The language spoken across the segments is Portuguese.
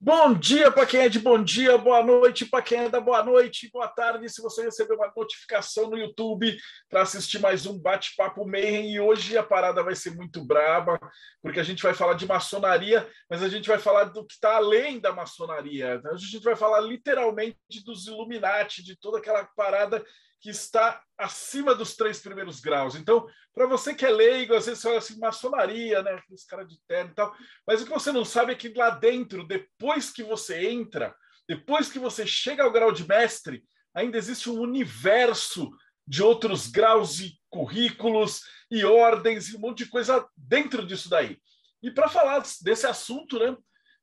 Bom dia para quem é de bom dia, boa noite para quem é da boa noite, boa tarde. Se você recebeu uma notificação no YouTube para assistir mais um bate-papo Mayhem, e hoje a parada vai ser muito braba, porque a gente vai falar de maçonaria, mas a gente vai falar do que está além da maçonaria. A gente vai falar literalmente dos Illuminati, de toda aquela parada que está acima dos três primeiros graus. Então, para você que é leigo, às vezes você fala assim, maçonaria, né? Aqueles caras de terno e tal. Mas o que você não sabe é que lá dentro, depois que você entra, depois que você chega ao grau de mestre, ainda existe um universo de outros graus e currículos e ordens e um monte de coisa dentro disso daí. E para falar desse assunto, né?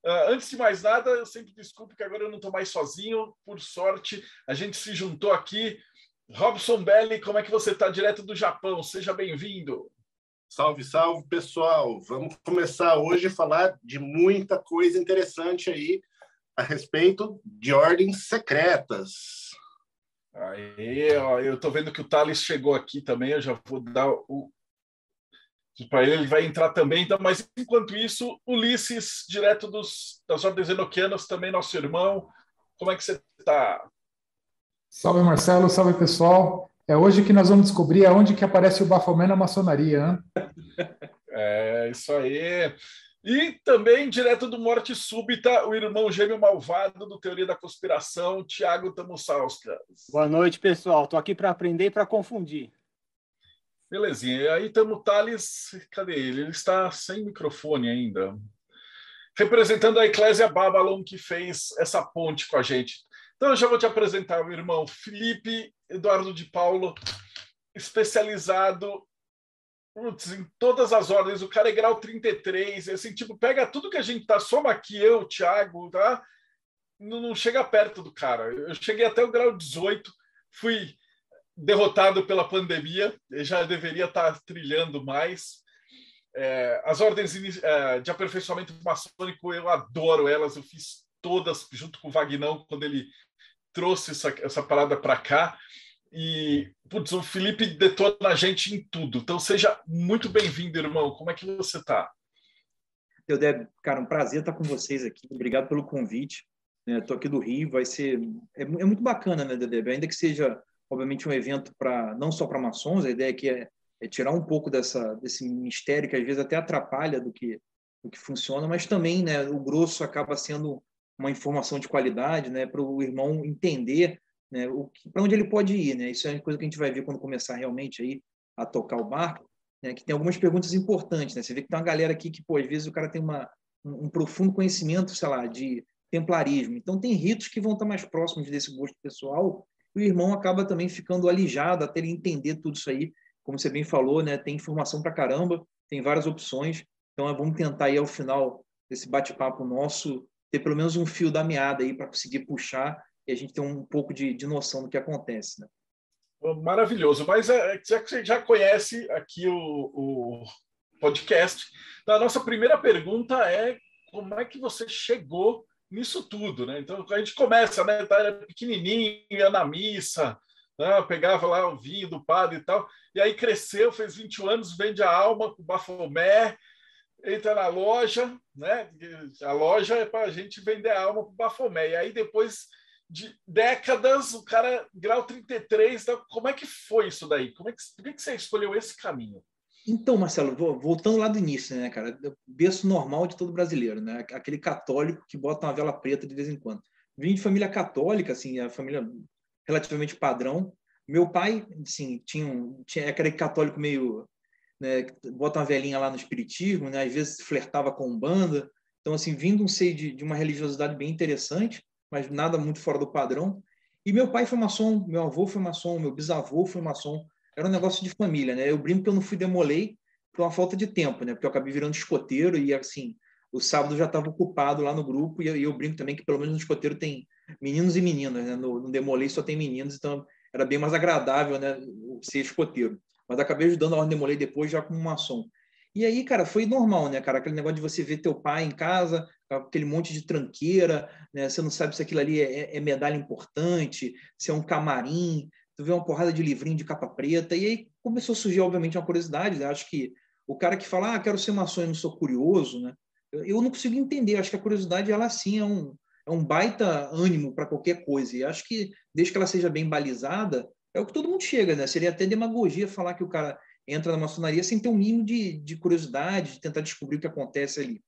Uh, antes de mais nada, eu sempre desculpe que agora eu não estou mais sozinho. Por sorte, a gente se juntou aqui Robson Belli, como é que você está direto do Japão? Seja bem-vindo. Salve, salve, pessoal. Vamos começar hoje a falar de muita coisa interessante aí a respeito de ordens secretas. Aí, ó, eu estou vendo que o Thales chegou aqui também, eu já vou dar o para ele, ele vai entrar também, então, mas enquanto isso, Ulisses, direto dos, das ordens enoquianas, também nosso irmão, como é que você está? Salve Marcelo, salve pessoal. É hoje que nós vamos descobrir aonde que aparece o Bafomé na maçonaria, né? É, isso aí. E também, direto do Morte Súbita, o irmão gêmeo malvado do Teoria da Conspiração, Tiago Tamussauskas. Boa noite, pessoal. Estou aqui para aprender e para confundir. Belezinha. E aí temos o Thales, cadê ele? Ele está sem microfone ainda. Representando a Eclésia Babylon, que fez essa ponte com a gente. Então, eu já vou te apresentar o irmão Felipe Eduardo de Paulo, especializado putz, em todas as ordens. O cara é grau 33, assim, tipo, pega tudo que a gente tá, soma aqui eu, Thiago, tá? Não, não chega perto do cara. Eu cheguei até o grau 18, fui derrotado pela pandemia, já deveria estar tá trilhando mais. É, as ordens é, de aperfeiçoamento maçônico, eu adoro elas, eu fiz todas junto com o Vagnão quando ele trouxe essa, essa parada para cá. E, putz, o Felipe detona a gente em tudo. Então, seja muito bem-vindo, irmão. Como é que você está? Eu Deb, cara, um prazer estar com vocês aqui. Obrigado pelo convite. Estou aqui do Rio, vai ser é, é muito bacana, né, Deb? Ainda que seja, obviamente, um evento para não só para maçons. A ideia aqui é, é, tirar um pouco dessa desse mistério que às vezes até atrapalha do que do que funciona, mas também, né, o grosso acaba sendo uma informação de qualidade, né, para o irmão entender né, para onde ele pode ir, né? Isso é uma coisa que a gente vai ver quando começar realmente aí a tocar o barco, né? Que tem algumas perguntas importantes, né? Você vê que tem uma galera aqui que, pô, às vezes o cara tem uma, um, profundo conhecimento, sei lá, de templarismo. Então tem ritos que vão estar mais próximos desse gosto pessoal. E o irmão acaba também ficando alijado até ele entender tudo isso aí. Como você bem falou, né? Tem informação para caramba, tem várias opções. Então vamos tentar aí ao final desse bate-papo nosso ter pelo menos um fio da meada aí para conseguir puxar e a gente ter um pouco de, de noção do que acontece. Né? Maravilhoso. Mas é, já que você já conhece aqui o, o podcast, então a nossa primeira pergunta é como é que você chegou nisso tudo, né? Então a gente começa, né? Tá, era pequenininho, ia na missa, né? pegava lá o vinho do padre e tal, e aí cresceu, fez 21 anos, vende a alma com Bafomé, entra na loja, né? A loja é para a gente vender a alma para o Bafomé. E aí, depois de décadas, o cara, grau 33, então, como é que foi isso daí? Como é que, por que você escolheu esse caminho? Então, Marcelo, voltando lá do início, né, cara? Berço normal de todo brasileiro, né? Aquele católico que bota uma vela preta de vez em quando. Vim de família católica, assim, a família relativamente padrão. Meu pai, assim, tinha, um, tinha aquele católico meio né, bota uma velhinha lá no espiritismo, né, às vezes flertava com banda. Então, assim, vindo um seio de, de uma religiosidade bem interessante, mas nada muito fora do padrão. E meu pai foi maçom, meu avô foi maçom, meu bisavô foi maçom. Era um negócio de família, né? Eu brinco que eu não fui demolei por uma falta de tempo, né? Porque eu acabei virando escoteiro e, assim, o sábado já estava ocupado lá no grupo e eu, eu, brinco também que pelo menos no escoteiro tem meninos e meninas, né? No, no demolei só tem meninos, então era bem mais agradável, né? Ser escoteiro mas acabei ajudando a Ordem Demolei depois já como maçom. E aí, cara, foi normal, né, cara? Aquele negócio de você ver teu pai em casa, aquele monte de tranqueira, né? Você não sabe se aquilo ali é, é medalha importante, se é um camarim, tu vê uma porrada de livrinho de capa preta, e aí começou a surgir, obviamente, uma curiosidade. Né? Acho que o cara que fala, ah, quero ser maçom e não sou curioso, né? Eu não consigo entender. Acho que a curiosidade, ela sim é um, é um baita ânimo para qualquer coisa. E acho que, desde que ela seja bem balizada, é o que todo mundo chega, né? Seria até demagogia falar que o cara entra na maçonaria sem ter um mínimo de, de curiosidade, de tentar descobrir o que acontece ali.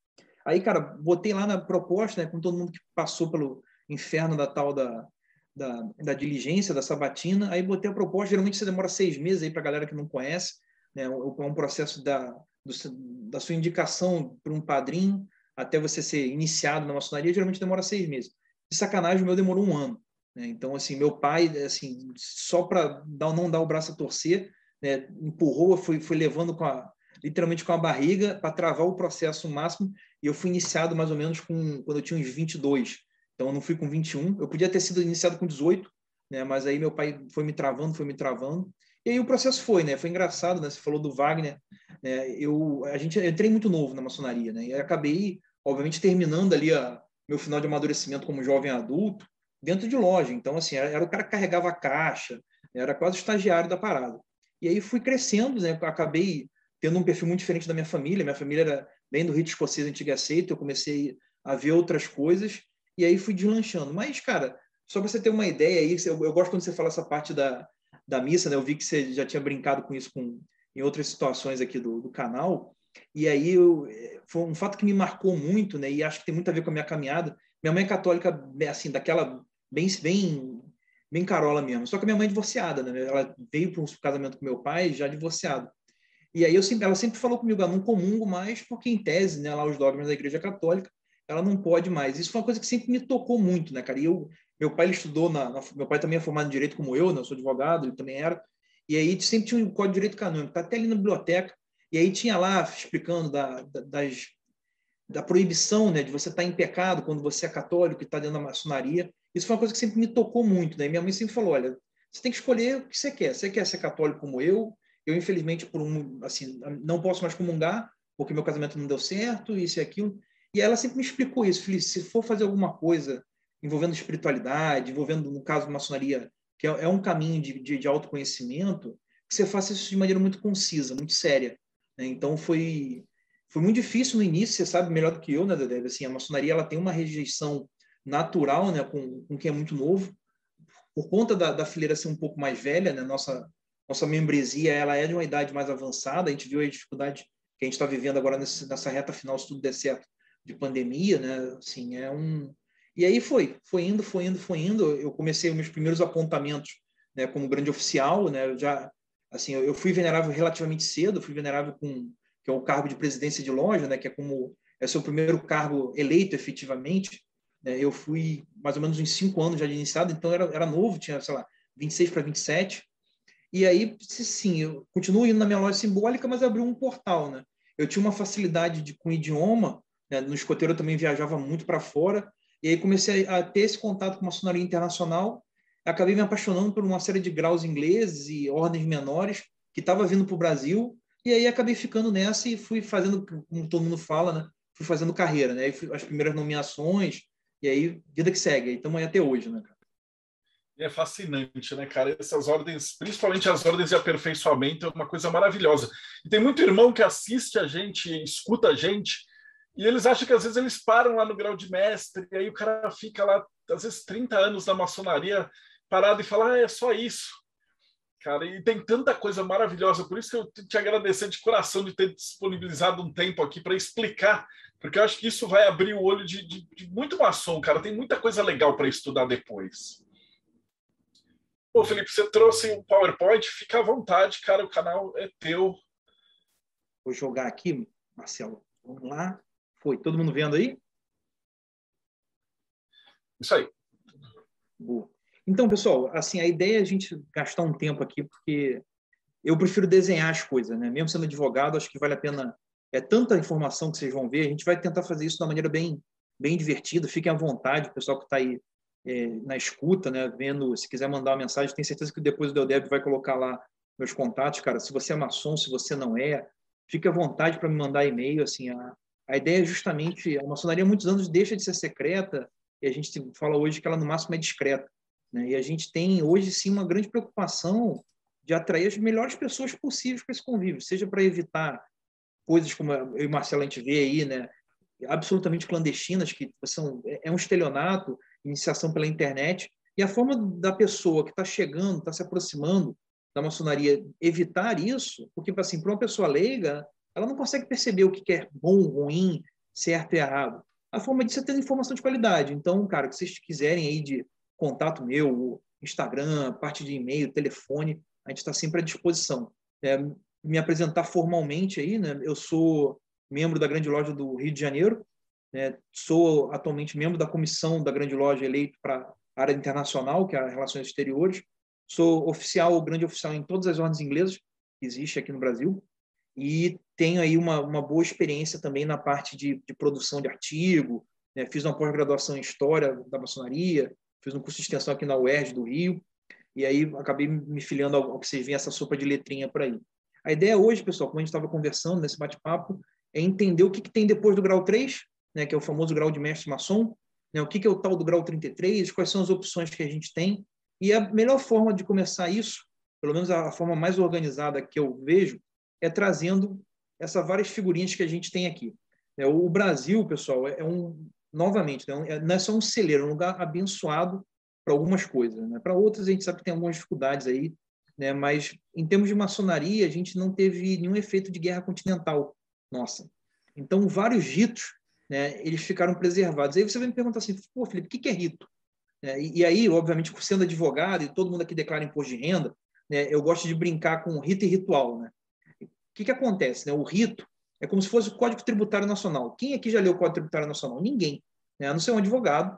Aí, cara, botei lá na proposta, né, com todo mundo que passou pelo inferno da tal da, da, da diligência, da sabatina, aí botei a proposta, geralmente você demora seis meses aí para galera que não conhece, né, é um processo da, do, da sua indicação para um padrinho até você ser iniciado na maçonaria, geralmente demora seis meses. De sacanagem, o meu demorou um ano. Né? Então, assim, meu pai, assim, só para não dar o braço a torcer, né, empurrou, foi, foi levando com a, literalmente com a barriga para travar o processo máximo. E eu fui iniciado mais ou menos com quando eu tinha uns 22. Então eu não fui com 21. Eu podia ter sido iniciado com 18, né? Mas aí meu pai foi me travando, foi me travando. E aí o processo foi, né? Foi engraçado, né? Você falou do Wagner. Né? Eu a gente eu entrei muito novo na maçonaria, né? E acabei, obviamente, terminando ali a meu final de amadurecimento como jovem adulto dentro de loja. Então assim, era, era o cara que carregava a caixa, era quase estagiário da parada. E aí fui crescendo, né? Acabei tendo um perfil muito diferente da minha família. Minha família era bem do rito escocês antigo aceito. Eu comecei a ver outras coisas e aí fui deslanchando. Mas, cara, só para você ter uma ideia aí, eu, eu, gosto quando você fala essa parte da, da missa, né? Eu vi que você já tinha brincado com isso com, em outras situações aqui do, do canal. E aí eu, foi um fato que me marcou muito, né? E acho que tem muito a ver com a minha caminhada. Minha mãe é católica, assim, daquela bem, bem bem carola mesmo. Só que a minha mãe é divorciada, né? Ela veio para um casamento com meu pai já divorciado. E aí eu sempre, ela sempre falou comigo, ah, não comungo mais, porque em tese, né, lá os dogmas da Igreja Católica, ela não pode mais. Isso foi uma coisa que sempre me tocou muito, né, cara? E eu, meu pai ele estudou na, na, meu pai também é formado em direito como eu, né? Eu sou advogado, ele também era. E aí sempre tinha um código de direito canônico, tá até ali na biblioteca. E aí tinha lá explicando da, da, das, da proibição, né, de você estar tá em pecado quando você é católico e está dentro da maçonaria. Isso foi uma coisa que sempre me tocou muito, né? Minha mãe sempre falou, olha, você tem que escolher o que você quer. Você quer ser católico como eu? Eu, infelizmente, por um, assim, não posso mais comungar, porque meu casamento não deu certo, isso e aquilo. E ela sempre me explicou isso. Falei, se for fazer alguma coisa envolvendo espiritualidade, envolvendo, no caso, maçonaria, que é, é um caminho de, de, de, autoconhecimento, que você faça isso de maneira muito concisa, muito séria. Então, foi, foi muito difícil no início, você sabe melhor do que eu, né, Dedé? Assim, a maçonaria ela tem uma rejeição natural, né, com, com quem é muito novo, por conta da, da fileira ser um pouco mais velha, né, nossa nossa membresia ela é de uma idade mais avançada, a gente viu a dificuldade que a gente está vivendo agora nesse, nessa reta final, se tudo der certo, de pandemia, né, assim, é um... E aí foi, foi indo, foi indo, foi indo, eu comecei meus primeiros apontamentos, né, como grande oficial, né, eu já, assim, eu fui venerável relativamente cedo, fui venerável com, que é o cargo de presidência de loja, né, que é como, é seu primeiro cargo eleito efetivamente, né? Eu fui mais ou menos uns cinco anos já de iniciado, então era, era novo, tinha, sei lá, 26 para 27. E aí, sim, eu continuo indo na minha loja simbólica, mas abriu um portal, né? Eu tinha uma facilidade de, com idioma, né? no escoteiro eu também viajava muito para fora, e aí comecei a, ter esse contato com a maçonaria internacional, acabei me apaixonando por uma série de graus ingleses e ordens menores que estava vindo para o Brasil, e aí acabei ficando nessa e fui fazendo, como todo mundo fala, né? Fui fazendo carreira, né? As primeiras nomeações, e aí, vida que segue. Estamos aí até hoje, né, cara? É fascinante, né, cara? Essas ordens, principalmente as ordens de aperfeiçoamento, é uma coisa maravilhosa. E tem muito irmão que assiste a gente, escuta a gente, e eles acham que às vezes eles param lá no grau de mestre, e aí o cara fica lá, às vezes, 30 anos na maçonaria parado e fala: ah, é só isso. Cara, e tem tanta coisa maravilhosa, por isso que eu te agradecer de coração de ter disponibilizado um tempo aqui para explicar porque eu acho que isso vai abrir o olho de, de, de muito maçom, cara. Tem muita coisa legal para estudar depois. Pô, Felipe, você trouxe um PowerPoint, fica à vontade, cara. O canal é teu. Vou jogar aqui, Marcelo. Vamos lá. Foi. Todo mundo vendo aí? Isso aí. Boa. Então, pessoal, assim, a ideia é a gente gastar um tempo aqui, porque eu prefiro desenhar as coisas, né? Mesmo sendo advogado, acho que vale a pena é tanta informação que vocês vão ver. A gente vai tentar fazer isso de uma maneira bem, bem divertida. Fiquem à vontade, o pessoal que está aí é, na escuta, né, vendo, se quiser mandar uma mensagem, tenho certeza que depois o Deldeb vai colocar lá meus contatos, cara. Se você é maçom, se você não é, fique à vontade para me mandar e-mail. Assim, a, a ideia é justamente a maçonaria há muitos anos deixa de ser secreta e a gente fala hoje que ela no máximo é discreta. Né? E a gente tem hoje sim uma grande preocupação de atrair as melhores pessoas possíveis para esse convívio, seja para evitar coisas como eu e Marcelo a gente vê aí, né, absolutamente clandestinas, que são é um estelionato, iniciação pela internet, e a forma da pessoa que está chegando, está se aproximando da maçonaria evitar isso, porque assim, para uma pessoa leiga, ela não consegue perceber o que é bom, ruim, certo e errado. A forma disso é tendo informação de qualidade. Então, cara, que vocês quiserem aí de contato meu, Instagram, parte de e-mail, telefone, a gente está sempre à disposição. É, me apresentar formalmente aí, né? Eu sou membro da Grande Loja do Rio de Janeiro, né? sou atualmente membro da comissão da Grande Loja eleito para a área internacional, que é a Relações Exteriores. Sou oficial, grande oficial em todas as ordens inglesas que existe aqui no Brasil e tenho aí uma, uma boa experiência também na parte de, de produção de artigo. Né? Fiz uma pós-graduação em História da Maçonaria, fiz um curso de extensão aqui na UERJ do Rio, e aí acabei me filiando ao, que vocês veem, essa sopa de letrinha por aí. A ideia hoje, pessoal, como a gente estava conversando nesse bate-papo, é entender o que, que, tem depois do grau 3, né, que é o famoso grau de mestre maçom, né, o que, que é o tal do grau 33, quais são as opções que a gente tem. E a melhor forma de começar isso, pelo menos a forma mais organizada que eu vejo, é trazendo essas várias figurinhas que a gente tem aqui. É, o Brasil, pessoal, é um, novamente, é não é só um celeiro, é um lugar abençoado para algumas coisas. Né? Para outras, a gente sabe que tem algumas dificuldades aí, né? Mas em termos de maçonaria, a gente não teve nenhum efeito de guerra continental, nossa. Então, vários ritos, né? Eles ficaram preservados. Aí você vai me perguntar assim, pô, Felipe, o que é rito? É, e, aí, obviamente, sendo advogado e todo mundo aqui declara imposto de renda, né? Eu gosto de brincar com rito e ritual, né? O que que acontece, né? O rito é como se fosse o Código Tributário Nacional. Quem aqui já leu o Código Tributário Nacional? Ninguém. Né? A não ser um advogado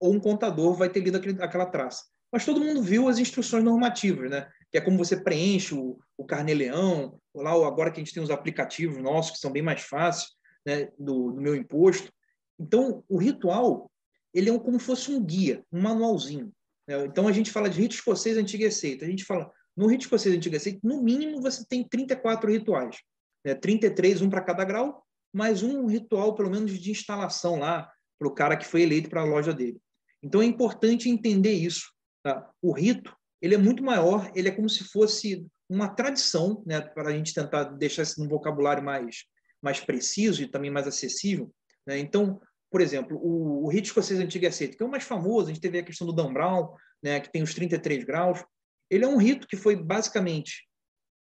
ou um contador vai ter lido aquele, aquela traça. Mas todo mundo viu as instruções normativas, né? que é como você preenche o, o carnê-leão, lá agora que a gente tem os aplicativos nossos que são bem mais fáceis né, do, do meu imposto. Então, o ritual ele é como fosse um guia, um manualzinho. Né? Então, a gente fala de rito escocês antiga receita. A gente fala, no rito escocês antiga receita, no mínimo você tem 34 rituais. Né? 33, um para cada grau, mais um ritual, pelo menos, de instalação lá para o cara que foi eleito para a loja dele. Então, é importante entender isso. Tá? O rito ele é muito maior, ele é como se fosse uma tradição, né, para a gente tentar deixar isso num vocabulário mais, mais preciso e também mais acessível. Né? Então, por exemplo, o, o rito escocês antigo e aceito, que é o mais famoso, a gente teve a questão do Dan Brown, né, que tem os 33 graus, ele é um rito que foi basicamente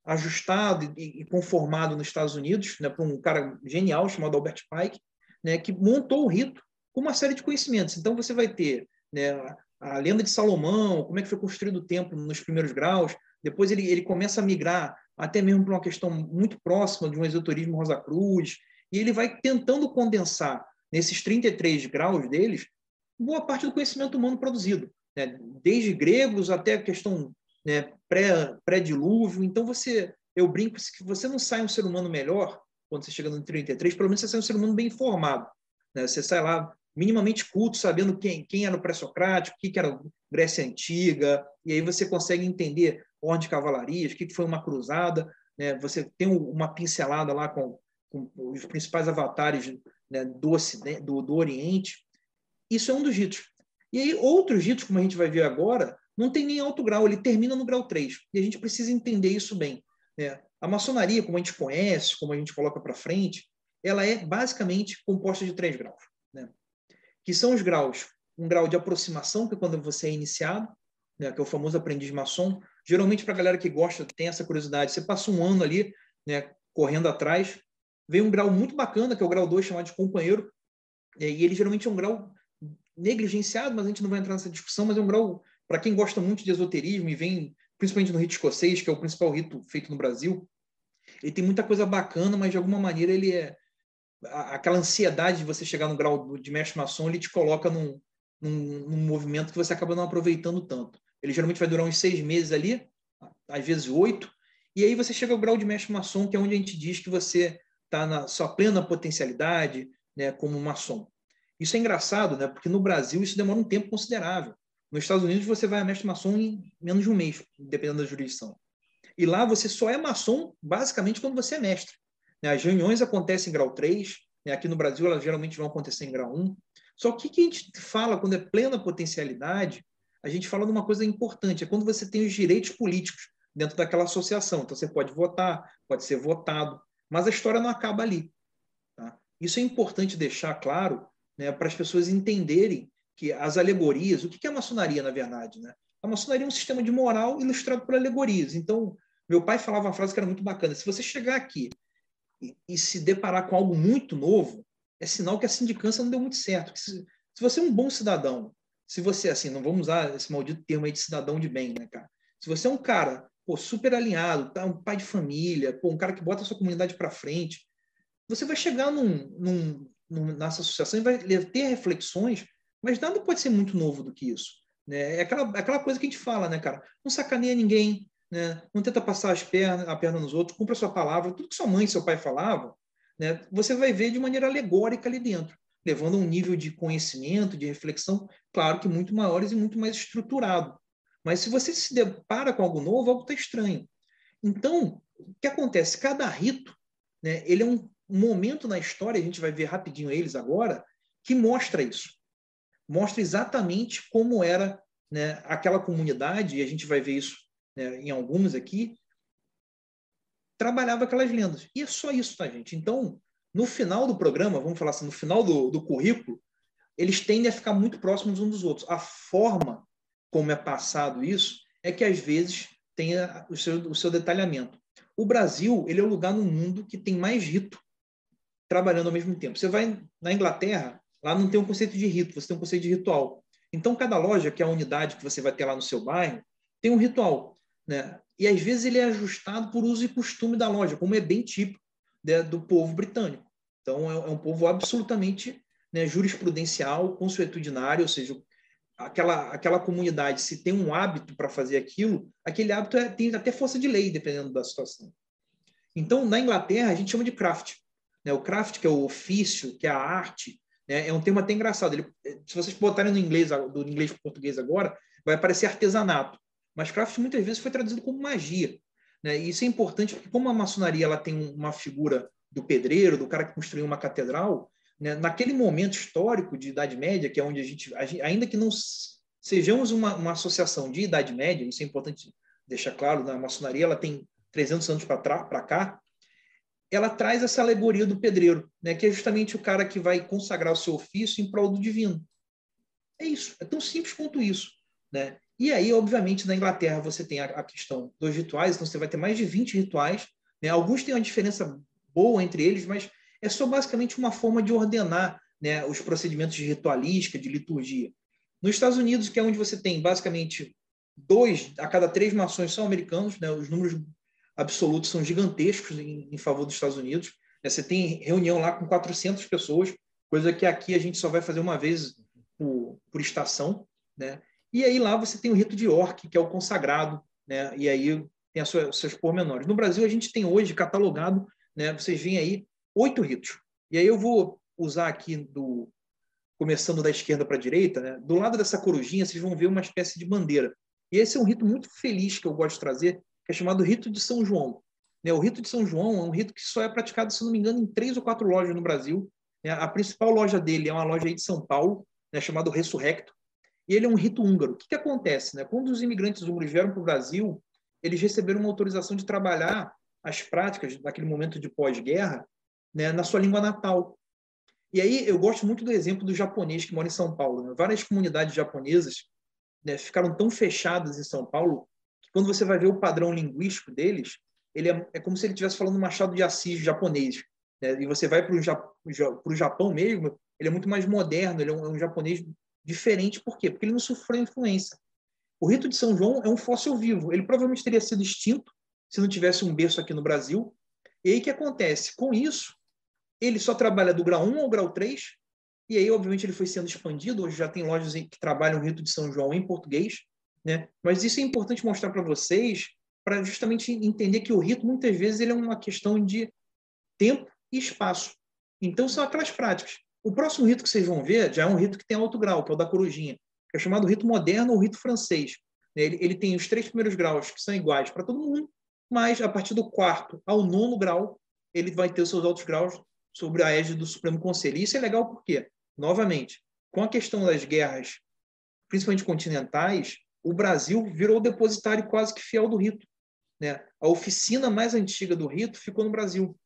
ajustado e, conformado nos Estados Unidos né, por um cara genial chamado Albert Pike, né, que montou o rito com uma série de conhecimentos. Então, você vai ter né, a lenda de Salomão, como é que foi construído o templo nos primeiros graus. Depois ele, ele começa a migrar até mesmo para uma questão muito próxima de um esoterismo Rosa Cruz, e ele vai tentando condensar nesses 33 graus deles boa parte do conhecimento humano produzido, né? desde gregos até a questão né, pré-dilúvio. Pré então você, eu brinco que você não sai um ser humano melhor quando você chega no 33, pelo menos você sai um ser humano bem informado. Né? Você sai lá minimamente culto, sabendo quem, quem era o pré-socrático, o que, que era Grécia Antiga, e aí você consegue entender ordem de cavalarias, o que, que foi uma cruzada, né? você tem uma pincelada lá com, com os principais avatares né, do, ocidente, do, do Oriente. Isso é um dos ritos. E aí, outros ritos, como a gente vai ver agora, não tem nem alto grau, ele termina no grau 3. E a gente precisa entender isso bem. Né? A maçonaria, como a gente conhece, como a gente coloca para frente, ela é basicamente composta de três graus. Né? que são os graus. Um grau de aproximação, que é quando você é iniciado, né, que é o famoso aprendiz maçom. Geralmente, para a galera que gosta, tem essa curiosidade, você passa um ano ali, né, correndo atrás. Vem um grau muito bacana, que é o grau 2, chamado de companheiro, e ele geralmente é um grau negligenciado, mas a gente não vai entrar nessa discussão, mas é um grau, para quem gosta muito de esoterismo e vem principalmente no rito escocês, que é o principal rito feito no Brasil, ele tem muita coisa bacana, mas de alguma maneira ele é aquela ansiedade de você chegar no grau de mestre maçom, ele te coloca num, num, num, movimento que você acaba não aproveitando tanto. Ele geralmente vai durar uns seis meses ali, às vezes oito, e aí você chega ao grau de mestre maçom, que é onde a gente diz que você está na sua plena potencialidade né, como maçom. Isso é engraçado, né, porque no Brasil isso demora um tempo considerável. Nos Estados Unidos você vai a mestre maçom em menos de um mês, dependendo da jurisdição. E lá você só é maçom basicamente quando você é mestre. Né? As reuniões acontecem em grau 3, né? aqui no Brasil elas geralmente vão acontecer em grau 1. Só que o que a gente fala quando é plena potencialidade, a gente fala de uma coisa importante, é quando você tem os direitos políticos dentro daquela associação. Então, você pode votar, pode ser votado, mas a história não acaba ali. Tá? Isso é importante deixar claro né, para as pessoas entenderem que as alegorias, o que é a maçonaria, na verdade? Né? A maçonaria é um sistema de moral ilustrado por alegorias. Então, meu pai falava uma frase que era muito bacana: se você chegar aqui e, e se deparar com algo muito novo, é sinal que a sindicância não deu muito certo. Se, se você é um bom cidadão, se você, assim, não vamos usar esse maldito termo aí de cidadão de bem, né, cara? Se você é um cara pô, super alinhado, tá? um pai de família, pô, um cara que bota a sua comunidade para frente, você vai chegar num, num, num, nessa associação e vai ter reflexões, mas nada pode ser muito novo do que isso. Né? É aquela, aquela coisa que a gente fala, né, cara? Não sacaneia ninguém, né? não tenta passar as pernas, a perna nos outros, cumpra sua palavra. Tudo que sua mãe e seu pai falavam, né, você vai ver de maneira alegórica ali dentro, levando a um nível de conhecimento, de reflexão, claro que muito maiores e muito mais estruturado. Mas se você se depara com algo novo, algo está estranho. Então, o que acontece? Cada rito, né, ele é um momento na história, a gente vai ver rapidinho eles agora, que mostra isso. Mostra exatamente como era né, aquela comunidade, e a gente vai ver isso né, em alguns aqui, trabalhava aquelas lendas. E é só isso, tá, gente? Então, no final do programa, vamos falar assim, no final do, do currículo, eles tendem a ficar muito próximos uns dos outros. A forma como é passado isso é que, às vezes, tem o seu, o seu detalhamento. O Brasil ele é o lugar no mundo que tem mais rito trabalhando ao mesmo tempo. Você vai na Inglaterra, lá não tem um conceito de rito, você tem um conceito de ritual. Então, cada loja, que é a unidade que você vai ter lá no seu bairro, tem um ritual. Né? E, às vezes, ele é ajustado por uso e costume da loja, como é bem típico né, do povo britânico. Então, é, é um povo absolutamente né, jurisprudencial, consuetudinário, ou seja, aquela, aquela comunidade, se tem um hábito para fazer aquilo, aquele hábito é, tem até força de lei, dependendo da situação. Então, na Inglaterra, a gente chama de craft. Né? O craft, que é o ofício, que é a arte? É um termo até engraçado. Ele, se vocês botarem no inglês, do inglês para o português agora, vai aparecer artesanato. Mas craft muitas vezes foi traduzido como magia. Né? E isso é importante porque, como a maçonaria ela tem uma figura do pedreiro, do cara que construiu uma catedral, né, naquele momento histórico de Idade Média, que é onde a gente, a gente ainda que não sejamos uma, uma, associação de Idade Média, isso é importante deixar claro, na maçonaria ela tem 300 anos para cá, ela traz essa alegoria do pedreiro, né, que é justamente o cara que vai consagrar o seu ofício em prol do divino. É isso, é tão simples quanto isso. Né? E aí, obviamente, na Inglaterra você tem a, questão dos rituais, então você vai ter mais de 20 rituais. Né? Alguns têm uma diferença boa entre eles, mas é só basicamente uma forma de ordenar né, os procedimentos de ritualística, de liturgia. Nos Estados Unidos, que é onde você tem basicamente dois a cada três mações são americanos, né, os números absolutos são gigantescos em, em favor dos Estados Unidos. Né, você tem reunião lá com 400 pessoas, coisa que aqui a gente só vai fazer uma vez por, por estação. Né? E aí lá você tem o rito de York, que é o consagrado, né? e aí tem as suas, seus pormenores. No Brasil, a gente tem hoje catalogado, né? vocês veem aí, oito ritos. E aí eu vou usar aqui do começando da esquerda para a direita, né? do lado dessa corujinha vocês vão ver uma espécie de bandeira. E esse é um rito muito feliz que eu gosto de trazer, que é chamado rito de São João. Né? O rito de São João é um rito que só é praticado, se não me engano, em três ou quatro lojas no Brasil. Né? A principal loja dele é uma loja aí de São Paulo, né? chamada Ressurrecto. E ele é um rito húngaro. O que, que acontece? Né? Quando os imigrantes húngaros vieram para o Brasil, eles receberam uma autorização de trabalhar as práticas daquele momento de pós-guerra né, na sua língua natal. E aí eu gosto muito do exemplo do japonês que mora em São Paulo. Né? Várias comunidades japonesas né, ficaram tão fechadas em São Paulo quando você vai ver o padrão linguístico deles, ele é, é como se ele estivesse falando Machado de Assis japonês. Né? E você vai para o Japão mesmo, ele é muito mais moderno, ele é um, é um japonês diferente. Por quê? Porque ele não sofreu influência. O rito de São João é um fóssil vivo. Ele provavelmente teria sido extinto se não tivesse um berço aqui no Brasil. E aí o que acontece? Com isso, ele só trabalha do grau 1 ao grau 3, e aí, obviamente, ele foi sendo expandido. Hoje já tem lojas que trabalham o rito de São João em português, né? Mas isso é importante mostrar para vocês, para justamente entender que o rito, muitas vezes, ele é uma questão de tempo e espaço. Então, são aquelas práticas. O próximo rito que vocês vão ver já é um rito que tem alto grau, que é o da corujinha, que é chamado rito moderno ou rito francês. Ele, ele tem os três primeiros graus, que são iguais para todo mundo, mas a partir do quarto ao nono grau, ele vai ter os seus altos graus sobre a égide do Supremo Conselho. E isso é legal porque, novamente, com a questão das guerras principalmente continentais, o Brasil virou depositário quase que fiel do rito. Né? A oficina mais antiga do rito ficou no Brasil.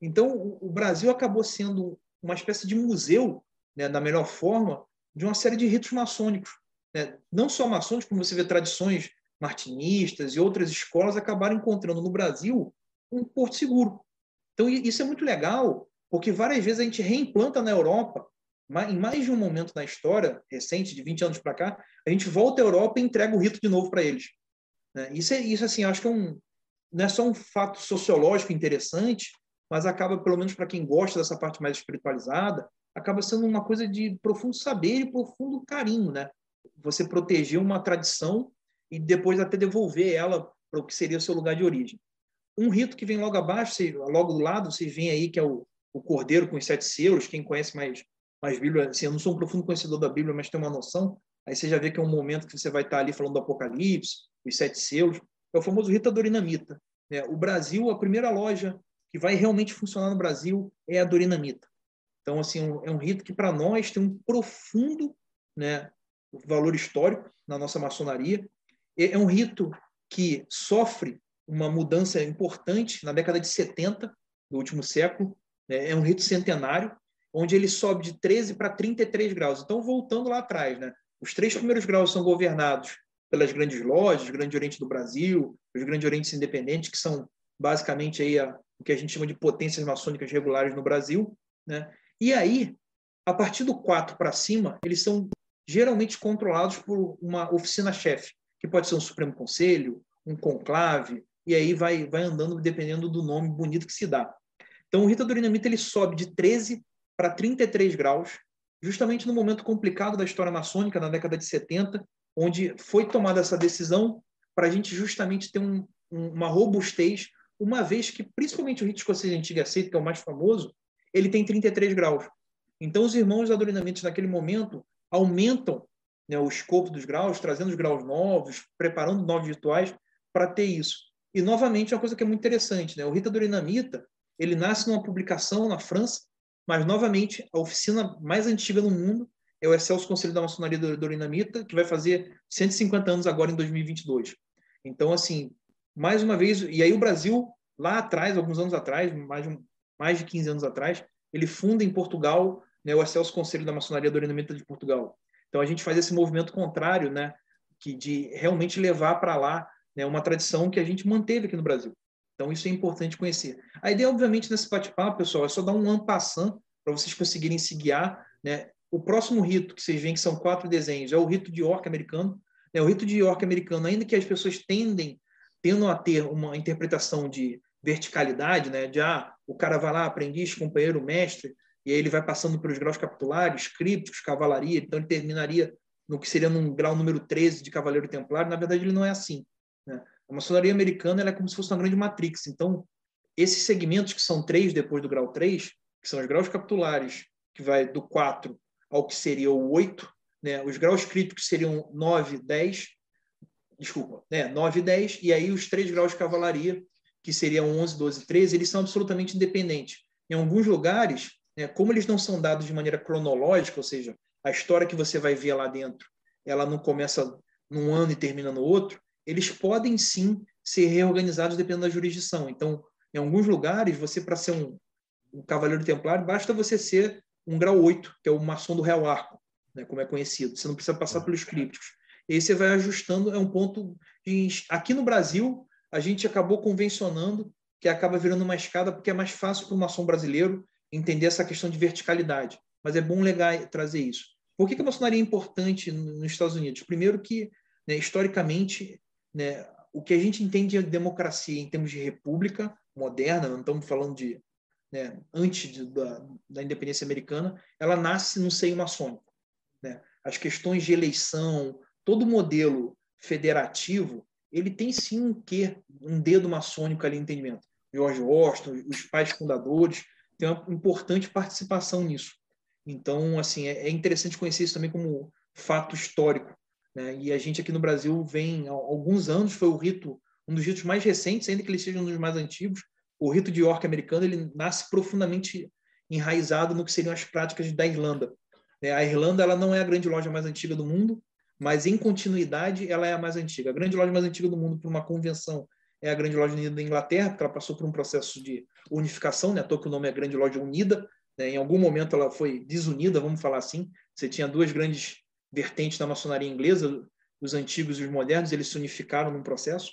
Então, o Brasil acabou sendo uma espécie de museu, né, da melhor forma, de uma série de ritos maçônicos. Né? Não só maçônicos, como você vê tradições martinistas e outras escolas acabaram encontrando no Brasil um porto seguro. Então, isso é muito legal, porque várias vezes a gente reimplanta na Europa, em mais de um momento na história recente, de 20 anos para cá, a gente volta à Europa e entrega o rito de novo para eles. Né? Isso, é, isso assim, acho que é um, não é só um fato sociológico interessante, mas acaba, pelo menos para quem gosta dessa parte mais espiritualizada, acaba sendo uma coisa de profundo saber e profundo carinho, né? Você proteger uma tradição e depois até devolver ela para o que seria o seu lugar de origem. Um rito que vem logo abaixo, logo do lado, vocês veem aí que é o, o Cordeiro com os sete selos. Quem conhece mais, mais Bíblia, assim, eu não sou um profundo conhecedor da Bíblia, mas tem uma noção. Aí você já vê que é um momento que você vai estar ali falando do Apocalipse, os sete selos. É o famoso rito da Dorinamita. Né? O Brasil, a primeira loja que vai realmente funcionar no Brasil é a Dorinamita. Então, assim, é um rito que para nós tem um profundo né, valor histórico na nossa maçonaria. É um rito que sofre uma mudança importante na década de 70 do último século. Né? É um rito centenário, onde ele sobe de 13 para 33 graus. Então, voltando lá atrás, né? os três primeiros graus são governados pelas grandes lojas, Grande Oriente do Brasil, os Grandes Orientes Independentes, que são basicamente aí a, o que a gente chama de potências maçônicas regulares no Brasil. Né? E aí, a partir do 4 para cima, eles são geralmente controlados por uma oficina-chefe, que pode ser um Supremo Conselho, um conclave, e aí vai, vai andando dependendo do nome bonito que se dá. Então, o Rita Dorinamita ele sobe de 13 para 33 graus, justamente no momento complicado da história maçônica, na década de 70, onde foi tomada essa decisão para a gente justamente ter um, um, uma robustez, uma vez que, principalmente o rito escocês antigo aceito, que é o mais famoso, ele tem 33 graus. Então, os irmãos adorinamentos, naquele momento, aumentam né, o escopo dos graus, trazendo os graus novos, preparando novos rituais para ter isso. E, novamente, uma coisa que é muito interessante. Né? O Rita Dorinamita ele nasce numa publicação na França, mas, novamente, a oficina mais antiga no mundo é o Excelso Conselho da Maçonaria Dorinamita, que vai fazer 150 anos agora em 2022. Então, assim, mais uma vez, e aí o Brasil, lá atrás, alguns anos atrás, mais de, mais de 15 anos atrás, ele funda em Portugal né, o Excelso Conselho da Maçonaria Dorinamita de Portugal. Então, a gente faz esse movimento contrário, né, que de realmente levar para lá né, uma tradição que a gente manteve aqui no Brasil. Então, isso é importante conhecer. A ideia, obviamente, nesse bate-papo, pessoal, é só dar um ampassant para vocês conseguirem se guiar. Né? O próximo rito que vocês veem, que são quatro desenhos, é o rito de York americano. Né? O rito de York americano, ainda que as pessoas tendem, tendam a ter uma interpretação de verticalidade, né? de ah, o cara vai lá, aprendiz, companheiro, mestre, e aí ele vai passando pelos graus capitulares, crípticos, cavalaria, então ele terminaria no que seria num grau número 13 de cavaleiro templário. Na verdade, ele não é assim. Né? A maçonaria americana é como se fosse uma grande matrix. Então, esses segmentos, que são três depois do grau 3, que são os graus capitulares, que vai do 4 ao que seria o 8, né? os graus críticos seriam 9, 10, desculpa, né? 9 e 10, e aí os três graus de cavalaria, que seriam 11, 12 13, eles são absolutamente independentes. Em alguns lugares, né, como eles não são dados de maneira cronológica, ou seja, a história que você vai ver lá dentro, ela não começa num ano e termina no outro, eles podem sim ser reorganizados dependendo da jurisdição. Então, em alguns lugares, você, para ser um, um cavaleiro templário, basta você ser um grau 8, que é o maçom do Real Arco, né, como é conhecido. Você não precisa passar pelos crípticos. E aí você vai ajustando, é um ponto de... Aqui no Brasil, a gente acabou convencionando que acaba virando uma escada porque é mais fácil para o maçom brasileiro entender essa questão de verticalidade. Mas é bom legal trazer isso. Por que a maçonaria é importante nos Estados Unidos? Primeiro que, né, historicamente, né, o que a gente entende de democracia em termos de república moderna, não estamos falando de né, antes de, da, da, independência americana, ela nasce no seio maçônico. Né? As questões de eleição, todo modelo federativo, ele tem sim um quê, um dedo maçônico ali no entendimento. George Washington, os pais fundadores, tem uma importante participação nisso. Então, assim, é, é interessante conhecer isso também como fato histórico né? E a gente aqui no Brasil vem há alguns anos, foi o rito, um dos ritos mais recentes, ainda que ele seja um dos mais antigos, o rito de York americano, ele nasce profundamente enraizado no que seriam as práticas da Irlanda. Né? A Irlanda ela não é a grande loja mais antiga do mundo, mas em continuidade ela é a mais antiga. A grande loja mais antiga do mundo por uma convenção é a Grande Loja Unida da Inglaterra, porque ela passou por um processo de unificação, né? à toa que o nome é Grande Loja Unida. Né? Em algum momento ela foi desunida, vamos falar assim. Você tinha duas grandes vertentes da maçonaria inglesa, os antigos e os modernos, eles se unificaram num processo.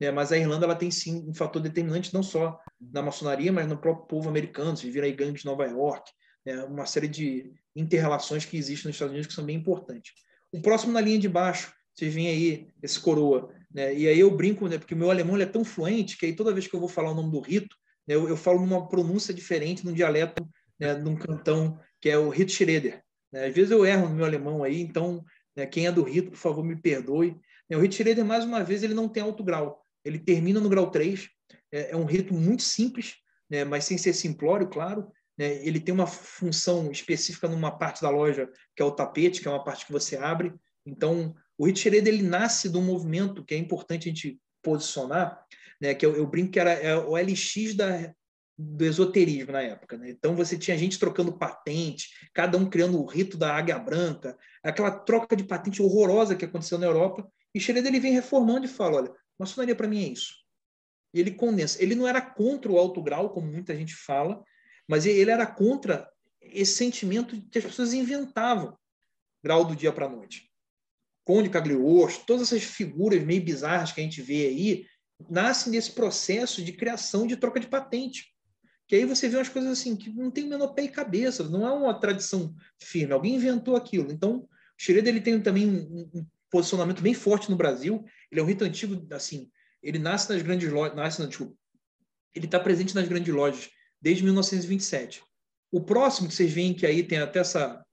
Né? Mas a Irlanda ela tem sim um fator determinante não só na maçonaria, mas no próprio povo americano. Você vira aí gangues de Nova York, né? uma série de interrelações que existem nos Estados Unidos que são bem importantes. O próximo na linha de baixo, vocês veem aí esse coroa né? E aí eu brinco, né, porque o meu alemão é tão fluente que aí toda vez que eu vou falar o nome do rito, né, eu, eu, falo numa pronúncia diferente, num dialeto, né, num cantão, que é o Rito Schroeder. Né? Às vezes eu erro no meu alemão aí, então né, quem é do rito, por favor, me perdoe. Né, o Rito Schroeder, mais uma vez, ele não tem alto grau. Ele termina no grau 3. É, é um rito muito simples, né, mas sem ser simplório, claro. Né? Ele tem uma função específica numa parte da loja, que é o tapete, que é uma parte que você abre. Então, o Richard ele nasce de um movimento que é importante a gente posicionar, né, que eu, eu brinco que era é o LX da, do esoterismo na época. Né? Então você tinha gente trocando patente, cada um criando o rito da águia branca, aquela troca de patente horrorosa que aconteceu na Europa. E Schroeder ele vem reformando e fala: olha, maçonaria para mim é isso. E ele condensa. Ele não era contra o alto grau, como muita gente fala, mas ele era contra esse sentimento que as pessoas inventavam grau do dia para a noite. Conde Cagliostro, todas essas figuras meio bizarras que a gente vê aí, nascem desse processo de criação de troca de patente. Que aí você vê umas coisas assim que não tem o menor pé e cabeça, não é uma tradição firme, alguém inventou aquilo. Então, o Schroeder ele tem também um, um, posicionamento bem forte no Brasil, ele é um rito antigo, assim, ele nasce nas grandes lojas, nasce, ele está presente nas grandes lojas desde 1927. O próximo que vocês veem que aí tem até essa,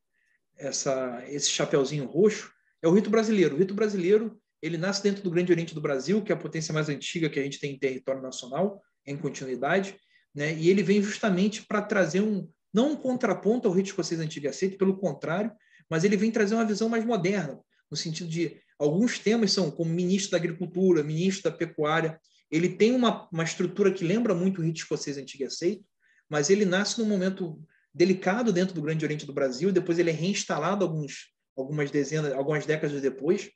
essa, esse chapeuzinho roxo, é o rito brasileiro. O rito brasileiro ele nasce dentro do Grande Oriente do Brasil, que é a potência mais antiga que a gente tem em território nacional, em continuidade, né? e ele vem justamente para trazer um, não um contraponto ao rito escocês antigo e aceito, pelo contrário, mas ele vem trazer uma visão mais moderna, no sentido de alguns temas são como ministro da Agricultura, ministro da Pecuária, ele tem uma, uma estrutura que lembra muito o rito escocês antigo e aceito, mas ele nasce num momento delicado dentro do Grande Oriente do Brasil, depois ele é reinstalado alguns algumas dezenas, algumas décadas depois,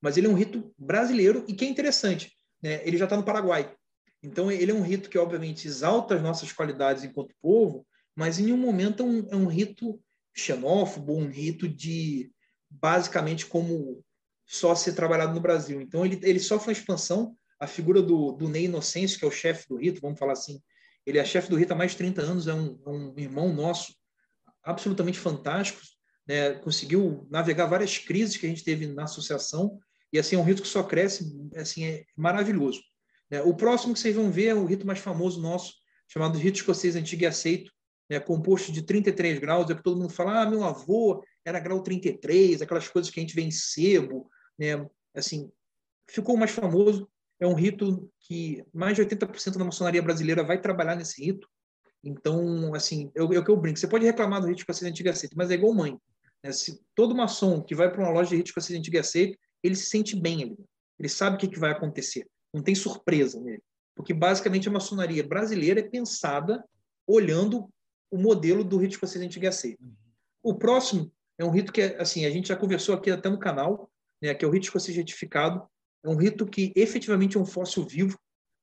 mas ele é um rito brasileiro e que é interessante, né? Ele já está no Paraguai, então ele é um rito que obviamente exalta as nossas qualidades enquanto povo, mas em nenhum momento é um, é um rito xenófobo, um rito de basicamente como só ser trabalhado no Brasil. Então ele, ele sofre uma expansão. A figura do, do Ney Inocêncio, que é o chefe do rito, vamos falar assim, ele é chefe do rito há mais de 30 anos, é um, um irmão nosso absolutamente fantástico, né, conseguiu navegar várias crises que a gente teve na associação, e assim, é um rito que só cresce, assim, é maravilhoso. Né? O próximo que vocês vão ver é o rito mais famoso nosso, chamado Rito Escocês Antigo e Aceito, né, composto de 33 graus, é que todo mundo fala, ah, meu avô era grau 33, aquelas coisas que a gente vê em sebo, né, assim, ficou mais famoso, é um rito que mais de 80% da maçonaria brasileira vai trabalhar nesse rito, então, assim, é o que eu brinco, você pode reclamar do rito escocês antigo e aceito, mas é igual mãe, né? Se todo maçom que vai para uma loja de rito escocês antigo e aceito, ele se sente bem ali. Ele sabe o que, que vai acontecer. Não tem surpresa nele. Porque, basicamente, a maçonaria brasileira é pensada olhando o modelo do rito escocês antigo e. O próximo é um rito que, assim, a gente já conversou aqui até no canal, né, que é o rito escocês retificado. É um rito que efetivamente é um fóssil vivo.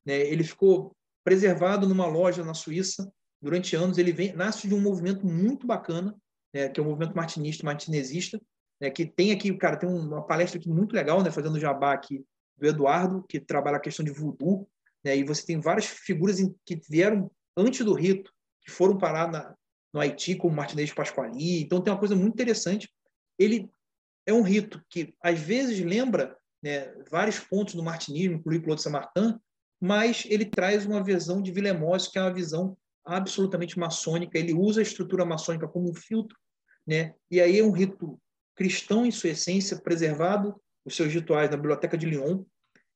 Né? Ele ficou preservado numa loja na Suíça durante anos. Ele vem, nasce de um movimento muito bacana, né, que é o movimento martinista, martinesista, né, que tem aqui, cara, tem uma palestra aqui muito legal, né, fazendo jabá aqui do Eduardo, que trabalha a questão de voodoo, né, e você tem várias figuras que vieram antes do rito, que foram parar na, no Haiti, como Martinez Pasquali, então tem uma coisa muito interessante. Ele é um rito que, às vezes, lembra né, vários pontos do martinismo, incluindo Claude Saint-Martin, mas ele traz uma visão de Villemose, que é uma visão absolutamente maçônica. Ele usa a estrutura maçônica como um filtro né? E aí é um rito cristão em sua essência, preservado os seus rituais na Biblioteca de Lyon.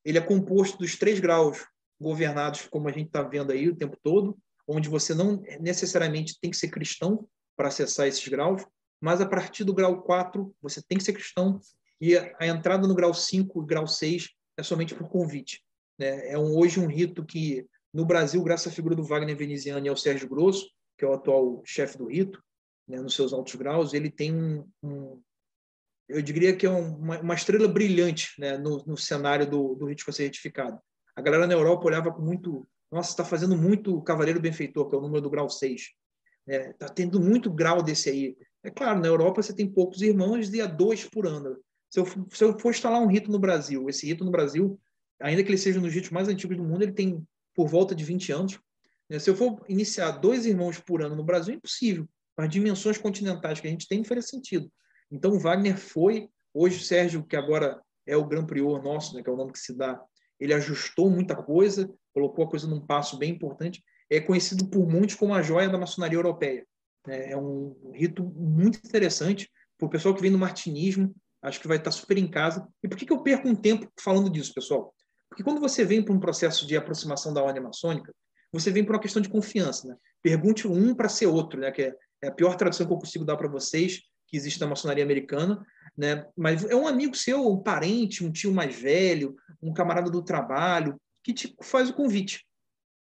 Ele é composto dos três graus governados, como a gente está vendo aí o tempo todo, onde você não necessariamente tem que ser cristão para acessar esses graus, mas a partir do grau 4 você tem que ser cristão e a entrada no grau 5 e grau 6 é somente por convite. Né? É um, hoje um rito que, no Brasil, graças à figura do Wagner Veneziano e ao Sérgio Grosso, que é o atual chefe do rito, né, nos seus altos graus, ele tem um, um, eu diria que é uma, uma estrela brilhante né, no, no cenário do, do ritmo retificado. A galera na Europa olhava com muito. Nossa, está fazendo muito Cavaleiro Benfeitor, que é o número do grau 6. Está é, tendo muito grau desse aí. É claro, na Europa você tem poucos irmãos e a dois por ano. Se eu, se eu for instalar um rito no Brasil, esse rito no Brasil, ainda que ele seja um dos ritos mais antigos do mundo, ele tem por volta de 20 anos. Né? Se eu for iniciar dois irmãos por ano no Brasil, é impossível. As dimensões continentais que a gente tem não faria sentido. Então, Wagner foi. Hoje, o Sérgio, que agora é o Grand Prior nosso, né, que é o nome que se dá, ele ajustou muita coisa, colocou a coisa num passo bem importante. É conhecido por muitos como a joia da maçonaria europeia. É, é um rito muito interessante para o pessoal que vem do martinismo. Acho que vai estar super em casa. E por que, que eu perco um tempo falando disso, pessoal? Porque quando você vem para um processo de aproximação da ordem maçônica, você vem por uma questão de confiança. Né? Pergunte um para ser outro, né? que é, é a pior tradução que eu consigo dar para vocês, que existe na maçonaria americana. Né? Mas é um amigo seu, um parente, um tio mais velho, um camarada do trabalho, que te faz o convite.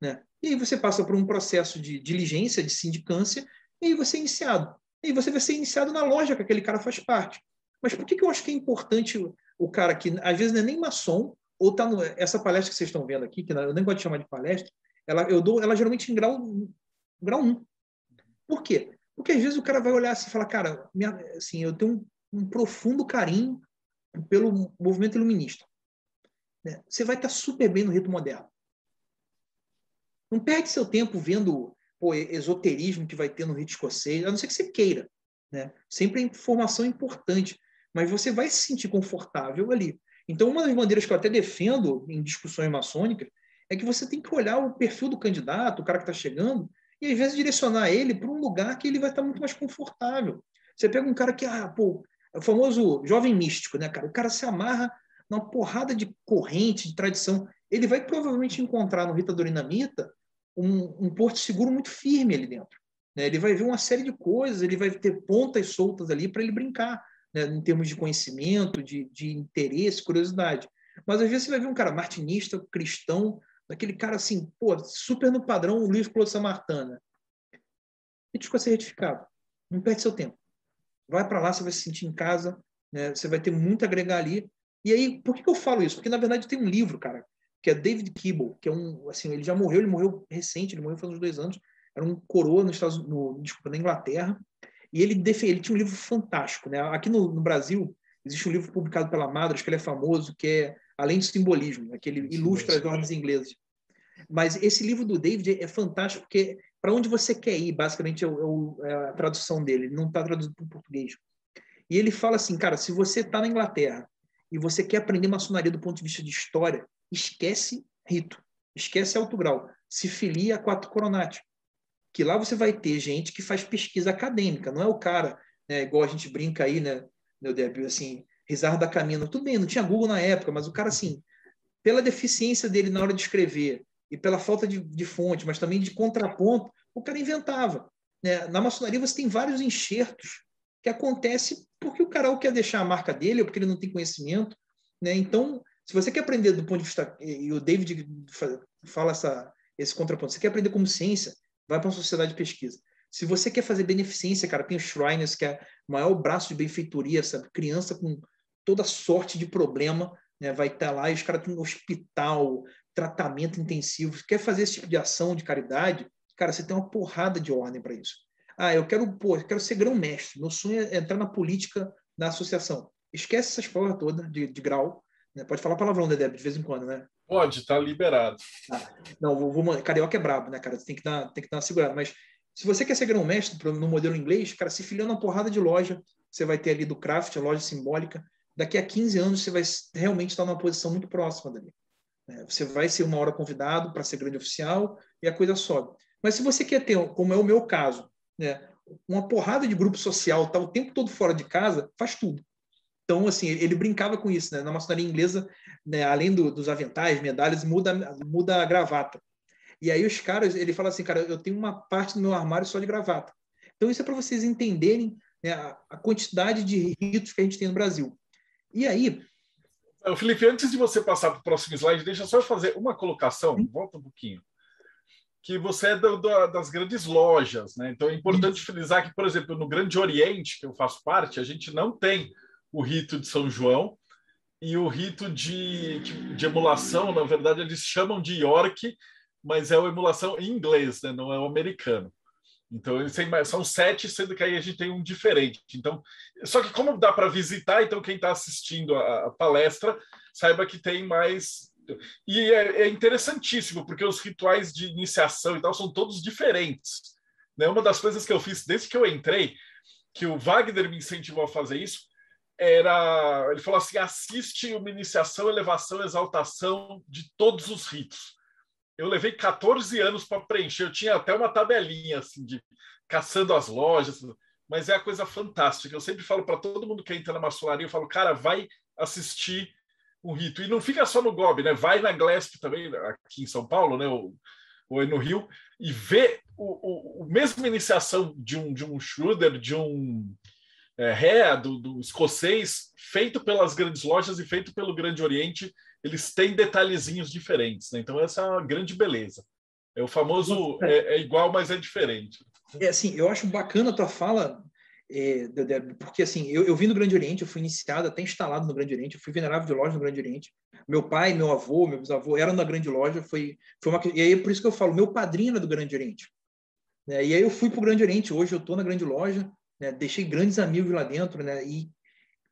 Né? E aí você passa por um processo de diligência, de sindicância, e aí você é iniciado. E aí você vai ser iniciado na loja que aquele cara faz parte. Mas por que, que eu acho que é importante o cara que, às vezes, não é nem maçom, ou tá no, essa palestra que vocês estão vendo aqui, que eu nem gosto de chamar de palestra, ela, eu dou ela geralmente em grau, grau 1. Por quê? Porque às vezes o cara vai olhar assim e falar, cara, minha, assim, eu tenho um, um, profundo carinho pelo movimento iluminista. Né? Você vai estar super bem no rito moderno. Não perde seu tempo vendo o esoterismo que vai ter no rito escocês, a não ser que você queira. Né? Sempre é informação importante, mas você vai se sentir confortável ali. Então, uma das maneiras que eu até defendo em discussões maçônicas é que você tem que olhar o perfil do candidato, o cara que está chegando, e às vezes direcionar ele para um lugar que ele vai estar muito mais confortável. Você pega um cara que, ah, pô, é o famoso jovem místico, né, cara? O cara se amarra numa porrada de corrente, de tradição. Ele vai provavelmente encontrar no Rita Dorinamita um, um porto seguro muito firme ali dentro. Né? Ele vai ver uma série de coisas, ele vai ter pontas soltas ali para ele brincar, né? em termos de conhecimento, de, de interesse, curiosidade. Mas às vezes você vai ver um cara martinista, cristão, daquele cara assim, pô, super no padrão, o Luiz Claude Samartana. E ficou ser retificado. Não perde seu tempo. Vai para lá, você vai se sentir em casa, né? você vai ter muito a agregar ali. E aí, por que, que eu falo isso? Porque, na verdade, tem um livro, cara, que é David Kibble, que é um, assim, ele já morreu, ele morreu recente, ele morreu faz uns dois anos, era um coroa nos Estados, no, desculpa, na Inglaterra, e ele, ele tinha um livro fantástico, né? Aqui no, no Brasil, existe um livro publicado pela Madras, que ele é famoso, que é Além do Simbolismo, né? que ele ilustra as ordens inglesas. Mas esse livro do David é fantástico, porque para onde você quer ir, basicamente, é, o, é a tradução dele, ele não está traduzido para o português. E ele fala assim, cara, se você está na Inglaterra e você quer aprender maçonaria do ponto de vista de história, esquece rito, esquece alto grau, se filia a quatro coronati, que lá você vai ter gente que faz pesquisa acadêmica, não é o cara, né, igual a gente brinca aí, né, meu Débio, assim, risar da caminho. Tudo bem, não tinha Google na época, mas o cara, assim, pela deficiência dele na hora de escrever e pela falta de, de fonte, mas também de contraponto, o cara inventava. Né? Na maçonaria você tem vários enxertos que acontece porque o cara quer deixar a marca dele ou porque ele não tem conhecimento. Né? Então, se você quer aprender do ponto de vista, e o David fala essa, esse contraponto, você quer aprender como ciência, vai para uma sociedade de pesquisa. Se você quer fazer beneficência, cara, tem o Shriners, que é o maior braço de benfeitoria, sabe? Criança com toda sorte de problema, né? vai estar lá e os caras têm um hospital, tratamento intensivo. Quer fazer esse tipo de ação de caridade? Cara, você tem uma porrada de ordem para isso. Ah, eu quero, pô, eu quero ser grão-mestre. Meu sonho é entrar na política da associação. Esquece essas porra toda de, de grau. Né? Pode falar palavrão, Dedé, de vez em quando, né? Pode, tá liberado. Ah, não, vou, vou, carioca é brabo, né, cara? Você tem que dar, tem que dar uma segurada. Mas se você quer ser grão-mestre no modelo inglês, cara, se filiando uma porrada de loja, você vai ter ali do craft, a loja simbólica. Daqui a 15 anos, você vai realmente estar numa posição muito próxima dali. É, você vai ser uma hora convidado para ser grande oficial e a coisa sobe. Mas se você quer ter, como é o meu caso, né, uma porrada de grupo social, tá o tempo todo fora de casa, faz tudo. Então, assim, ele brincava com isso, né? Na maçonaria inglesa, né, além do, dos aventais, medalhas, muda, muda a gravata. E aí os caras, ele fala assim, cara, eu tenho uma parte do meu armário só de gravata. Então, isso é para vocês entenderem né, a, a quantidade de ritos que a gente tem no Brasil. E aí, Felipe, antes de você passar para o próximo slide, deixa eu só fazer uma colocação, volta um pouquinho. Que você é do, do, das grandes lojas, né? Então é importante Isso. frisar que, por exemplo, no Grande Oriente, que eu faço parte, a gente não tem o rito de São João e o rito de, de emulação, na verdade, eles chamam de York, mas é uma emulação em inglês, né? não é o americano. Então, eles são sete, sendo que aí a gente tem um diferente. Então, só que como dá para visitar, então quem está assistindo a, a, palestra saiba que tem mais. E é, é, interessantíssimo, porque os rituais de iniciação e tal são todos diferentes. Né? Uma das coisas que eu fiz desde que eu entrei, que o Wagner me incentivou a fazer isso, era. Ele falou assim: assiste uma iniciação, elevação, exaltação de todos os ritos eu levei 14 anos para preencher. Eu tinha até uma tabelinha assim de caçando as lojas, mas é a coisa fantástica. Eu sempre falo para todo mundo que entra na maçonaria, eu falo, cara, vai assistir um rito. E não fica só no GOB, né? Vai na Glesp também, aqui em São Paulo, né? Ou, ou no Rio, e vê o, o, o mesmo iniciação de um, de um Schroeder, de um é, Ré, do, do escocês, feito pelas grandes lojas e feito pelo Grande Oriente eles têm detalhezinhos diferentes, né? Então essa é uma grande beleza. É o famoso é, é igual, mas é diferente. É assim, eu acho bacana a tua fala, é, porque assim, eu, eu vim do Grande Oriente, eu fui iniciado, até instalado no Grande Oriente, eu fui venerável de loja no Grande Oriente. Meu pai, meu avô, meu bisavô eram da Grande Loja, foi, foi uma, e aí é por isso que eu falo, meu padrinho era do Grande Oriente. Né? E aí eu fui para o Grande Oriente, hoje eu estou na Grande Loja, né? deixei grandes amigos lá dentro, né? E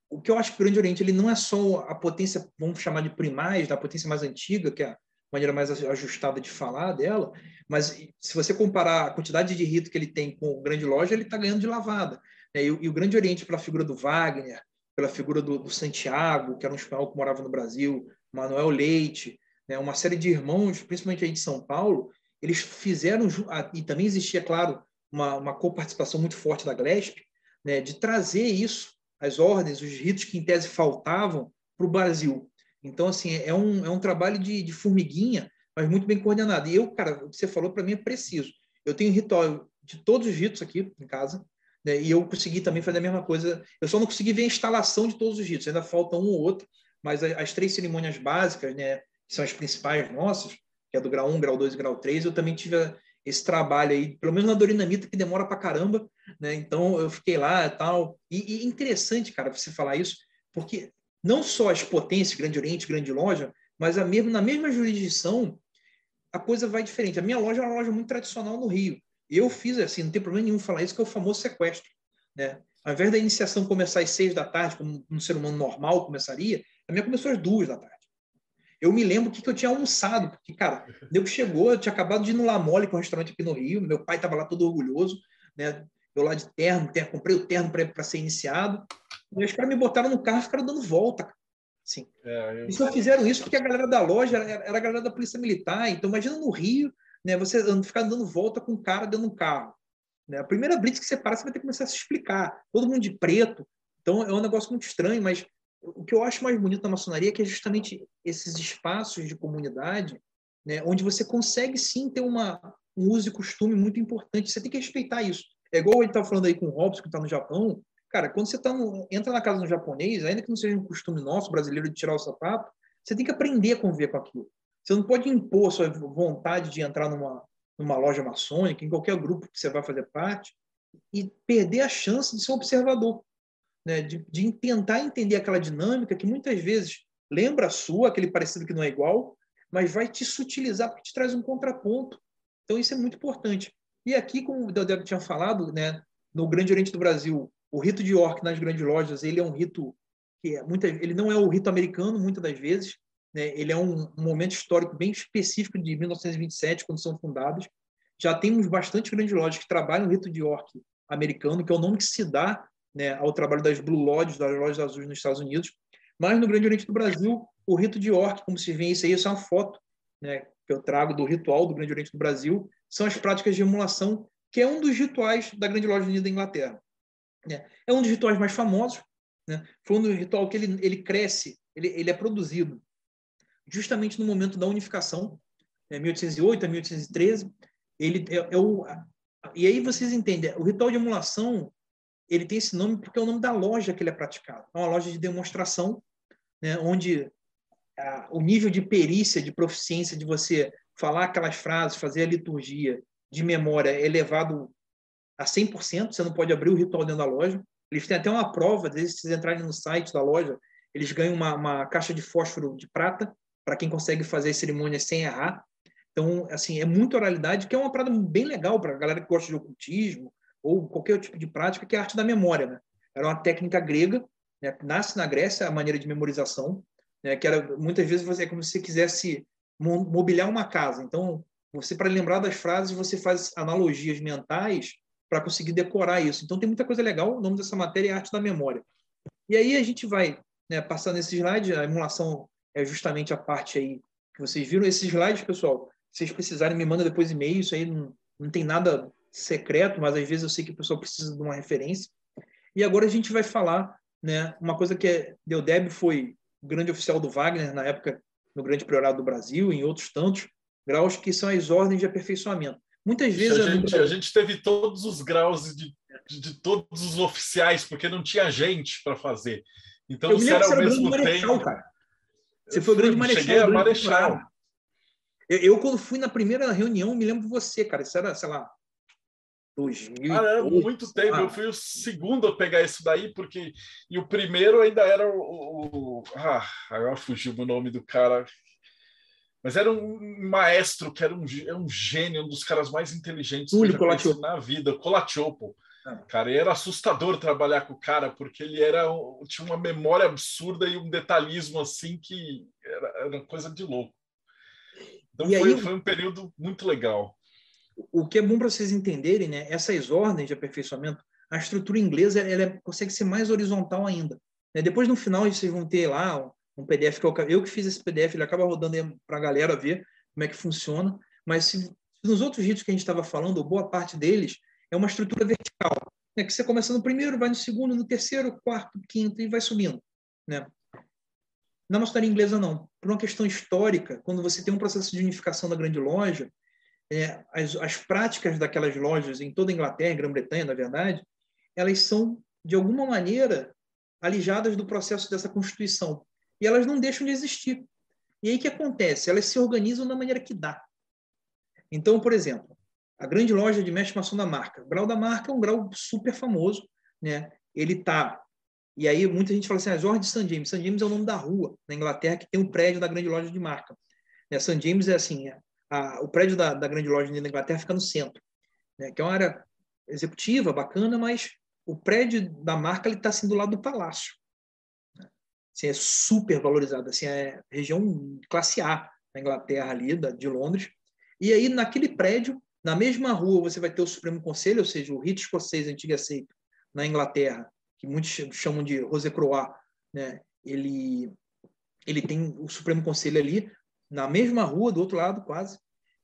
o que eu acho que o Grande Oriente ele não é só a potência, vamos chamar de primais, da potência mais antiga, que é a maneira mais ajustada de falar dela, mas se você comparar a quantidade de rito que ele tem com o Grande Loja, ele está ganhando de lavada. Né? E, e, o Grande Oriente, pela figura do Wagner, pela figura do, do, Santiago, que era um espanhol que morava no Brasil, Manuel Leite, né? uma série de irmãos, principalmente aí de São Paulo, eles fizeram, e também existia, claro, uma, uma coparticipação muito forte da Glesp, né? de trazer isso as ordens, os ritos que em tese faltavam para o Brasil. Então, assim, é um, é um trabalho de, de formiguinha, mas muito bem coordenado. E eu, cara, o que você falou para mim é preciso. Eu tenho ritual de todos os ritos aqui em casa, né, e eu consegui também fazer a mesma coisa. Eu só não consegui ver a instalação de todos os ritos, ainda falta um ou outro, mas as, três cerimônias básicas, né, que são as principais nossas, que é do grau 1, grau 2 e grau 3, eu também tive esse trabalho aí, pelo menos na Dorinamita, que demora para caramba, né? Então eu fiquei lá e tal. E, e interessante, cara, você falar isso, porque não só as potências, Grande Oriente, Grande Loja, mas a mesmo, na mesma jurisdição, a coisa vai diferente. A minha loja é uma loja muito tradicional no Rio. Eu fiz assim, não tem problema nenhum falar isso, que é o famoso sequestro. Né? Ao invés da iniciação começar às seis da tarde, como um ser humano normal começaria, a minha começou às duas da tarde. Eu me lembro o que, que eu tinha almoçado, porque, cara, o chegou, eu tinha acabado de ir no La Mole, que é um restaurante aqui no Rio, meu pai estava lá todo orgulhoso, né? Eu lá de terno, terno comprei o terno para ser iniciado, e os caras me botaram no carro e ficaram dando volta, cara. Assim. É, eu... E só fizeram isso porque a galera da loja era, era a galera da Polícia Militar, então imagina no Rio, né, você ficar dando volta com um cara dentro de um carro. Né? A primeira blitz que você para, você vai ter que começar a se explicar. Todo mundo de preto. Então é um negócio muito estranho, mas o que eu acho mais bonito na maçonaria é que é justamente esses espaços de comunidade, né, onde você consegue sim ter uma, um uso e costume muito importante. Você tem que respeitar isso. É igual ele estava falando aí com o Robson, que está no Japão. Cara, quando você tá no, entra na casa do japonês, ainda que não seja um costume nosso, brasileiro, de tirar o sapato, você tem que aprender a conviver com aquilo. Você não pode impor sua vontade de entrar numa, numa loja maçônica, em qualquer grupo que você vai fazer parte, e perder a chance de ser um observador né, de, de tentar entender aquela dinâmica que muitas vezes lembra a sua, aquele parecido que não é igual, mas vai te sutilizar porque te traz um contraponto. Então isso é muito importante. E aqui, como o Deodego tinha falado, né, no Grande Oriente do Brasil, o rito de York nas grandes lojas, ele é um rito que é ele não é o rito americano muitas das vezes, né, ele é um, um momento histórico bem específico de 1927, quando são fundados. Já temos bastante grandes lojas que trabalham o rito de York americano, que é o nome que se dá né, ao trabalho das Blue Lodges, das lojas azuis nos Estados Unidos. Mas no Grande Oriente do Brasil, o rito de York, como se vê isso aí, isso é uma foto né, que eu trago do ritual do Grande Oriente do Brasil, são as práticas de emulação, que é um dos rituais da Grande Loja Unida da Inglaterra. Né. É um dos rituais mais famosos, né? foi um ritual que ele, ele cresce, ele, ele é produzido justamente no momento da unificação, né, 1808 a 1813. Ele é, é o, e aí vocês entendem, o ritual de emulação ele tem esse nome porque é o nome da loja que ele é praticado. É uma loja de demonstração, né, onde a, o nível de perícia, de proficiência de você falar aquelas frases, fazer a liturgia de memória é elevado a 100%, você não pode abrir o ritual dentro da loja. Eles têm até uma prova, se vocês entrarem no site da loja, eles ganham uma, uma caixa de fósforo de prata para quem consegue fazer as cerimônias sem errar. Então, assim, é muita oralidade, que é uma parada bem legal para a galera que gosta de ocultismo ou qualquer tipo de prática, que é a arte da memória. Né? Era uma técnica grega, né? nasce na Grécia a maneira de memorização, né? que era muitas vezes você é como se você quisesse mobiliar uma casa. Então, você para lembrar das frases, você faz analogias mentais para conseguir decorar isso. Então, tem muita coisa legal. O nome dessa matéria é Arte da Memória. E aí a gente vai né, passar nesse slide. A emulação é justamente a parte aí que vocês viram. Esses slides, pessoal, se vocês precisarem, me manda depois e-mail. Isso aí não, não tem nada secreto, mas às vezes eu sei que o pessoal precisa de uma referência. E agora a gente vai falar né, uma coisa que é, Deodeb foi o grande oficial do Wagner na época no Grande Priorado do Brasil, em outros tantos graus, que são as ordens de aperfeiçoamento. Muitas vezes. A gente, a gente teve todos os graus de, de, todos os oficiais, porque não tinha gente para fazer. Então, eu se era ao mesmo marechal, tempo. Cara. Você foi o grande marechal. Cheguei a marechal. Eu, eu, quando fui na primeira reunião, me lembro de você, cara. Isso era, sei lá, 2000. Cara, muito tempo. Ah. Eu fui o segundo a pegar isso daí, porque. E o primeiro ainda era o. o... Ah, agora fugiu o nome do cara. Mas era um maestro que era um, era um gênio, um dos caras mais inteligentes Túlio que eu já conheci na vida, Colaciopo. Ah. Cara, era assustador trabalhar com o cara, porque ele era tinha uma memória absurda e um detalhismo assim que era, era coisa de louco. Então foi, aí, foi um período muito legal. O que é bom para vocês entenderem, né? Essas ordens de aperfeiçoamento, a estrutura inglesa ela consegue ser mais horizontal ainda. Né? Depois no final vocês vão ter lá um PDF que eu, eu que fiz esse PDF, ele acaba rodando para a galera ver como é que funciona. Mas se, nos outros ritos que a gente estava falando, boa parte deles é uma estrutura vertical, né? que você começa no primeiro, vai no segundo, no terceiro, quarto, quinto e vai subindo. Né? Na maçonaria inglesa, não. Por uma questão histórica, quando você tem um processo de unificação da grande loja, é, as, as práticas daquelas lojas em toda a Inglaterra, Grã-Bretanha, na verdade, elas são, de alguma maneira, alijadas do processo dessa constituição e elas não deixam de existir. E aí o que acontece? Elas se organizam da maneira que dá. Então, por exemplo, a grande loja de mestre maçom da marca. O grau da marca é um grau super famoso, né? Ele tá e aí muita gente fala assim, as ordens de St. James. St. James é o nome da rua na Inglaterra que tem um prédio da grande loja de marca. Né? St. James é assim, é, a, o prédio da, da grande loja na Inglaterra fica no centro, né? que é uma área executiva, bacana, mas o prédio da marca está assim do lado do palácio assim, é super valorizada, assim, é região classe A na Inglaterra ali, da, de Londres. E aí, naquele prédio, na mesma rua, você vai ter o Supremo Conselho, ou seja, o rito escocês antigo aceito na Inglaterra, que muitos chamam de Rose Croix, né? ele, ele tem o Supremo Conselho ali, na mesma rua, do outro lado, quase.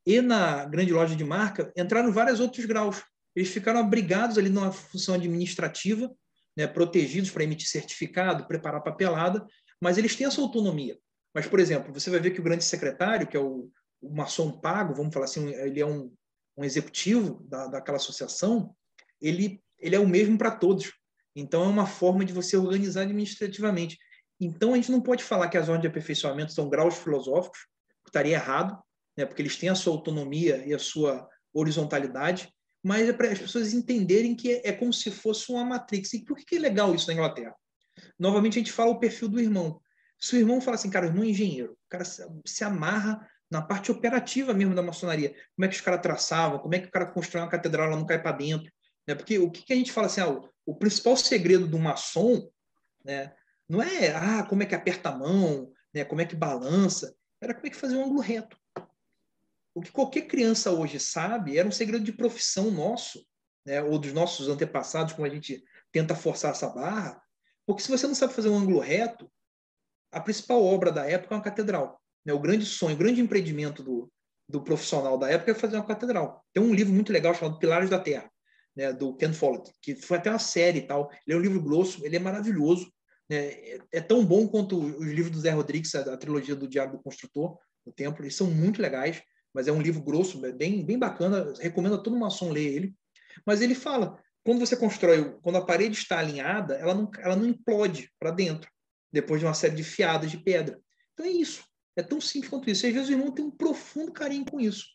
E na grande loja de marca, entraram vários outros graus. Eles ficaram abrigados ali numa função administrativa, né, protegidos para emitir certificado, preparar papelada, mas eles têm essa autonomia. Mas, por exemplo, você vai ver que o grande secretário, que é o, o maçom pago, vamos falar assim, ele é um, um executivo da, daquela associação, ele, ele é o mesmo para todos. Então, é uma forma de você organizar administrativamente. Então, a gente não pode falar que as ordens de aperfeiçoamento são graus filosóficos, estaria errado, né, porque eles têm a sua autonomia e a sua horizontalidade, mas é para as pessoas entenderem que é, é, como se fosse uma matrix. E por que é legal isso na Inglaterra? Novamente, a gente fala o perfil do irmão. Se o irmão fala assim, cara, o irmão é engenheiro, o cara se, se amarra na parte operativa mesmo da maçonaria. Como é que os caras traçavam, como é que o cara constrói uma catedral, ela não cai para dentro. Né? Porque o que, que, a gente fala assim, ah, o, o, principal segredo do maçom né, não é ah, como é que aperta a mão, né, como é que balança, era como é que fazer um ângulo reto. O que qualquer criança hoje sabe era um segredo de profissão nosso, né, ou dos nossos antepassados, como a gente tenta forçar essa barra, porque se você não sabe fazer um ângulo reto, a principal obra da época é uma catedral. Né? O grande sonho, o grande empreendimento do, do profissional da época é fazer uma catedral. Tem um livro muito legal chamado Pilares da Terra, né, do Ken Follett, que foi até uma série e tal. Ele é um livro grosso, ele é maravilhoso. É, é tão bom quanto os livros do Zé Rodrigues, a, a trilogia do Diabo Construtor, o Templo. Eles são muito legais mas é um livro grosso, bem, bem bacana, recomendo a todo maçom ler ele. Mas ele fala, quando você constrói, quando a parede está alinhada, ela não, ela não implode para dentro, depois de uma série de fiadas de pedra. Então é isso, é tão simples quanto isso. E às vezes o irmão tem um profundo carinho com isso.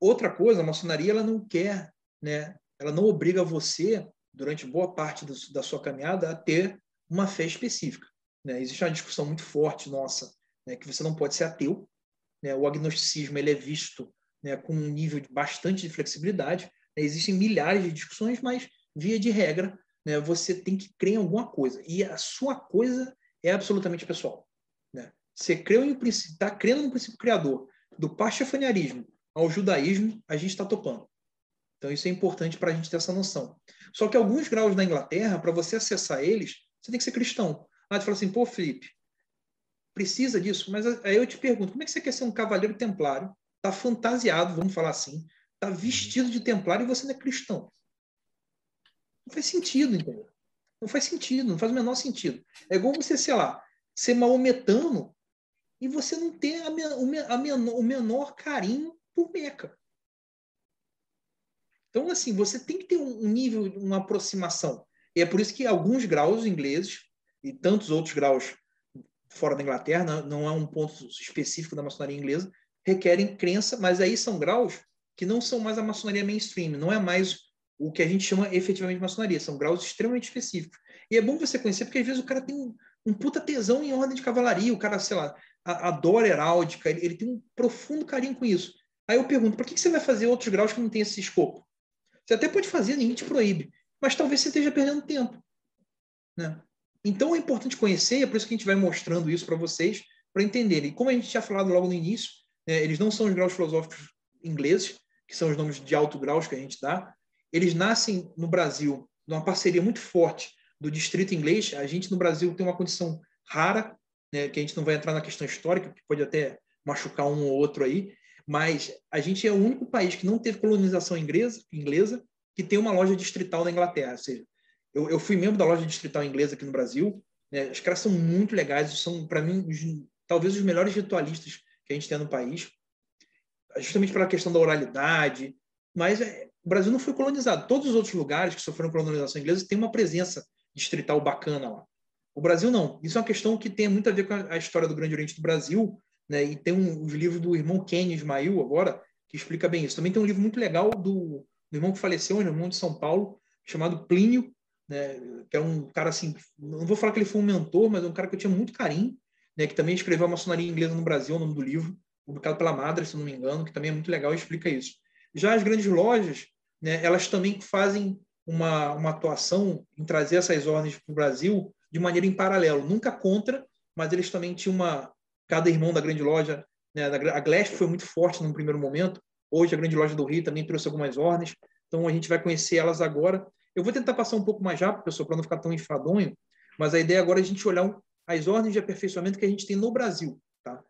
Outra coisa, a maçonaria ela não quer, né? ela não obriga você durante boa parte do, da sua caminhada, a ter uma fé específica. Né? Existe uma discussão muito forte nossa, né, que você não pode ser ateu. Né? O agnosticismo ele é visto né, com um nível de bastante de flexibilidade. Né? Existem milhares de discussões, mas, via de regra, né, você tem que crer em alguma coisa. E a sua coisa é absolutamente pessoal. Né? Você está crendo no princípio criador, do pastafarianismo ao judaísmo, a gente está topando. Então, isso é importante para a gente ter essa noção. Só que alguns graus na Inglaterra, para você acessar eles, você tem que ser cristão. Aí tu fala assim, pô, Felipe, precisa disso? Mas aí eu te pergunto, como é que você quer ser um cavaleiro templário, tá fantasiado, vamos falar assim, tá vestido de templário e você não é cristão? Não faz sentido, entendeu? Não faz sentido, não faz o menor sentido. É igual você, sei lá, ser maometano e você não ter a, a, o menor carinho por Meca. Então, assim, você tem que ter um nível, uma aproximação. E é por isso que alguns graus ingleses e tantos outros graus fora da Inglaterra, não é um ponto específico da maçonaria inglesa, requerem crença, mas aí são graus que não são mais a maçonaria mainstream, não é mais o que a gente chama efetivamente de maçonaria, são graus extremamente específicos. E é bom você conhecer, porque às vezes o cara tem um, puta tesão em ordem de cavalaria, o cara, sei lá, adora heráldica, ele, ele tem um profundo carinho com isso. Aí eu pergunto, por que você vai fazer outros graus que não tem esse escopo? Você até pode fazer, ninguém te proíbe, mas talvez você esteja perdendo tempo. Né? Então é importante conhecer, e é por isso que a gente vai mostrando isso para vocês, para entenderem. E como a gente tinha falado logo no início, né, eles não são os graus filosóficos ingleses, que são os nomes de alto graus que a gente dá, eles nascem no Brasil numa parceria muito forte do distrito inglês. A gente no Brasil tem uma condição rara, né, que a gente não vai entrar na questão histórica, que pode até machucar um ou outro aí, mas a gente é o único país que não teve colonização inglesa, inglesa que tem uma loja distrital na Inglaterra. Ou seja, eu, eu fui membro da loja distrital inglesa aqui no Brasil. Né? Os caras são muito legais, são, para mim, os, talvez os melhores ritualistas que a gente tem no país, justamente pela questão da oralidade. Mas é, o Brasil não foi colonizado. Todos os outros lugares que sofreram colonização inglesa têm uma presença distrital bacana lá. O Brasil não. Isso é uma questão que tem muito a ver com a, história do Grande Oriente do Brasil, né? E tem um, os livros do irmão Kenny Ismail agora que explica bem isso. Também tem um livro muito legal do, do irmão que faleceu, um irmão de São Paulo, chamado Plínio, né? Que é um cara assim, não vou falar que ele foi um mentor, mas é um cara que eu tinha muito carinho, né? Que também escreveu a maçonaria inglesa no Brasil, o nome do livro, publicado pela Madre, se não me engano, que também é muito legal e explica isso. Já as grandes lojas, né? Elas também fazem uma, uma atuação em trazer essas ordens para o Brasil de maneira em paralelo, nunca contra, mas eles também tinham uma, cada irmão da grande loja, né, a Glass foi muito forte no primeiro momento, hoje a grande loja do Rio também trouxe algumas ordens, então a gente vai conhecer elas agora. Eu vou tentar passar um pouco mais rápido, pessoal, para não ficar tão enfadonho, mas a ideia agora é a gente olhar as ordens de aperfeiçoamento que a gente tem no Brasil, tá?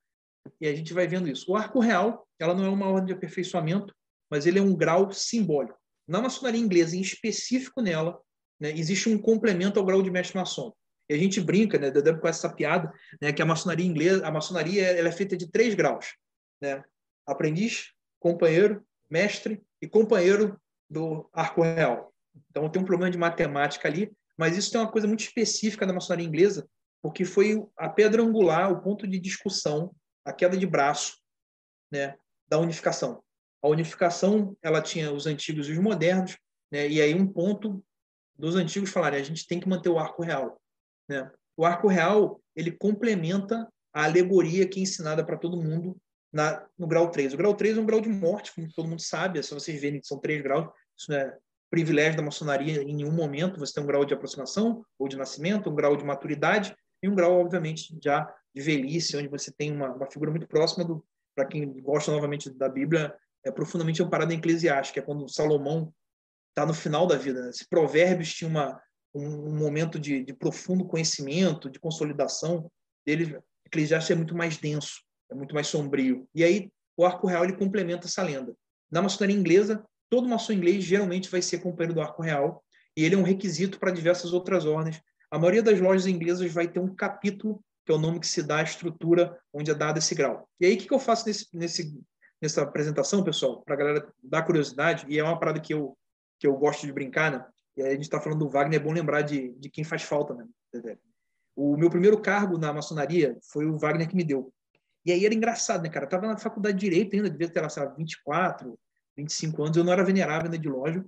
E a gente vai vendo isso. O arco real, ela não é uma ordem de aperfeiçoamento, mas ele é um grau simbólico. Na maçonaria inglesa, em específico nela, né, existe um complemento ao grau de mestre maçom. E a gente brinca, né, com essa piada, né, que a maçonaria inglesa, a maçonaria ela é feita de três graus, né? Aprendiz, companheiro, mestre e companheiro do arco real. Então tem um problema de matemática ali, mas isso tem uma coisa muito específica da maçonaria inglesa, porque foi a pedra angular, o ponto de discussão, a queda de braço, né, da unificação. A unificação, ela tinha os antigos e os modernos, né, e aí um ponto dos antigos falarem, a gente tem que manter o arco real. Né? O arco real ele complementa a alegoria que é ensinada para todo mundo na, no grau 3. O grau 3 é um grau de morte, como todo mundo sabe, é só vocês verem que são três graus, isso não é privilégio da maçonaria em nenhum momento, você tem um grau de aproximação ou de nascimento, um grau de maturidade e um grau, obviamente, já de velhice, onde você tem uma, uma figura muito próxima do, para quem gosta novamente da Bíblia, é profundamente amparada em Eclesiastes, que é quando Salomão está no final da vida. Esse Provérbios tinha uma, um, momento de, de, profundo conhecimento, de consolidação dele, Eclesiastes é muito mais denso, é muito mais sombrio. E aí o arco real ele complementa essa lenda. Na maçonaria inglesa, todo maçom inglês geralmente vai ser companheiro do arco real, e ele é um requisito para diversas outras ordens. A maioria das lojas inglesas vai ter um capítulo, que é o nome que se dá à estrutura onde é dado esse grau. E aí, o que eu faço nesse, nesse, nessa apresentação, pessoal, para a galera dar curiosidade, e é uma parada que eu, que eu gosto de brincar, né? E aí a gente está falando do Wagner, é bom lembrar de, de quem faz falta, né? O meu primeiro cargo na maçonaria foi o Wagner que me deu. E aí era engraçado, né, cara? Eu tava na faculdade de Direito ainda, devia ter, sei lá, 24, 25 anos, eu não era venerável ainda de loja.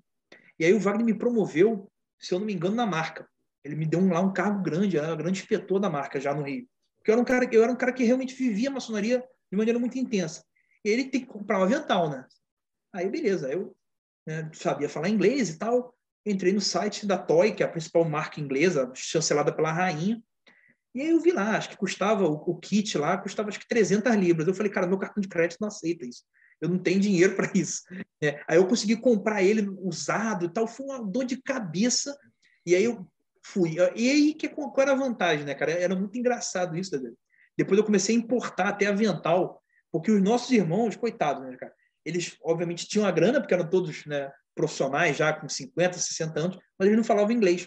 E aí o Wagner me promoveu, se eu não me engano, na marca. Ele me deu um, lá um cargo grande, era um grande inspetor da marca já no Rio. Porque eu era um cara, eu era um cara que realmente vivia a maçonaria de maneira muito intensa. E ele tem que comprar um avental, né? Aí, beleza. Eu né, sabia falar inglês e tal. Entrei no site da Toy, que é a principal marca inglesa, chancelada pela rainha. E aí eu vi lá, acho que custava, o, o kit lá custava acho que 300 libras. Eu falei, cara, meu cartão de crédito não aceita isso. Eu não tenho dinheiro para isso. É, aí eu consegui comprar ele usado e tal. Foi uma dor de cabeça. E aí eu fui. E aí, que, qual era a vantagem, né, cara? Era muito engraçado isso. Né? Depois eu comecei a importar até avental, porque os nossos irmãos, coitados, né, cara? Eles, obviamente, tinham a grana, porque eram todos né, profissionais já com 50, 60 anos, mas eles não falavam inglês.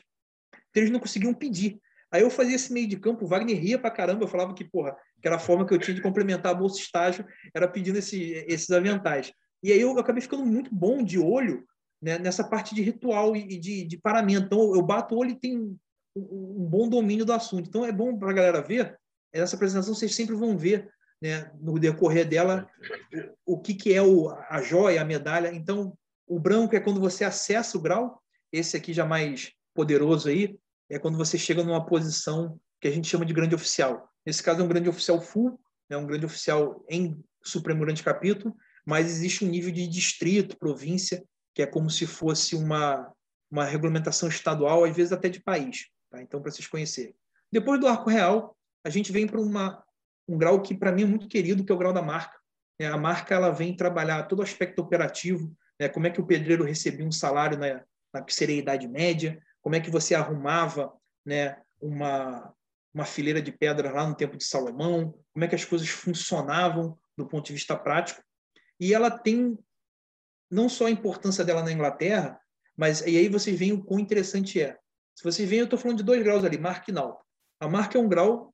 Então eles não conseguiam pedir. Aí eu fazia esse meio de campo, o Wagner ria pra caramba, eu falava que, porra, que era a forma que eu tinha de complementar a bolsa estágio, era pedindo esse, esses aventais. E aí eu acabei ficando muito bom de olho né, nessa parte de ritual e de, de paramento. Então eu bato o olho e tenho um, bom domínio do assunto. Então é bom para a galera ver, nessa apresentação vocês sempre vão ver né, no decorrer dela o, o que, que é o, a joia, a medalha. Então o branco é quando você acessa o grau, esse aqui já mais poderoso aí, é quando você chega numa posição que a gente chama de grande oficial. Nesse caso é um grande oficial full, é um grande oficial em Supremo Grande Capítulo, mas existe um nível de distrito, província, que é como se fosse uma, uma regulamentação estadual, às vezes até de país. Tá? Então, para vocês conhecerem. Depois do arco real, a gente vem para um grau que, para mim, é muito querido, que é o grau da marca. É, a marca ela vem trabalhar todo o aspecto operativo, né? como é que o pedreiro recebia um salário na, na que seria Idade Média, como é que você arrumava né, uma, uma fileira de pedras lá no tempo de Salomão, como é que as coisas funcionavam do ponto de vista prático. E ela tem não só a importância dela na Inglaterra, mas e aí vocês veem o quão interessante é. Se vocês veem, eu estou falando de dois graus ali, marca e náutica. A marca é um grau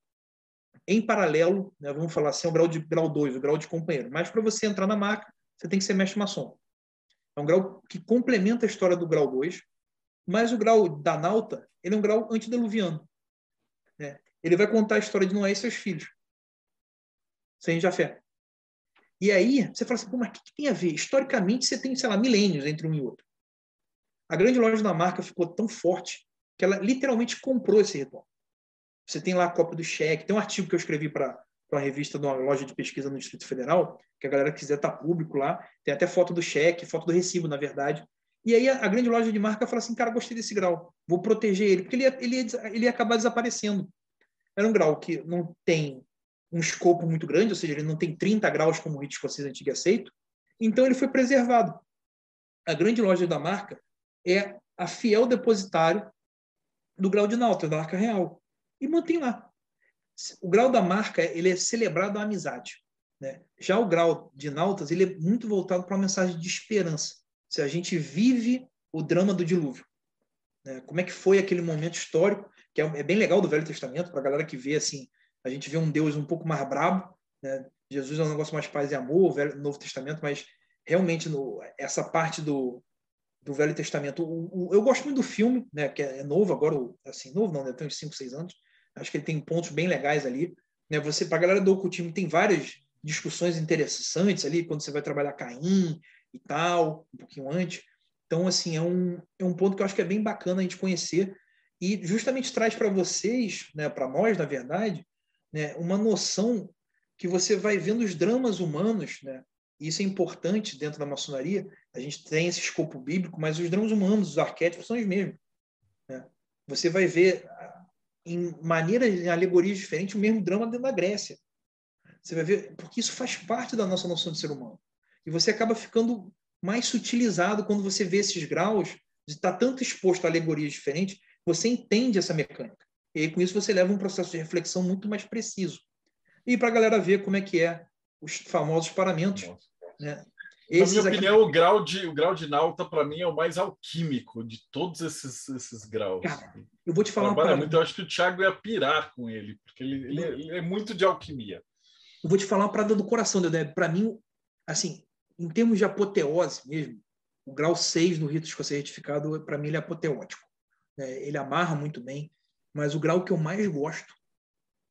em paralelo, né, vamos falar assim, é um grau de grau 2, o grau de companheiro. Mas para você entrar na marca, você tem que ser mestre maçom. É um grau que complementa a história do grau 2, mas o grau da Nauta, ele é um grau antediluviano. Né? Ele vai contar a história de Noé e seus filhos, sem Jafé. E aí, você fala assim, mas o que, que, tem a ver? Historicamente, você tem, sei lá, milênios entre um e outro. A grande loja da marca ficou tão forte que ela literalmente comprou esse ritual. Você tem lá a cópia do cheque, tem um artigo que eu escrevi para uma revista de uma loja de pesquisa no Distrito Federal, que a galera quiser tá público lá, tem até foto do cheque, foto do recibo, na verdade, e aí a, a, grande loja de marca fala assim, cara, gostei desse grau, vou proteger ele, porque ele ia, ele, ia, ele ia acabar desaparecendo. Era um grau que não tem um escopo muito grande, ou seja, ele não tem 30 graus como o rito escocês antigo aceito, então ele foi preservado. A grande loja da marca é a fiel depositário do grau de náutica, da marca real, e mantém lá. O grau da marca ele é celebrado a amizade. Né? Já o grau de nautas ele é muito voltado para uma mensagem de esperança se a gente vive o drama do dilúvio. Né? Como é que foi aquele momento histórico, que é, é bem legal do Velho Testamento, para a galera que vê assim, a gente vê um Deus um pouco mais brabo, né? Jesus é um negócio mais paz e amor, o Velho, Novo Testamento, mas realmente no, essa parte do, do Velho Testamento, o, o, eu gosto muito do filme, né, que é, é novo agora, assim, novo não, né, tem uns 5, 6 anos, acho que ele tem pontos bem legais ali, né, você, para a galera do ocultismo, tem várias discussões interessantes ali, quando você vai trabalhar Caim, e tal, um pouquinho antes. Então, assim, é um, é um ponto que eu acho que é bem bacana a gente conhecer e justamente traz para vocês, né, para nós, na verdade, né, uma noção que você vai vendo os dramas humanos, né? Isso é importante dentro da maçonaria. A gente tem esse escopo bíblico, mas os dramas humanos, os arquétipos são os mesmos. Né? Você vai ver em maneiras, em alegorias diferentes, o mesmo drama dentro da Grécia. Você vai ver, porque isso faz parte da nossa noção de ser humano. E você acaba ficando mais sutilizado quando você vê esses graus de estar tanto exposto a alegorias diferentes, você entende essa mecânica. E aí, com isso você leva um processo de reflexão muito mais preciso. E para a galera ver como é que é os famosos paramentos. Né? Na minha opinião, o grau de, o grau de Nauta, para mim, é o mais alquímico de todos esses, esses graus. Cara, eu vou te falar uma muito, Eu acho que o Thiago ia pirar com ele, porque ele, ele, ele é muito de alquimia. Eu vou te falar uma parada do coração, Dedé. Para mim, assim, em termos de apoteose mesmo, o grau 6 no rito escocês retificado, para mim, ele é apoteótico. É, ele amarra muito bem, mas o grau que eu mais gosto,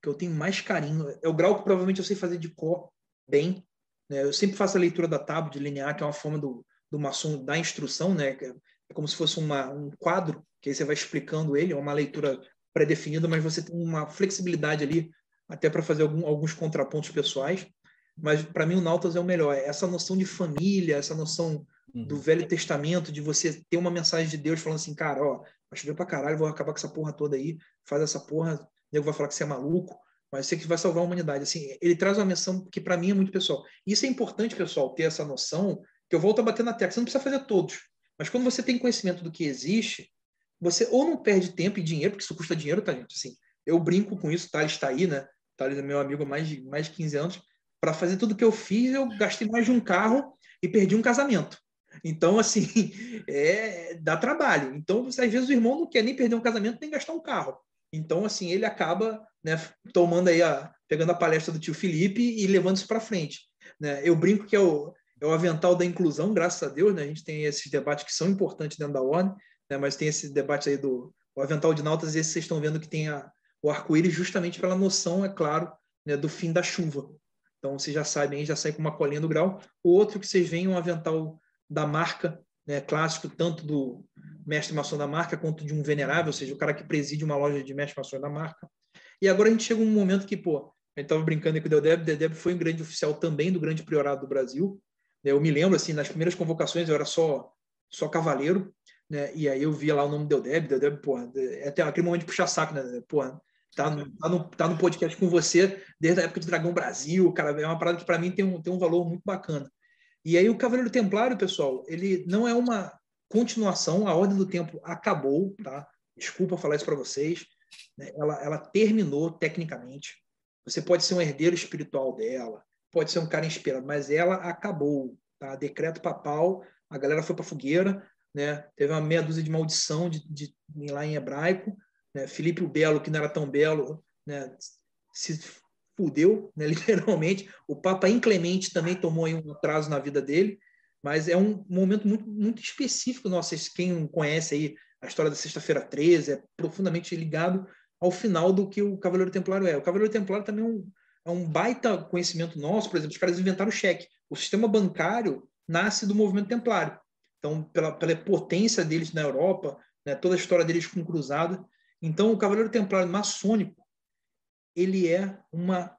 que eu tenho mais carinho, é o grau que provavelmente eu sei fazer de cor bem. Né? Eu sempre faço a leitura da tábua de linear, que é uma forma do, do maçom da instrução, né? é como se fosse uma, um quadro que aí você vai explicando ele, é uma leitura pré-definida, mas você tem uma flexibilidade ali até para fazer algum, alguns contrapontos pessoais. Mas para mim o Nautas é o melhor. Essa noção de família, essa noção uhum. do Velho Testamento, de você ter uma mensagem de Deus falando assim, cara, ó, vai chover para caralho, vou acabar com essa porra toda aí, faz essa porra, o nego vai falar que você é maluco, mas você que vai salvar a humanidade. Assim, ele traz uma menção que para mim é muito pessoal. Isso é importante, pessoal, ter essa noção, que eu volto a bater na tecla. Você não precisa fazer todos, mas quando você tem conhecimento do que existe, você ou não perde tempo e dinheiro, porque isso custa dinheiro, tá, gente? Assim, eu brinco com isso, Thales está aí, né? Thales é meu amigo há mais de, mais de 15 anos. Para fazer tudo que eu fiz, eu gastei mais de um carro e perdi um casamento. Então, assim, é, dá trabalho. Então, às vezes o irmão não quer nem perder um casamento, nem gastar um carro. Então, assim, ele acaba né, tomando aí a, pegando a palestra do tio Felipe e levando isso para frente. Né? Eu brinco que é o, é o avental da inclusão, graças a Deus, né? A gente tem esses debates que são importantes dentro da ordem, né? Mas tem esse debate aí do o avental de nautas, esse vocês estão vendo que tem a, o arco-íris justamente pela noção, é claro, né, do fim da chuva. Então, vocês já sabem, já sai com uma colinha do grau. O outro que vocês veem é um avental da marca, né, clássico, tanto do mestre maçom da marca quanto de um venerável, ou seja, o cara que preside uma loja de mestre maçom da marca. E agora a gente chega um momento que, pô, a gente estava brincando com o Dedeb, Dedeb foi um grande oficial também do grande priorado do Brasil. Eu me lembro, assim, nas primeiras convocações eu era só, só cavaleiro, né? E aí eu via lá o nome do Deldeb, Deldeb, porra, é até aquele momento de puxar saco, né? Porra, tá no, tá, no, tá no podcast com você desde a época de Dragão Brasil, cara, é uma parada que para mim tem um, tem um valor muito bacana. E aí o Cavaleiro Templário, pessoal, ele não é uma continuação, a Ordem do Tempo acabou, tá? Desculpa falar isso para vocês, né? ela, ela terminou tecnicamente. Você pode ser um herdeiro espiritual dela, pode ser um cara inspirado, mas ela acabou, tá? Decreto papal, a galera foi para fogueira, né? Teve uma meia dúzia de maldição de, de, de lá em hebraico, né? Filipe o Belo, que não era tão belo, né? Se fudeu, né? literalmente. O Papa inclemente também tomou um atraso na vida dele, mas é um momento muito, muito específico. Nossa, quem conhece aí a história da Sexta-feira 13 é profundamente ligado ao final do que o Cavaleiro Templário é. O Cavaleiro Templário também é um, é um baita conhecimento nosso. Por exemplo, os caras inventaram o cheque. O sistema bancário nasce do movimento templário. Então, pela, pela potência deles na Europa, né, toda a história deles com cruzado. Então, o Cavaleiro Templário maçônico, ele é uma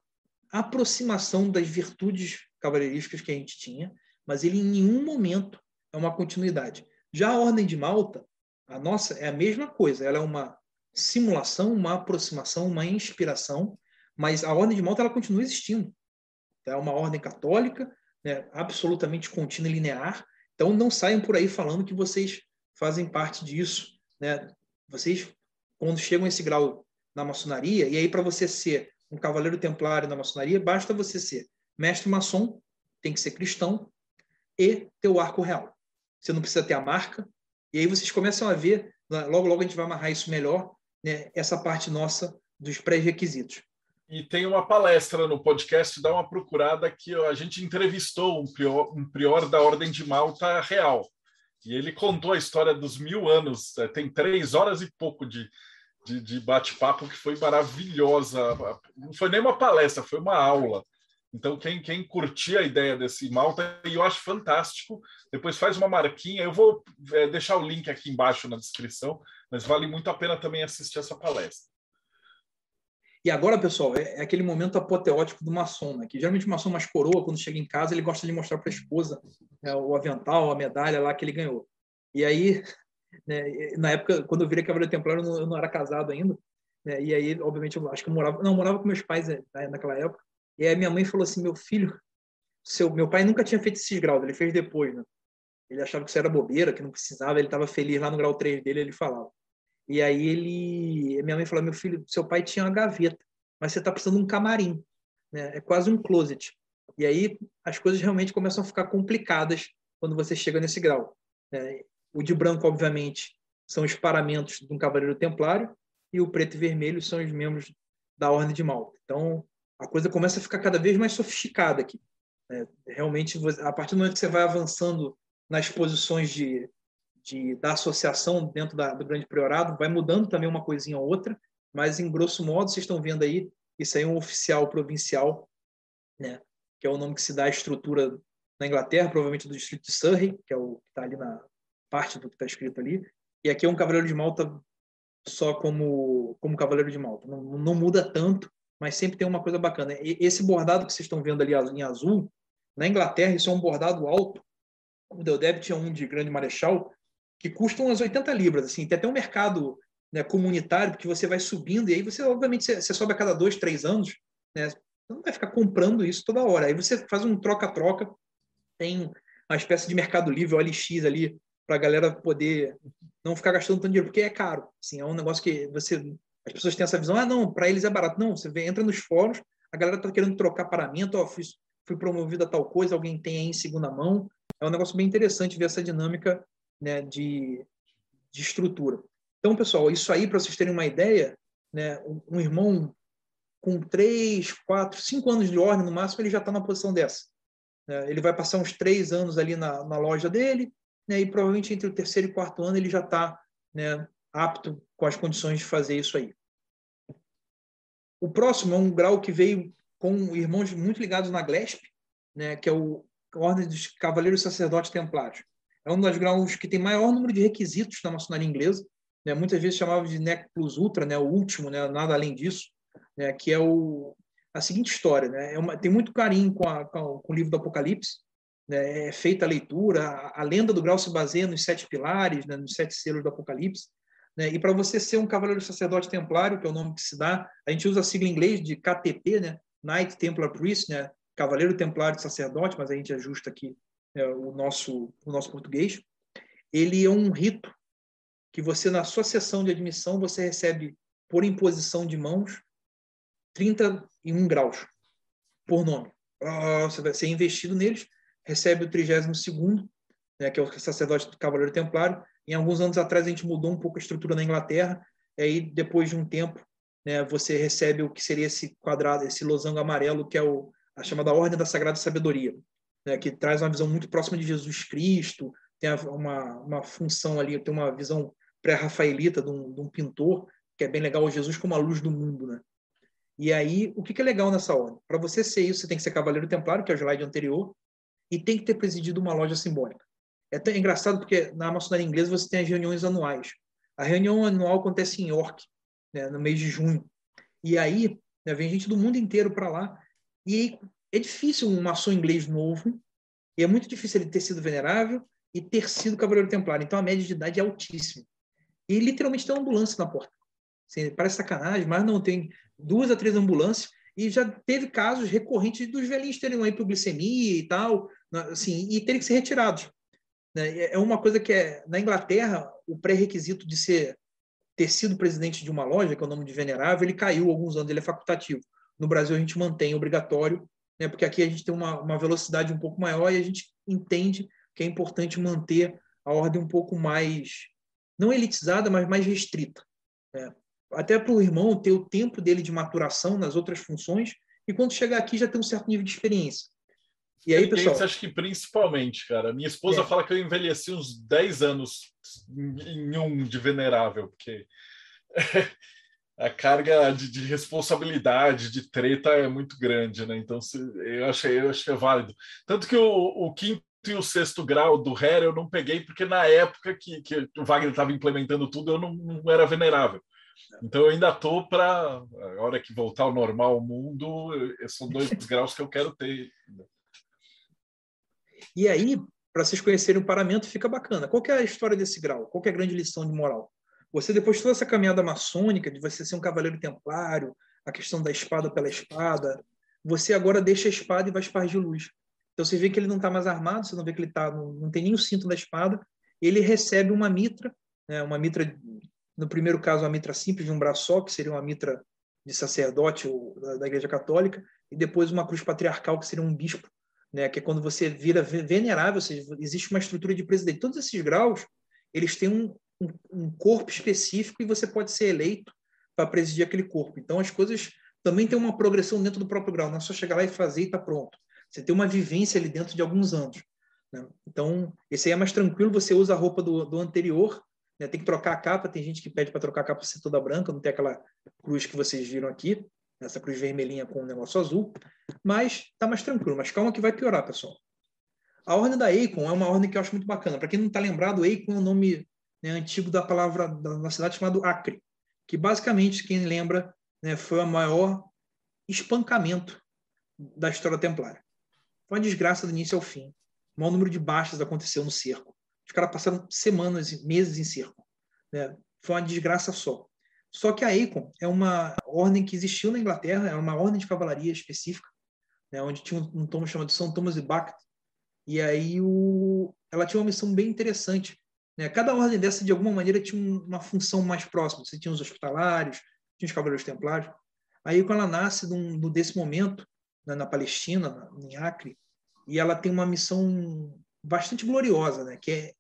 aproximação das virtudes cavaleirísticas que a gente tinha, mas ele em nenhum momento é uma continuidade. Já a Ordem de Malta, a nossa é a mesma coisa, ela é uma simulação, uma aproximação, uma inspiração, mas a Ordem de Malta ela continua existindo. É uma ordem católica, né, absolutamente contínua e linear. Então não saiam por aí falando que vocês fazem parte disso, né? Vocês quando chegam a esse grau na maçonaria, e aí para você ser um cavaleiro templário na maçonaria, basta você ser mestre maçom, tem que ser cristão e ter o arco real. Você não precisa ter a marca. E aí vocês começam a ver, né, logo logo a gente vai amarrar isso melhor, né, essa parte nossa dos pré-requisitos. E tem uma palestra no podcast, dá uma procurada que a gente entrevistou um prior, um prior da Ordem de Malta real. E ele contou a história dos mil anos. É, tem três horas e pouco de, de, de bate-papo que foi maravilhosa. Não foi nem uma palestra, foi uma aula. Então, quem, quem curtir a ideia desse Malta, eu acho fantástico, depois faz uma marquinha. Eu vou é, deixar o link aqui embaixo na descrição, mas vale muito a pena também assistir essa palestra. E agora, pessoal, é, é aquele momento apoteótico do maçom, né? que geralmente o maçom mais coroa, quando chega em casa, ele gosta de mostrar para a esposa né, o avental, a medalha lá que ele ganhou. E aí, né, na época, quando eu virei Cavaleiro Templário, eu não, eu não era casado ainda. Né, e aí, obviamente, eu acho que eu morava, não, eu morava com meus pais né, naquela época. E aí minha mãe falou assim, meu filho, seu, meu pai nunca tinha feito esses graus, ele fez depois, né? Ele achava que isso era bobeira, que não precisava, ele estava feliz lá no grau 3 dele, ele falava. E aí ele, minha mãe falou, meu filho, seu pai tinha uma gaveta, mas você está precisando de um camarim, né? É quase um closet. E aí as coisas realmente começam a ficar complicadas quando você chega nesse grau. Né? O de branco, obviamente, são os paramentos de um cavaleiro templário e o preto e vermelho são os membros da Ordem de Malta. Então a coisa começa a ficar cada vez mais sofisticada aqui. Né? Realmente, a partir do momento que você vai avançando nas posições de de, da associação dentro da, do Grande Priorado, vai mudando também uma coisinha ou outra, mas em grosso modo, vocês estão vendo aí, isso aí é um oficial provincial, né, que é o nome que se dá à estrutura na Inglaterra, provavelmente do distrito de Surrey, que é o que está ali na parte do que está escrito ali, E aqui é um Cavaleiro de Malta só como, como Cavaleiro de Malta. Não, não muda tanto, mas sempre tem uma coisa bacana. E esse bordado que vocês estão vendo ali em azul, na Inglaterra, isso é um bordado alto. O Deodeb tinha um de grande marechal, que custa umas 80 libras. Assim, tem até um mercado né, comunitário, porque você vai subindo, e aí você, obviamente, você, você sobe a cada dois, três anos, né? Você não vai ficar comprando isso toda hora. Aí você faz um troca-troca, tem uma espécie de mercado livre, OLX ali, para a galera poder não ficar gastando tanto dinheiro, porque é caro. Assim, é um negócio que você. As pessoas têm essa visão, ah, não, para eles é barato. Não, você entra nos fóruns, a galera está querendo trocar paramento, ó, fui, fui promovido a tal coisa, alguém tem aí em segunda mão. É um negócio bem interessante ver essa dinâmica né, de, de estrutura. Então, pessoal, isso aí, para vocês terem uma ideia, né, um irmão com três, quatro, cinco anos de ordem no máximo, ele já está na posição dessa. Né? Ele vai passar uns três anos ali na, na loja dele, né, e provavelmente entre o terceiro e quarto ano ele já está né, apto com as condições de fazer isso aí. O próximo é um grau que veio com irmãos muito ligados na GLESP, né, que é o Ordem dos Cavaleiros Sacerdotes Templários. É um dos graus que tem maior número de requisitos na maçonaria inglesa, né, muitas vezes chamava de NEC Plus Ultra, né, o último, né, nada além disso, né, que é o, a seguinte história. Né, é uma, tem muito carinho com, a, com, o livro do Apocalipse, é feita a leitura, a, a, lenda do grau se baseia nos sete pilares, né, nos sete selos do Apocalipse, né, e para você ser um cavaleiro sacerdote templário, que é o nome que se dá, a gente usa a sigla em inglês de KTP, né, Knight Templar Priest, né, cavaleiro templário sacerdote, mas a gente ajusta aqui né, o, nosso, o nosso português. Ele é um rito que você, na sua sessão de admissão, você recebe, por imposição de mãos, 31 graus por nome. Ah, você vai ser investido neles, recebe o 32 né, que é o sacerdote do Cavaleiro Templário. Em alguns anos atrás a gente mudou um pouco a estrutura na Inglaterra, e aí depois de um tempo né, você recebe o que seria esse quadrado, esse losango amarelo, que é o, a chamada Ordem da Sagrada Sabedoria, né, que traz uma visão muito próxima de Jesus Cristo, tem uma, uma função ali, tem uma visão pré-rafaelita de, um, de um, pintor, que é bem legal, Jesus como a luz do mundo. Né? E aí, o que, que é legal nessa ordem? Para você ser isso, você tem que ser Cavaleiro Templário, que é o slide anterior, e tem que ter presidido uma loja simbólica. É tão engraçado porque na maçonaria inglesa você tem as reuniões anuais. A reunião anual acontece em York, né, no mês de junho. E aí né, vem gente do mundo inteiro para lá. E é difícil um maçom inglês novo, e é muito difícil ele ter sido venerável e ter sido cavaleiro templário. Então a média de idade é altíssima. E literalmente tem uma ambulância na porta. Assim, parece sacanagem, mas não, tem duas a três ambulâncias e já teve casos recorrentes dos velhinhos terem uma hipoglicemia e tal, assim, e terem que ser retirados. Né? É uma coisa que é na Inglaterra o pré-requisito de ser ter sido presidente de uma loja, que é o nome de venerável, ele caiu alguns anos, ele é facultativo. No Brasil a gente mantém obrigatório, né? porque aqui a gente tem uma, uma velocidade um pouco maior e a gente entende que é importante manter a ordem um pouco mais não elitizada, mas mais restrita. Né? Até para o irmão ter o tempo dele de maturação nas outras funções e quando chegar aqui já ter um certo nível de experiência. E aí, pessoal? acho que principalmente, cara. Minha esposa é. fala que eu envelheci uns 10 anos em um de venerável, porque a carga de, de, responsabilidade, de treta é muito grande, né? Então, eu acho, eu acho que é válido. Tanto que o, o quinto e o sexto grau do Hera eu não peguei, porque na época que, que o Wagner estava implementando tudo, eu não, não era venerável. Então eu ainda estou para a hora que voltar ao normal o mundo, são dois graus que eu quero ter. E aí, para vocês conhecerem o paramento, fica bacana. Qual é a história desse grau? Qual é a grande lição de moral? Você, depois de toda essa caminhada maçônica, de você ser um cavaleiro templário, a questão da espada pela espada, você agora deixa a espada e vai espargir luz. Então você vê que ele não está mais armado, você não vê que ele tá, não, não tem nem o cinto da espada. Ele recebe uma mitra, né, uma mitra, no primeiro caso, uma mitra simples de um braço só, que seria uma mitra de sacerdote ou da, da Igreja Católica, e depois uma cruz patriarcal, que seria um bispo, né, que é quando você vira venerável, ou seja, existe uma estrutura de presidente. Todos esses graus, eles têm um, um, corpo específico e você pode ser eleito para presidir aquele corpo. Então, as coisas também têm uma progressão dentro do próprio grau, não é só chegar lá e fazer e está pronto. Você tem uma vivência ali dentro de alguns anos. Né? Então, esse aí é mais tranquilo, você usa a roupa do, do anterior, né? tem que trocar a capa, tem gente que pede para trocar a capa ser toda branca, não tem aquela cruz que vocês viram aqui, essa cruz vermelhinha com um negócio azul, mas tá mais tranquilo, mas calma que vai piorar, pessoal. A ordem da Eikon é uma ordem que eu acho muito bacana. Para quem não está lembrado, Eikon é o nome né, antigo da palavra da, da cidade chamado Acre, que basicamente, quem lembra, né, foi o maior espancamento da história templária. Foi uma desgraça do início ao fim. O maior número de baixas aconteceu no cerco. Os caras passaram semanas meses em cerco. Né? Foi uma desgraça só. Só que a Acon é uma ordem que existiu na Inglaterra, é uma ordem de cavalaria específica, né, onde tinha um, um tomo chamado São Thomas de Bact, e aí o, ela tinha uma missão bem interessante. Né? Cada ordem dessa, de alguma maneira, tinha uma função mais próxima. Você tinha os hospitalários, tinha os cavaleiros templários. Aí, quando ela nasce num, desse momento, né, na Palestina, na, em Acre, e ela tem uma missão bastante gloriosa, né, que é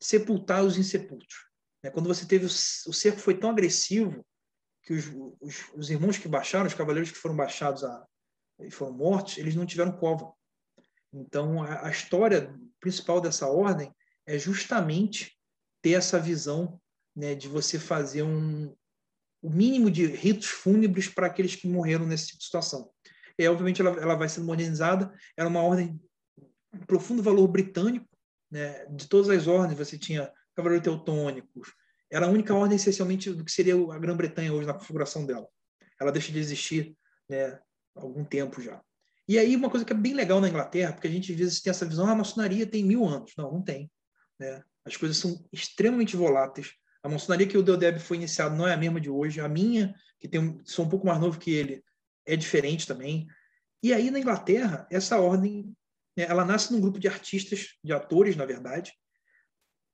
sepultar os insepultos. Né? Quando você teve o, o cerco foi tão agressivo que os, os, os, irmãos que baixaram, os cavaleiros que foram baixados a, e foram mortos, eles não tiveram cova. Então, a, a história principal dessa ordem é justamente ter essa visão né, de você fazer um, o mínimo de ritos fúnebres para aqueles que morreram nessa tipo situação. E, obviamente, ela, ela vai sendo modernizada. Era uma ordem de profundo valor britânico. Né? De todas as ordens, você tinha cavaleiros teutônicos. Era a única ordem, essencialmente, do que seria a Grã-Bretanha hoje na configuração dela. Ela deixa de existir né, há algum tempo já. E aí, uma coisa que é bem legal na Inglaterra, porque a gente às vezes tem essa visão, ah, a maçonaria tem mil anos. Não, não tem. Né? As coisas são extremamente voláteis. A maçonaria que o Deodeb foi iniciado não é a mesma de hoje. A minha, que tem, sou um pouco mais novo que ele, é diferente também. E aí, na Inglaterra, essa ordem, né, ela nasce num grupo de artistas, de atores, na verdade.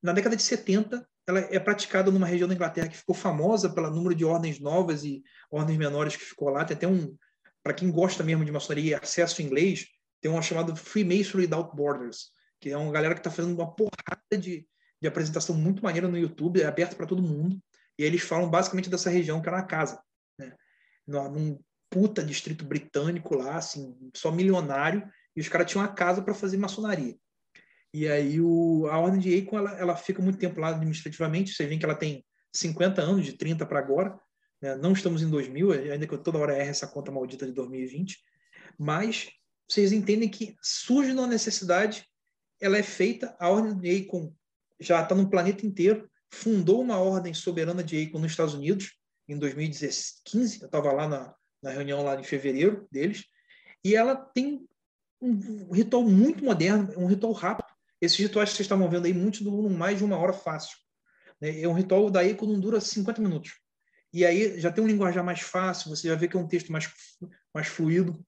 Na década de 70, ela é praticada numa região da Inglaterra que ficou famosa pelo número de ordens novas e ordens menores que ficou lá. Tem até um, para quem gosta mesmo de maçonaria e acesso inglês, tem uma chamada Freemasonry Without Borders, que é uma galera que está fazendo uma porrada de, de apresentação muito maneira no YouTube, é aberto para todo mundo. E eles falam basicamente dessa região que era a casa, né? num puta distrito britânico lá, assim, só milionário, e os caras tinham uma casa para fazer maçonaria. E aí o, a Ordem de Acon, ela, ela fica muito tempo lá administrativamente, você vê que ela tem 50 anos, de 30 para agora, né? não estamos em 2000, ainda que eu toda hora erre essa conta maldita de 2020, mas vocês entendem que surge uma necessidade, ela é feita, a Ordem de Acon já está no planeta inteiro, fundou uma ordem soberana de Acon nos Estados Unidos, em 2015, eu estava lá na, na reunião lá em fevereiro deles, e ela tem um ritual muito moderno, um ritual rápido. Esses rituais que vocês estavam vendo aí, muitos duram mais de uma hora fácil. Né? É um ritual daí não dura 50 minutos. E aí já tem um linguajar mais fácil, você já vê que é um texto mais, mais fluido.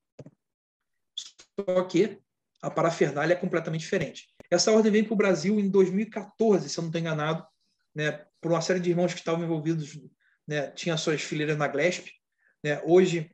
Só que a parafernália é completamente diferente. Essa ordem vem para o Brasil em 2014, se eu não estou enganado, né, por uma série de irmãos que estavam envolvidos, né, tinha suas fileiras na Glesp, né? Hoje,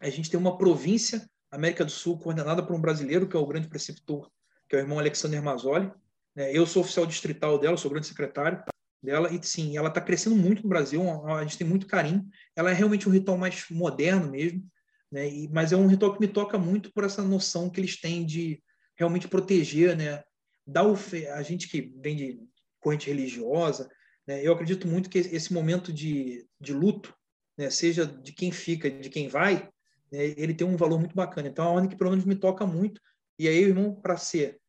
a gente tem uma província, América do Sul, coordenada por um brasileiro, que é o grande preceptor, que é o irmão Alexander Mazzoli. Né? Eu sou oficial distrital dela, sou grande secretário dela, e sim, ela está crescendo muito no Brasil, a gente tem muito carinho. Ela é realmente um ritual mais moderno mesmo, né? E, mas é um ritual que me toca muito por essa noção que eles têm de realmente proteger, né? Dar a gente que vem de corrente religiosa, né? eu acredito muito que esse momento de, de luto né, seja de quem fica, de quem vai, né, ele tem um valor muito bacana. Então, é uma ordem que pelo menos me toca muito. E aí, irmão, para ser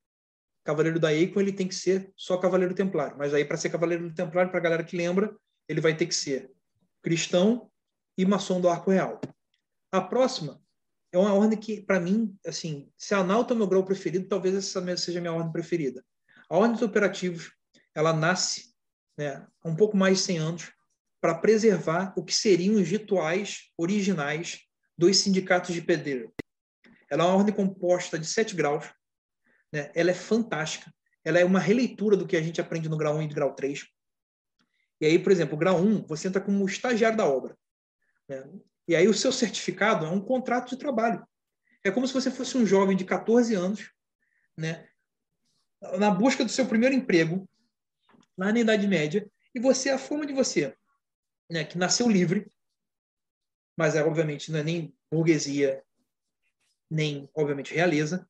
cavaleiro da Eiko, ele tem que ser só cavaleiro templário. Mas aí, para ser cavaleiro templário, para a galera que lembra, ele vai ter que ser cristão e maçom do arco real. A próxima é uma ordem que, para mim, assim, se a Nauta é o meu grau preferido, talvez essa seja a minha ordem preferida. A ordem dos operativos, ela nasce né, há um pouco mais de 100 anos, para preservar o que seriam os rituais originais dos sindicatos de pedreiro. Ela é uma ordem composta de sete graus, né? ela é fantástica, ela é uma releitura do que a gente aprende no grau 1 e no grau 3. E aí, por exemplo, o grau 1, você entra como estagiário da obra. Né? E aí o seu certificado é um contrato de trabalho. É como se você fosse um jovem de 14 anos, né? na busca do seu primeiro emprego, lá na Idade Média, e você, a forma de você né, que nasceu livre, mas é, obviamente não é nem burguesia, nem, obviamente, realeza,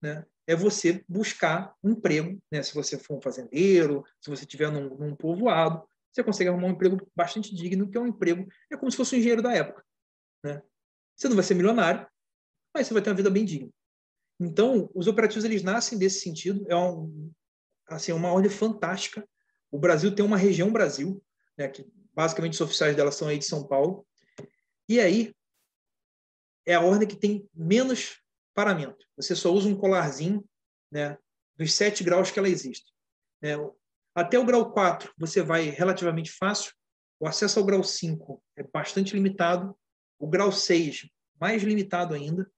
né? É você buscar um emprego, né? se você for um fazendeiro, se você estiver num, num povoado, você consegue arrumar um emprego bastante digno, que é um emprego, é como se fosse um engenheiro da época. Né? Você não vai ser milionário, mas você vai ter uma vida bem digna. Então, os operativos eles nascem desse sentido, é um, assim, uma ordem fantástica, O Brasil tem uma região Brasil, né, que basicamente os oficiais dela são aí de São Paulo. E aí é a ordem que tem menos paramento. Você só usa um colarzinho né, dos 7 graus que ela existe. É, até o grau 4 você vai relativamente fácil. O acesso ao grau 5 é bastante limitado. O grau 6, mais limitado ainda.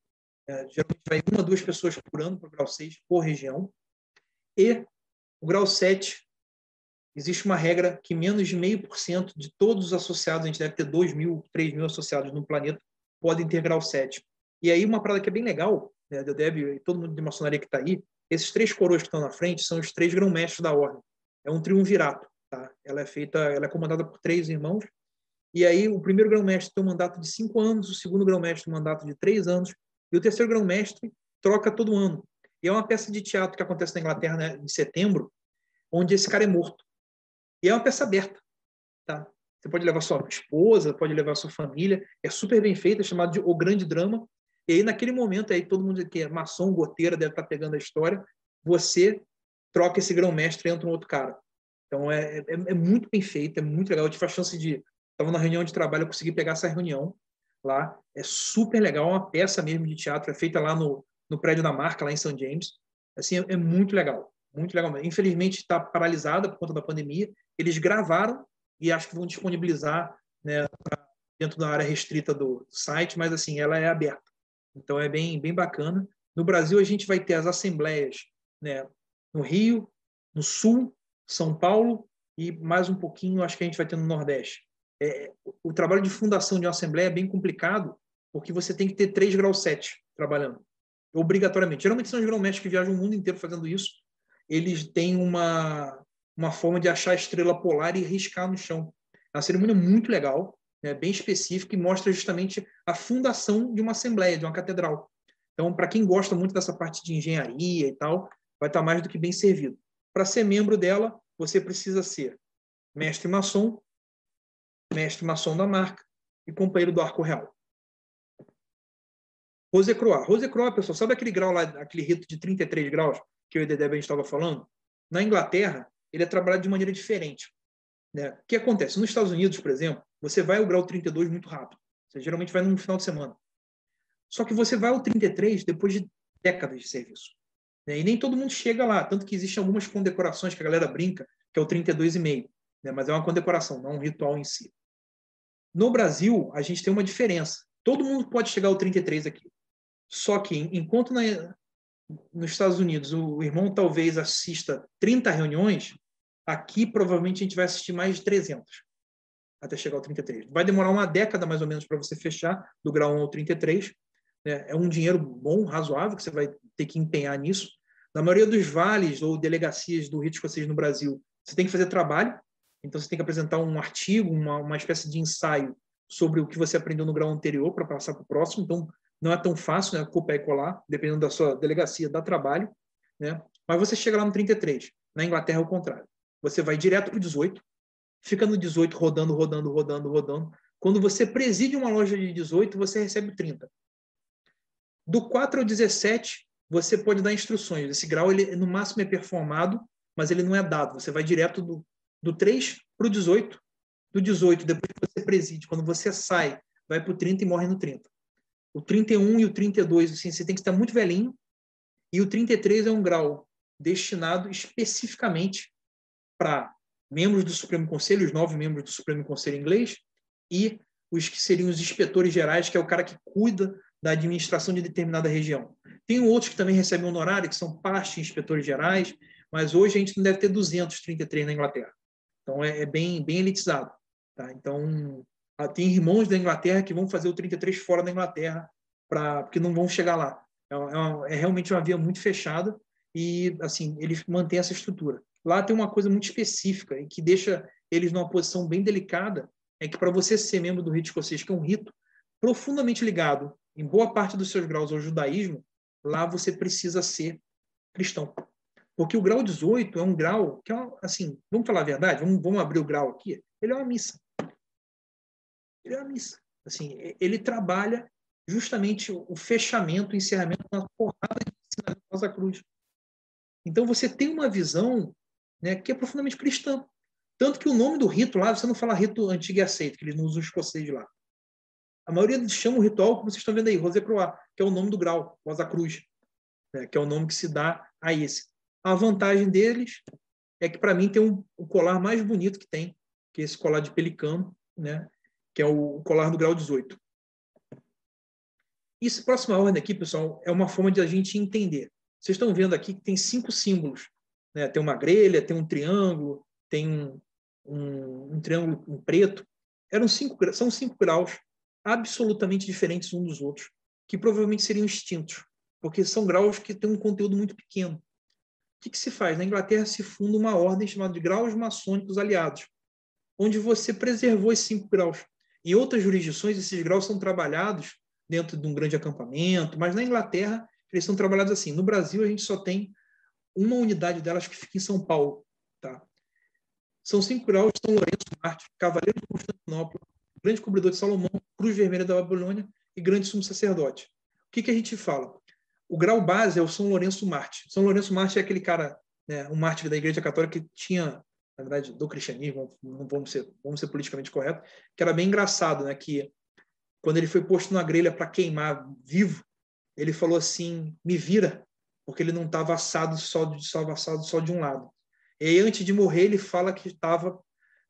É, geralmente vai uma, duas pessoas por ano para o grau 6, por região. E o grau 7, existe uma regra que menos de meio por cento de todos os associados, a gente deve ter 2 mil, 3 mil associados no planeta, podem ter grau 7. E aí uma parada que é bem legal, né, eu deve, e todo mundo de maçonaria que está aí, esses três coroas que estão na frente são os três grão-mestres da ordem. É um triunvirato. Tá? Ela é feita, ela é comandada por três irmãos. E aí o primeiro grão-mestre tem um mandato de cinco anos, o segundo grão-mestre um mandato de três anos, e o terceiro grão-mestre troca todo ano. E é uma peça de teatro que acontece na Inglaterra né, em setembro, onde esse cara é morto. E é uma peça aberta. Tá? Você pode levar sua esposa, pode levar sua família. É super bem feita, é chamado de O Grande Drama. E aí, naquele momento, aí todo mundo que é maçom, goteira, deve estar pegando a história. Você troca esse grão-mestre e entra um outro cara. Então, é, é, é, muito bem feito, é muito legal. Eu tive a chance de... Estava na reunião de trabalho, eu consegui pegar essa reunião lá. É super legal, é uma peça mesmo de teatro. É feita lá no, no prédio da marca, lá em St. James. Assim, é, é muito legal muito legal. Infelizmente está paralisada por conta da pandemia. Eles gravaram e acho que vão disponibilizar né, dentro da área restrita do site, mas assim ela é aberta. Então é bem bem bacana. No Brasil a gente vai ter as assembleias, né, no Rio, no Sul, São Paulo e mais um pouquinho acho que a gente vai ter no Nordeste. É, o trabalho de fundação de uma assembleia é bem complicado porque você tem que ter 3 graus 7 trabalhando obrigatoriamente. Geralmente são os grão-mestres que viajam o mundo inteiro fazendo isso eles têm uma, uma forma de achar a estrela polar e riscar no chão. É uma cerimônia muito legal, né, bem específica e mostra justamente a fundação de uma assembleia, de uma catedral. Então, para quem gosta muito dessa parte de engenharia e tal, vai estar mais do que bem servido. Para ser membro dela, você precisa ser mestre maçom, mestre maçom da marca e companheiro do arco real. Rose Croix. Rose Croix, pessoal, sabe aquele grau lá, aquele rito de 33 graus? que eu e o Dedé estava falando, na Inglaterra, ele é trabalhado de maneira diferente. Né? O que acontece? Nos Estados Unidos, por exemplo, você vai ao grau 32 muito rápido. Você geralmente vai no final de semana. Só que você vai ao 33 depois de décadas de serviço. Né? E nem todo mundo chega lá. Tanto que existem algumas condecorações que a galera brinca, que é o 32,5. Né? Mas é uma condecoração, não um ritual em si. No Brasil, a gente tem uma diferença. Todo mundo pode chegar ao 33 aqui. Só que, enquanto na, nos Estados Unidos o irmão talvez assista 30 reuniões, aqui provavelmente a gente vai assistir mais de 300 até chegar ao 33. Vai demorar uma década mais ou menos para você fechar do grau 1 ao 33. Né? É um dinheiro bom, razoável, que você vai ter que empenhar nisso. Na maioria dos vales ou delegacias do rito escocês no Brasil, você tem que fazer trabalho. Então, você tem que apresentar um artigo, uma, uma espécie de ensaio sobre o que você aprendeu no grau anterior para passar para o próximo. Então, não é tão fácil, né? Copiar e colar, dependendo da sua delegacia, dá trabalho, né? Mas você chega lá no 33. Na Inglaterra é o contrário. Você vai direto para o 18, fica no 18 rodando, rodando, rodando, rodando. Quando você preside uma loja de 18, você recebe 30. Do 4 ao 17, você pode dar instruções. Esse grau, ele no máximo é performado, mas ele não é dado. Você vai direto do, do 3 para o 18. Do 18, depois que você preside, quando você sai, vai para o 30 e morre no 30. O 31 e o 32, assim, você tem que estar muito velhinho. E o 33 é um grau destinado especificamente para membros do Supremo Conselho, os nove membros do Supremo Conselho inglês, e os que seriam os inspetores gerais, que é o cara que cuida da administração de determinada região. Tem outros que também recebem honorário, que são parte inspetores gerais, mas hoje a gente não deve ter 233 na Inglaterra. Então é, é bem, bem elitizado. Tá? Então, tem irmãos da Inglaterra que vão fazer o 33 fora da Inglaterra, pra, porque não vão chegar lá. É, é, uma, é realmente uma via muito fechada e assim eles mantêm essa estrutura. Lá tem uma coisa muito específica e que deixa eles numa posição bem delicada, é que para você ser membro do rito escocês, que é um rito profundamente ligado, em boa parte dos seus graus ao judaísmo, lá você precisa ser cristão. Porque o grau 18 é um grau que é, assim, vamos falar a verdade, vamos, vamos abrir o grau aqui, ele é uma missa ele é uma missa. Assim, ele trabalha justamente o fechamento, o encerramento na porrada de ensinamento da cruz. Então você tem uma visão né, que é profundamente cristã. Tanto que o nome do rito lá, você não fala rito antigo e aceito, que eles não usam escocês lá. A maioria chama o ritual, como vocês estão vendo aí, Rosé Croix, que é o nome do grau, Rosa Cruz, né, que é o nome que se dá a esse. A vantagem deles é que, para mim, tem um, o colar mais bonito que tem, que é esse colar de pelicano, né, que é o colar do grau 18. Isso, próxima ordem aqui, pessoal, é uma forma de a gente entender. Vocês estão vendo aqui que tem cinco símbolos. Né? Tem uma grelha, tem um triângulo, tem um, um, um triângulo em preto. Eram cinco, são cinco graus absolutamente diferentes uns dos outros, que provavelmente seriam extintos, porque são graus que têm um conteúdo muito pequeno. O que, que se faz? Na Inglaterra se funda uma ordem chamada de graus maçônicos aliados, onde você preservou esses cinco graus. Em outras jurisdições, esses graus são trabalhados dentro de um grande acampamento, mas na Inglaterra eles são trabalhados assim. No Brasil, a gente só tem uma unidade delas que fica em São Paulo. Tá? São cinco graus, São Lourenço, Marte, Cavaleiro de Constantinopla, Grande Cobridor de Salomão, Cruz Vermelha da Babilônia e Grande Sumo Sacerdote. O que, que a gente fala? O grau base é o São Lourenço Marte. São Lourenço Marte é aquele cara, né, um mártir da Igreja Católica que tinha, na verdade, do cristianismo, não vamos ser, vamos ser politicamente corretos, que era bem engraçado, né, que quando ele foi posto na grelha para queimar vivo, ele falou assim: me vira, porque ele não estava assado só de, só, assado só de um lado. E aí, antes de morrer, ele fala que estava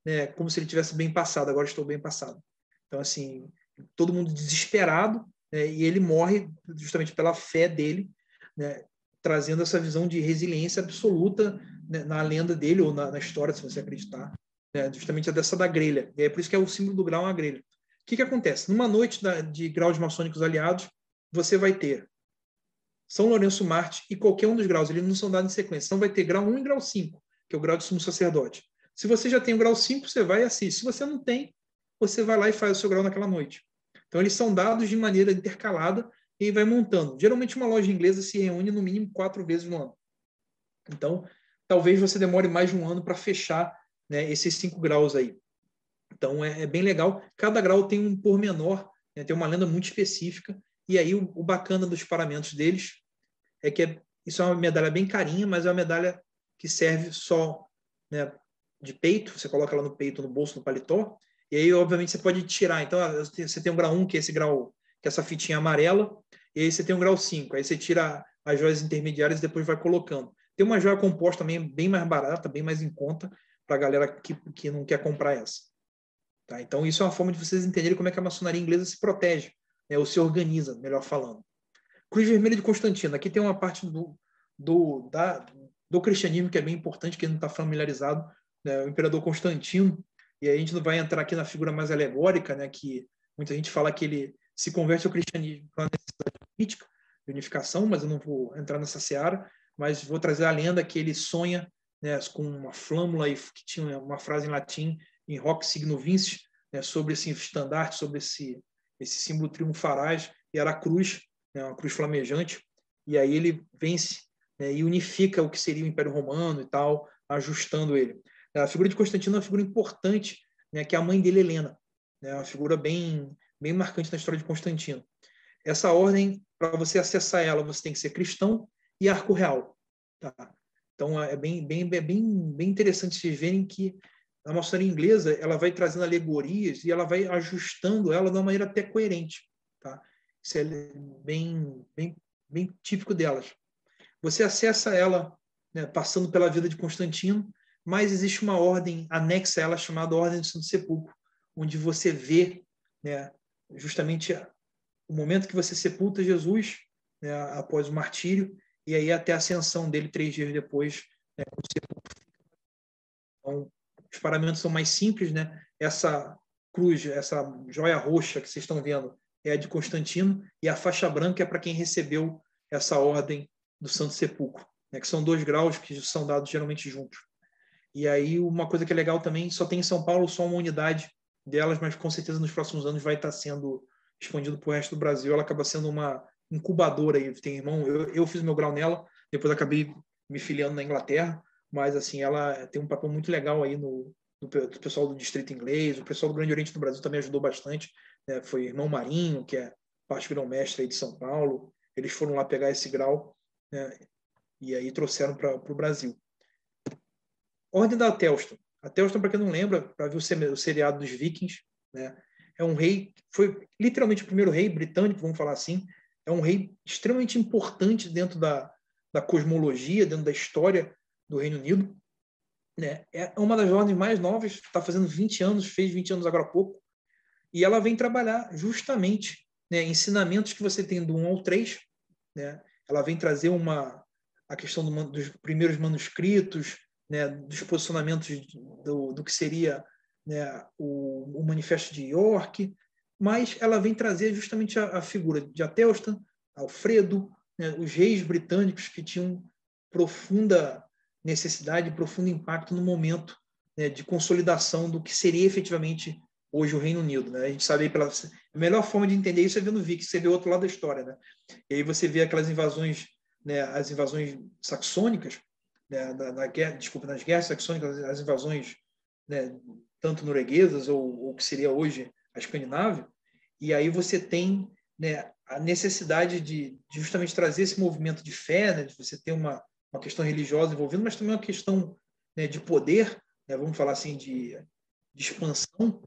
né, como se ele tivesse bem passado, agora estou bem passado. Então, assim, todo mundo desesperado, né, e ele morre justamente pela fé dele, né, trazendo essa visão de resiliência absoluta né, na lenda dele, ou na, na, história, se você acreditar, né, justamente dessa da grelha. E é por isso que é o símbolo do grau, uma grelha. O que, que acontece? Numa noite da, de graus maçônicos aliados, você vai ter São Lourenço Marte e qualquer um dos graus, eles não são dados em sequência. Então vai ter grau 1 e grau 5, que é o grau de sumo sacerdote. Se você já tem o grau 5, você vai e assiste. Se você não tem, você vai lá e faz o seu grau naquela noite. Então eles são dados de maneira intercalada e vai montando. Geralmente uma loja inglesa se reúne no mínimo quatro vezes no ano. Então, talvez você demore mais de um ano para fechar né, esses cinco graus aí. Então é, é, bem legal. Cada grau tem um pormenor, né, tem uma lenda muito específica. E aí o, o bacana dos paramentos deles é que é, isso é uma medalha bem carinha, mas é uma medalha que serve só né, de peito. Você coloca ela no peito, no bolso, no paletó. E aí, obviamente, você pode tirar. Então, ah, você tem um grau 1, que é esse grau, que é essa fitinha amarela, e aí você tem um grau 5. Aí você tira as joias intermediárias e depois vai colocando. Tem uma joia composta também bem mais barata, bem mais em conta, para a galera que, que não quer comprar essa. Tá? Então, isso é uma forma de vocês entenderem como é que a maçonaria inglesa se protege, né? ou se organiza, melhor falando. Cruz Vermelha de Constantino. Aqui tem uma parte do, do, da, do cristianismo que é bem importante, que não está familiarizado. Né? O imperador Constantino, e a gente não vai entrar aqui na figura mais alegórica, né? que muita gente fala que ele se converte ao cristianismo uma necessidade política, de unificação, mas eu não vou entrar nessa seara, mas vou trazer a lenda que ele sonha né, com uma flâmula que tinha uma frase em latim em Rock Signo Vinci, né, sobre esse estandarte, sobre esse, esse símbolo triunfarás, e era a cruz, né, uma cruz flamejante, e aí ele vence né, e unifica o que seria o Império Romano e tal, ajustando ele. A figura de Constantino é uma figura importante, né, que é a mãe dele, Helena, né, uma figura bem, bem marcante na história de Constantino. Essa ordem, para você acessar ela, você tem que ser cristão e arco real. Tá? Então é bem, bem, bem, bem interessante vocês verem que a maçonaria inglesa ela vai trazendo alegorias e ela vai ajustando ela de uma maneira até coerente. Tá? Isso é bem, bem, bem típico delas. Você acessa ela né, passando pela vida de Constantino, mas existe uma ordem anexa a ela chamada Ordem do Santo Sepulcro, onde você vê né, justamente o momento que você sepulta Jesus né, após o martírio e aí até a ascensão dele três dias depois né. Então, os paramentos são mais simples, né? Essa cruz, essa joia roxa que vocês estão vendo é a de Constantino e a faixa branca é para quem recebeu essa ordem do Santo Sepulcro, né? que são dois graus que são dados geralmente juntos. E aí uma coisa que é legal também, só tem em São Paulo só uma unidade delas, mas com certeza nos próximos anos vai estar sendo expandido para o resto do Brasil. Ela acaba sendo uma incubadora aí. Tem irmão, eu, eu fiz meu grau nela, depois acabei me filiando na Inglaterra, mas assim ela tem um papel muito legal aí no, no, do pessoal do Distrito Inglês, o pessoal do Grande Oriente do Brasil também ajudou bastante. Né? Foi irmão Marinho, que é parte grão-mestre aí de São Paulo. Eles foram lá pegar esse grau né? e aí trouxeram para o Brasil. Ordem da Telston. Até Telston, para quem não lembra, para ver o seriado dos Vikings, né? É um rei, foi literalmente o primeiro rei britânico, vamos falar assim. É um rei extremamente importante dentro da, da cosmologia, dentro da história do Reino Unido. Né? É uma das ordens mais novas, está fazendo 20 anos, fez 20 anos agora há pouco. E ela vem trabalhar justamente né, ensinamentos que você tem do 1 ao 3. Né? Ela vem trazer uma, a questão do, dos primeiros manuscritos, né, dos posicionamentos do, do que seria né, o, o, Manifesto de York, mas ela vem trazer justamente a, a figura de Atelstan, Alfredo, né, os reis britânicos que tinham profunda necessidade, profundo impacto no momento né, de consolidação do que seria efetivamente hoje o Reino Unido. Né? A gente sabe pela a melhor forma de entender isso é vendo o Vic, você vê o outro lado da história, né? E aí você vê aquelas invasões, né, as invasões saxônicas, né, na, na guerra, desculpa, nas guerras saxônicas, as invasões, né, tanto norueguesas ou o que seria hoje a Escandinávia, e aí você tem né, a necessidade de, de, justamente trazer esse movimento de fé, né, de você ter uma, uma questão religiosa envolvendo, mas também uma questão né, de poder, né, vamos falar assim, de, de expansão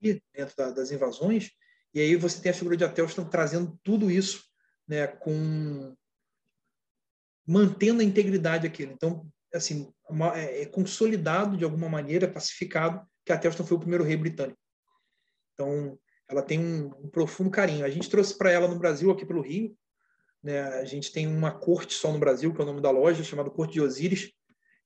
dentro da, das invasões, e aí você tem a figura de Atelstan trazendo tudo isso né, com mantendo a integridade daquilo. Então, assim, é, é, consolidado de alguma maneira, pacificado, que Atelstan foi o primeiro rei britânico. Então, ela tem um, um profundo carinho. A gente trouxe para ela no Brasil, aqui pelo Rio, né, a gente tem uma corte só no Brasil, que é o nome da loja, chamada Corte de Osíris,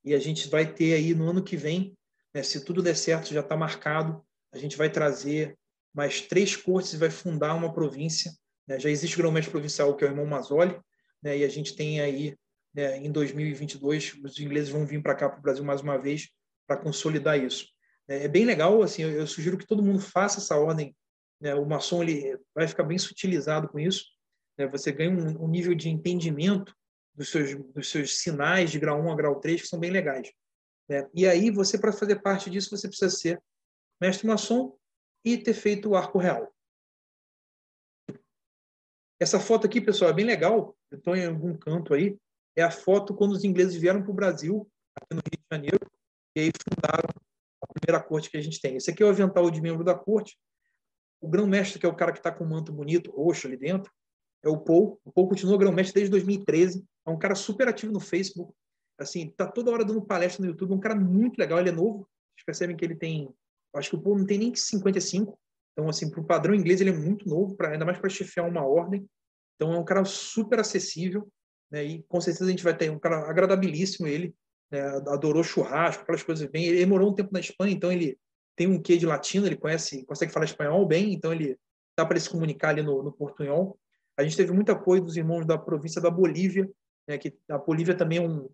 e a gente vai ter aí no ano que vem, né, se tudo der certo, já está marcado, a gente vai trazer mais três cortes e vai fundar uma província. Né? Já existe o grão-mestre provincial, que é o irmão Mazzoli, né? e a gente tem aí, né, em 2022, os ingleses vão vir para cá, para o Brasil, mais uma vez, para consolidar isso. É, é bem legal, assim, eu, sugiro que todo mundo faça essa ordem. Né? O maçom ele vai ficar bem sutilizado com isso. Né? Você ganha um, um nível de entendimento dos seus, dos seus sinais de grau 1 a grau 3 que são bem legais. Né? E aí, você, para fazer parte disso, você precisa ser mestre maçom e ter feito o arco real. Essa foto aqui, pessoal, é bem legal. Eu estou em algum canto aí. É a foto quando os ingleses vieram para o Brasil, no Rio de Janeiro, e aí fundaram a primeira corte que a gente tem. Esse aqui é o avental de membro da corte. O grão-mestre, que é o cara que está com um manto bonito, roxo ali dentro, é o Paul. O Paul continua grão-mestre desde 2013. É um cara super ativo no Facebook. Assim, tá toda hora dando palestra no YouTube. Um cara muito legal. Ele é novo. Vocês percebem que ele tem acho que o Paul não tem nem 55. Então, assim, para o padrão inglês, ele é muito novo, pra, ainda mais para chefiar uma ordem. Então, é um cara super acessível. Né? E com certeza a gente vai ter um cara agradabilíssimo. Ele né? adorou churrasco, aquelas coisas bem. Ele morou um tempo na Espanha, então ele tem um quê de latino, ele conhece, consegue falar espanhol bem, então ele dá para ele se comunicar ali no, no portunhol. A gente teve muito apoio dos irmãos da província da Bolívia, né? que a Bolívia também é um,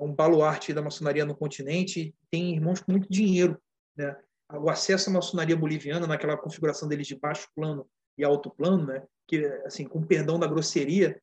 é um baluarte da maçonaria no continente, tem irmãos com muito dinheiro, né? o acesso à maçonaria boliviana naquela configuração deles de baixo plano e alto plano, né? Que assim, com perdão da grosseria,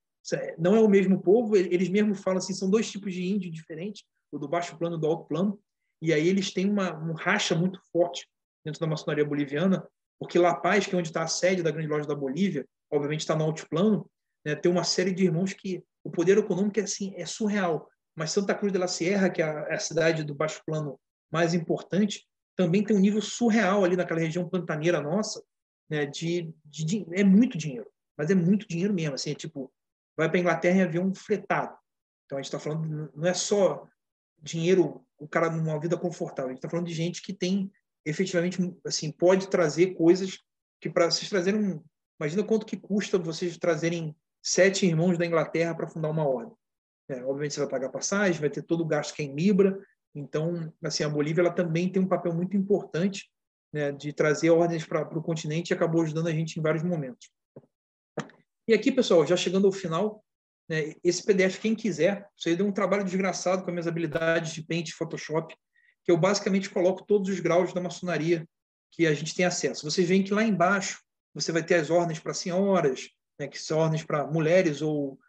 não é o mesmo povo. Eles mesmos falam assim, são dois tipos de índio diferentes, o do baixo plano e do alto plano. E aí eles têm uma um racha muito forte dentro da maçonaria boliviana, porque La Paz, que é onde está a sede da grande loja da Bolívia, obviamente está no alto plano, né? Tem uma série de irmãos que o poder econômico é assim é surreal. Mas Santa Cruz de la Sierra, que é a, é cidade do baixo plano mais importante, também tem um nível surreal ali naquela região pantaneira nossa, né, de, de, de, é muito dinheiro, mas é muito dinheiro mesmo, assim, é tipo, vai para a Inglaterra em avião fretado. Então a gente está falando, não é só dinheiro, o cara numa vida confortável, a gente está falando de gente que tem efetivamente, assim, pode trazer coisas que para vocês trazerem, imagina quanto que custa vocês trazerem sete irmãos da Inglaterra para fundar uma ordem. É, obviamente você vai pagar passagem, vai ter todo o gasto que é em Libra, então, assim, a Bolívia ela também tem um papel muito importante né, de trazer ordens para o continente e acabou ajudando a gente em vários momentos. E aqui, pessoal, já chegando ao final, né, esse PDF, quem quiser, isso aí deu um trabalho desgraçado com as minhas habilidades de Paint Photoshop, que eu basicamente coloco todos os graus da maçonaria que a gente tem acesso. Vocês veem que lá embaixo você vai ter as ordens para senhoras, né, que são ordens para mulheres ou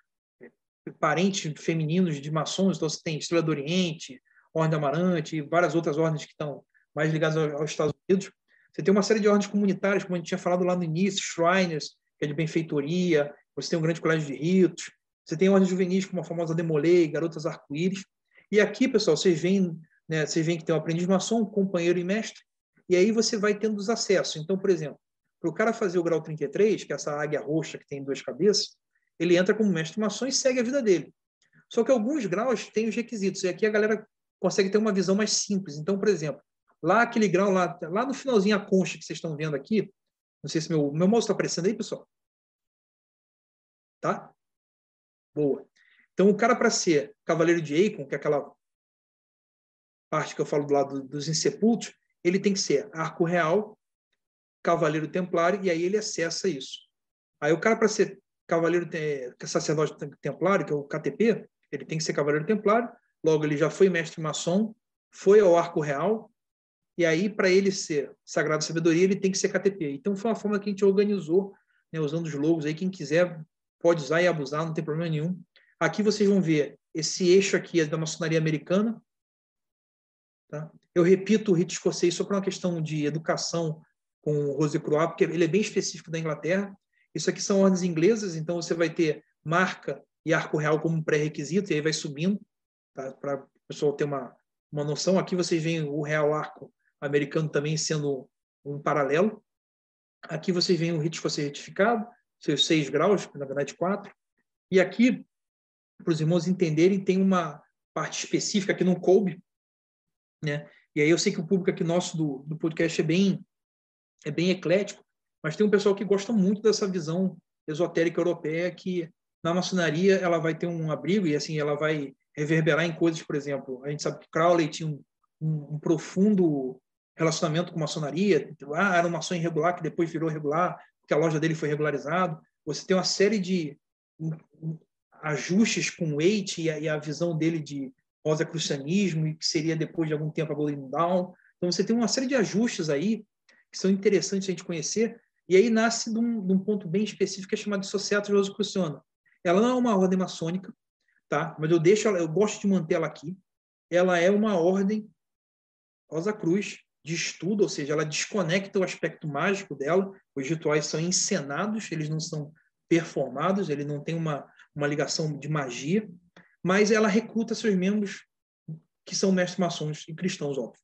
é, parentes femininos de maçons, então você tem Estrela do Oriente, Ordem Amarante e várias outras ordens que estão mais ligadas aos Estados Unidos. Você tem uma série de ordens comunitárias, como a gente tinha falado lá no início, Shriners, que é de benfeitoria, você tem um grande colégio de ritos, você tem ordens juvenis como a famosa Demolei, Garotas Arco-Íris. E aqui, pessoal, vocês veem né, vocês veem que tem um aprendiz maçom, um companheiro e mestre, e aí você vai tendo os acessos. Então, por exemplo, para o cara fazer o grau 33, que é essa águia roxa que tem duas cabeças, ele entra como mestre maçom e segue a vida dele. Só que alguns graus têm os requisitos, e aqui a galera consegue ter uma visão mais simples. Então, por exemplo, lá aquele grau, lá, lá no finalzinho, a concha que vocês estão vendo aqui, não sei se meu, meu mouse está aparecendo aí, pessoal. Tá? Boa. Então, o cara, para ser cavaleiro de Eikon, que é aquela parte que eu falo do lado dos insepultos, ele tem que ser arco real, cavaleiro templário, e aí ele acessa isso. Aí o cara, para ser cavaleiro sacerdote templário, que é o KTP, ele tem que ser cavaleiro templário, logo ele já foi mestre maçom, foi ao arco real, e aí para ele ser sagrado sabedoria, ele tem que ser KTP. Então foi uma forma que a gente organizou, né, usando os logos aí, quem quiser pode usar e abusar, não tem problema nenhum. Aqui vocês vão ver esse eixo aqui é da maçonaria americana. Tá? Eu repito o rito escocês só para uma questão de educação com o Rose Croix, porque ele é bem específico da Inglaterra. Isso aqui são ordens inglesas, então você vai ter marca e arco real como pré-requisito, e aí vai subindo, tá? para o pessoal ter uma, uma noção. Aqui vocês veem o real arco americano também sendo um paralelo. Aqui vocês veem o rito escocês retificado, seus seis graus, na verdade quatro. E aqui, para os irmãos entenderem, tem uma parte específica que não coube, né? E aí eu sei que o público aqui nosso do, do podcast é bem é bem eclético, mas tem um pessoal que gosta muito dessa visão esotérica europeia que na maçonaria ela vai ter um abrigo e assim ela vai reverberar em coisas, por exemplo, a gente sabe que Crowley tinha um, um, um profundo relacionamento com maçonaria, ah, era uma maçom irregular que depois virou regular, porque a loja dele foi regularizado. Você tem uma série de ajustes com Waite e, e a, visão dele de rosa-cristianismo, e que seria depois de algum tempo a Golden Dawn. Então você tem uma série de ajustes aí que são interessantes a gente conhecer, e aí nasce de um, de um ponto bem específico que é chamado de Societas Rosicruciana. Ela não é uma ordem maçônica, tá? mas eu deixo ela, eu gosto de manter ela aqui. Ela é uma ordem Rosa Cruz de estudo, ou seja, ela desconecta o aspecto mágico dela. Os rituais são encenados, eles não são performados, ele não tem uma, uma ligação de magia, mas ela recruta seus membros que são mestres maçons e cristãos, óbvio.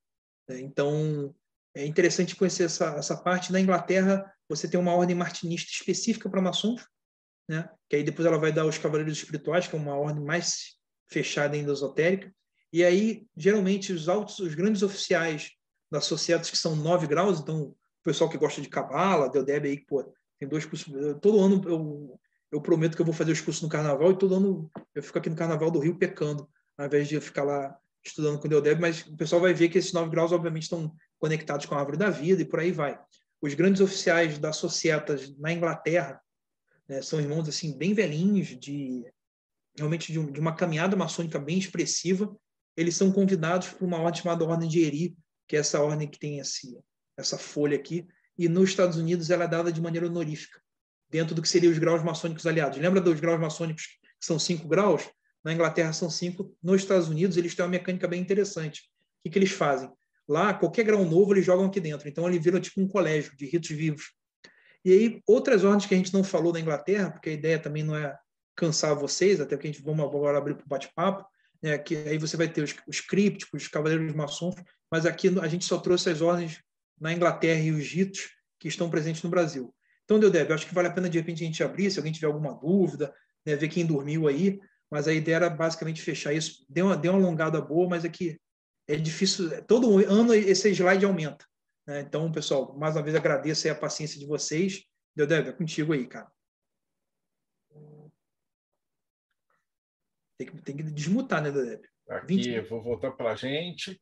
Então, é interessante conhecer essa, essa parte. Na Inglaterra, você tem uma ordem martinista específica para maçons, né? que aí depois ela vai dar os cavaleiros espirituais, que é uma ordem mais fechada ainda esotérica. E aí, geralmente, os altos, os grandes oficiais das sociedades que são nove graus, então o pessoal que gosta de cabala, Deodeb aí, pô, tem dois cursos. Todo ano eu, eu prometo que eu vou fazer os cursos no carnaval e todo ano eu fico aqui no carnaval do Rio pecando, ao invés de ficar lá estudando com o Deodeb, mas o pessoal vai ver que esses nove graus, obviamente, estão conectados com a árvore da vida e por aí vai. Os grandes oficiais das societas na Inglaterra né, são irmãos assim bem velhinhos, de realmente de, um, de, uma caminhada maçônica bem expressiva. Eles são convidados por uma ordem chamada Ordem de Eri, que é essa ordem que tem esse, essa folha aqui, e nos Estados Unidos ela é dada de maneira honorífica, dentro do que seriam os graus maçônicos aliados. Lembra dos graus maçônicos que são cinco graus? Na Inglaterra são cinco. Nos Estados Unidos eles têm uma mecânica bem interessante. O que, que eles fazem? Lá, qualquer grau novo eles jogam aqui dentro. Então ele vira tipo um colégio de ritos vivos. E aí, outras ordens que a gente não falou da Inglaterra, porque a ideia também não é cansar vocês, até que a gente vamos agora abrir para o bate-papo, né, que aí você vai ter os, os crípticos, os cavaleiros maçons, mas aqui a gente só trouxe as ordens na Inglaterra e os ritos que estão presentes no Brasil. Então, Deodeb, acho que vale a pena de repente a gente abrir, se alguém tiver alguma dúvida, né, ver quem dormiu aí, mas a ideia era basicamente fechar isso. Deu uma, deu uma alongada boa, mas é é difícil, todo ano esse slide aumenta. Né? Então, pessoal, mais uma vez agradeço a paciência de vocês. Deodeb, é contigo aí, cara. Tem que, tem que desmutar, né, Deodeb? Aqui, eu vou voltar para a gente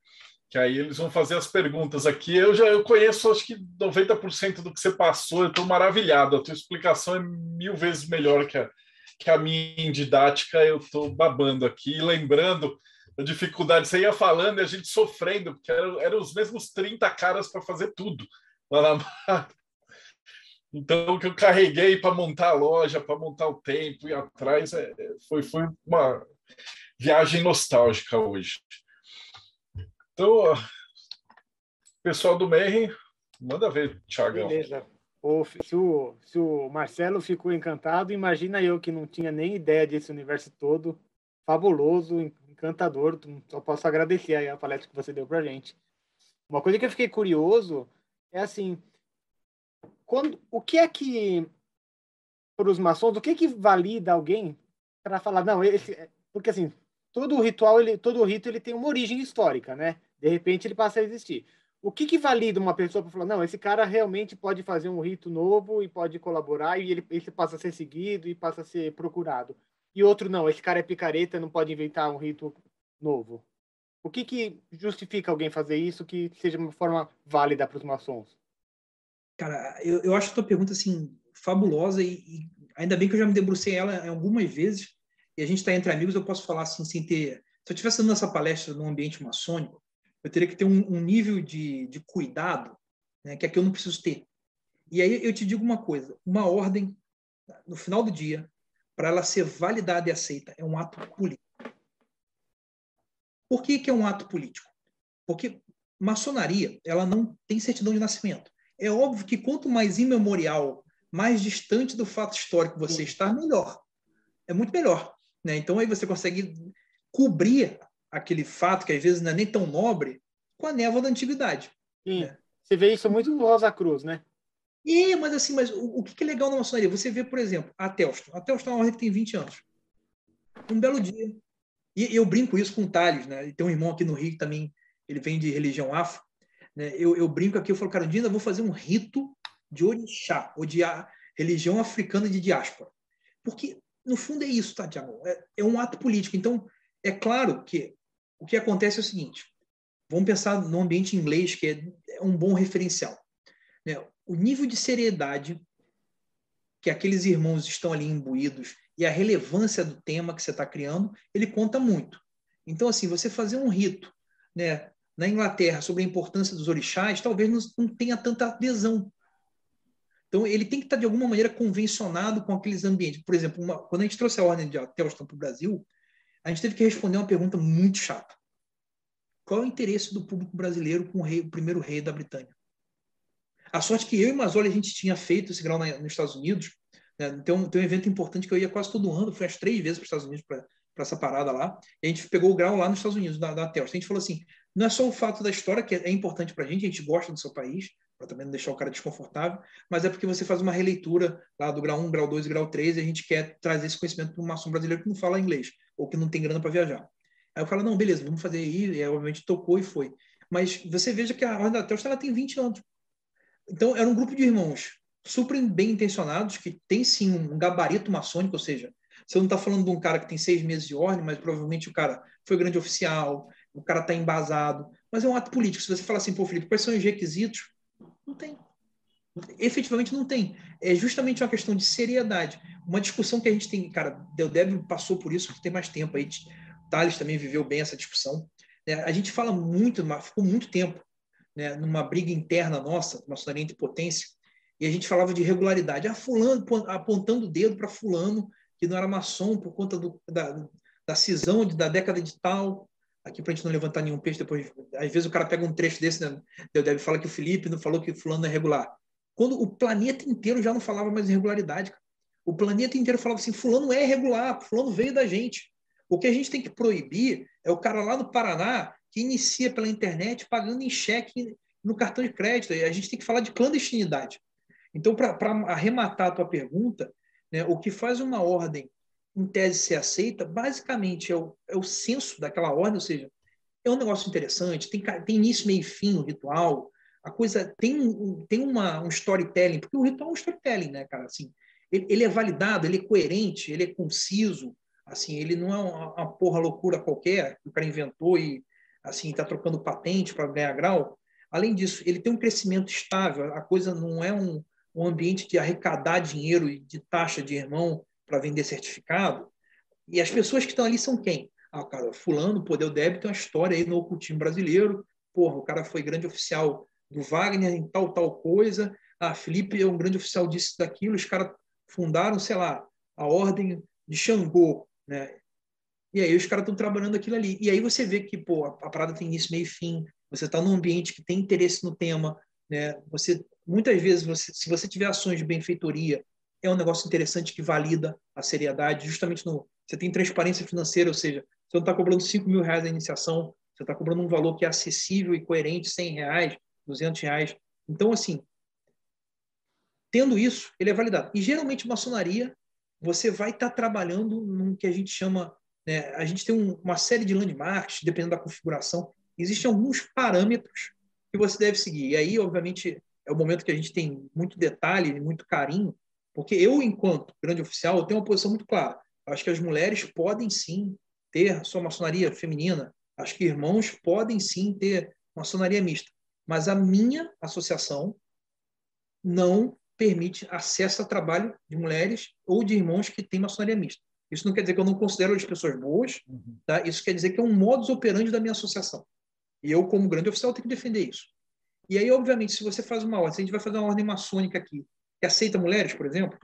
que aí eles vão fazer as perguntas aqui. Eu já eu conheço, acho que 90% do que você passou, eu estou maravilhado. A tua explicação é mil vezes melhor que a, que a minha didática. Eu estou babando aqui, lembrando dificuldade. Você ia falando e a gente sofrendo, porque eram, os mesmos 30 caras para fazer tudo lá na Então, o que eu carreguei para montar a loja, para montar o tempo e atrás, é, foi, foi uma viagem nostálgica hoje. Então, pessoal do Mayhem, manda ver, Thiago. Beleza. O, se, o, se o Marcelo ficou encantado, imagina eu que não tinha nem ideia desse universo todo. Fabuloso, encantador. Só posso agradecer a palestra que você deu para gente. Uma coisa que eu fiquei curioso é assim, quando, o que é que para os maçons, o que é que valida alguém para falar não, esse, porque assim, todo ritual, ele, todo rito ele tem uma origem histórica, né? De repente ele passa a existir. O que, que valida uma pessoa para falar, não, esse cara realmente pode fazer um rito novo e pode colaborar e ele, ele passa a ser seguido e passa a ser procurado? E outro, não, esse cara é picareta, não pode inventar um rito novo. O que, que justifica alguém fazer isso que seja uma forma válida para os maçons? Cara, eu, eu acho a tua pergunta assim fabulosa e, e, ainda bem que eu já me debrucei ela algumas vezes e a gente está entre amigos, eu posso falar assim sem ter. Se eu estivesse dando essa palestra num ambiente maçônico, eu teria que ter um, um nível de, de cuidado né, que aqui eu não preciso ter. E aí eu te digo uma coisa: uma ordem, no final do dia, para ela ser validada e aceita, é um ato político. Por que, que é um ato político? Porque maçonaria ela não tem certidão de nascimento. É óbvio que quanto mais imemorial, mais distante do fato histórico você está, melhor. É muito melhor. Né? Então aí você consegue cobrir aquele fato que às vezes não é nem tão nobre com a névoa da antiguidade. Sim. Né? Você vê isso muito no Rosa Cruz, né? E, mas assim, mas o, o que é legal na maçonaria? Você vê, por exemplo, a Telston. A Telston é uma ordem que tem 20 anos. Um belo dia. E eu brinco isso com o Thales, né? Tem um irmão aqui no Rio que também ele vem de religião afro. Né? Eu, eu brinco aqui, eu falo, cara, um eu vou fazer um rito de orixá, ou de a, religião africana de diáspora. Porque, no fundo, é isso, tá, Tiago? É, é um ato político. Então, é claro que o que acontece é o seguinte: vamos pensar no ambiente inglês, que é, é um bom referencial. Né? O nível de seriedade que aqueles irmãos estão ali imbuídos e a relevância do tema que você está criando, ele conta muito. Então, assim, você fazer um rito né, na Inglaterra sobre a importância dos orixás, talvez não, tenha tanta adesão. Então, ele tem que estar, de alguma maneira, convencionado com aqueles ambientes. Por exemplo, uma, quando a gente trouxe a ordem de Telston para o Brasil, a gente teve que responder uma pergunta muito chata. Qual é o interesse do público brasileiro com o, rei, o primeiro rei da Britânia? A sorte que eu e Mazzoli a gente tinha feito esse grau na, nos Estados Unidos. Né? Um, tem um evento importante que eu ia quase todo ano, fui as três vezes para os Estados Unidos para essa parada lá. E a gente pegou o grau lá nos Estados Unidos, da, da Telstra. A gente falou assim: não é só o fato da história, que é importante para a gente, a gente gosta do seu país, para também não deixar o cara desconfortável, mas é porque você faz uma releitura lá do grau 1, grau 2 e grau 3 e a gente quer trazer esse conhecimento para um maçom brasileiro que não fala inglês ou que não tem grana para viajar. Aí eu falo, não, beleza, vamos fazer aí, e obviamente tocou e foi. Mas você veja que a Ordem da ela tem 20 anos. Então, era um grupo de irmãos super bem intencionados, que tem sim um gabarito maçônico, ou seja, você não está falando de um cara que tem seis meses de ordem, mas provavelmente o cara foi grande oficial, o cara está embasado, mas é um ato político. Se você falar assim, pô, Felipe, quais são os requisitos? Não tem. Efetivamente não tem. É justamente uma questão de seriedade. Uma discussão que a gente tem, cara, Deldeb passou por isso, tem mais tempo aí. Thales também viveu bem essa discussão. É, a gente fala muito, ficou muito tempo né, numa briga interna nossa, maçonaria entre potência, e a gente falava de regularidade. Ah, fulano, apontando o dedo para fulano, que não era maçom por conta do, da, da cisão de, da década de tal, aqui para a gente não levantar nenhum peixe depois. Às vezes o cara pega um trecho desse, né? deve falar que o Felipe não falou que fulano é regular. Quando o planeta inteiro já não falava mais irregularidade. O planeta inteiro falava assim, fulano é irregular, fulano veio da gente. O que a gente tem que proibir é o cara lá no Paraná que inicia pela internet pagando em cheque no cartão de crédito. A gente tem que falar de clandestinidade. Então, para arrematar a tua pergunta, né, o que faz uma ordem em tese ser aceita, basicamente é o, é o senso daquela ordem, ou seja, é um negócio interessante, tem, tem início, meio e fim o ritual, a coisa tem, tem uma, um storytelling, porque o ritual é um storytelling, né, cara? Assim, ele, ele é validado, ele é coerente, ele é conciso, assim, ele não é uma, uma porra loucura qualquer que o cara inventou e assim está trocando patente para ganhar grau. Além disso, ele tem um crescimento estável, a coisa não é um, um ambiente de arrecadar dinheiro e de taxa de irmão para vender certificado. E as pessoas que estão ali são quem? Ah, cara, fulano, pô, deu débito, tem uma história aí no ocultismo brasileiro. Porra, o cara foi grande oficial do Wagner em tal, tal coisa. Ah, Felipe é um grande oficial disso, daquilo. Os caras fundaram, sei lá, a ordem de Xangô, né? E aí os caras estão trabalhando aquilo ali. E aí você vê que, pô, a, parada tem início, meio e fim. Você está num ambiente que tem interesse no tema, né? Você, muitas vezes, você, se você tiver ações de benfeitoria, é um negócio interessante que valida a seriedade, justamente no você tem transparência financeira, ou seja, Você não está cobrando 5 mil reais a iniciação, você está cobrando um valor que é acessível e coerente, 100 reais, 200 reais. Então, assim, tendo isso, ele é validado. E geralmente, maçonaria, você vai estar tá trabalhando num que a gente chama. Né, a gente tem um, uma série de landmarks, dependendo da configuração. Existem alguns parâmetros que você deve seguir. E aí, obviamente, é o momento que a gente tem muito detalhe, muito carinho, porque eu, enquanto grande oficial, eu tenho uma posição muito clara. Eu acho que as mulheres podem sim ter sua maçonaria feminina. Acho que irmãos podem sim ter maçonaria mista. Mas a minha associação não permite acesso a trabalho de mulheres ou de irmãos que têm maçonaria mista. Isso não quer dizer que eu não considero as pessoas boas, uhum. tá? Isso quer dizer que é um modus operandi da minha associação. E eu, como grande oficial, tenho que defender isso. E aí, obviamente, se você faz uma ordem, se a gente vai fazer uma ordem maçônica aqui, que aceita mulheres, por exemplo,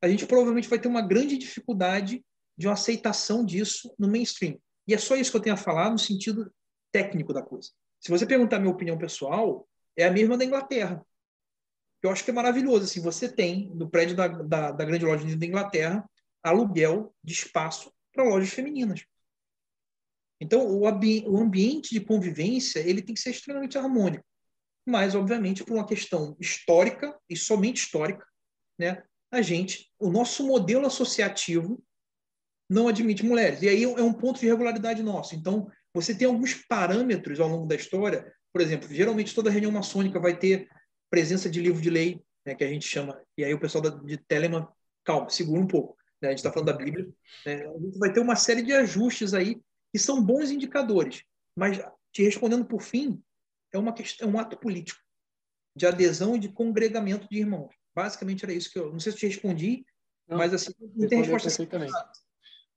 a gente provavelmente vai ter uma grande dificuldade de uma aceitação disso no mainstream. E é só isso que eu tenho a falar no sentido técnico da coisa. Se você perguntar a minha opinião pessoal, é a mesma da Inglaterra eu acho que é maravilhoso. Assim, você tem, no prédio da, da, da grande loja da Inglaterra, aluguel de espaço para lojas femininas. Então, o, o ambiente de convivência ele tem que ser extremamente harmônico. Mas, obviamente, por uma questão histórica, e somente histórica, né, a gente, o nosso modelo associativo não admite mulheres. E aí é um ponto de regularidade nosso. Então, você tem alguns parâmetros ao longo da história. Por exemplo, geralmente toda reunião maçônica vai ter presença de livro de lei, né, que a gente chama, e aí o pessoal da, de Telemann, calma, segura um pouco, né, a gente está falando da Bíblia, né, a gente vai ter uma série de ajustes aí que são bons indicadores, mas te respondendo por fim, é, uma questão, é um ato político de adesão e de congregamento de irmãos. Basicamente era isso que eu, não sei se te respondi, não, mas assim, não tem resposta.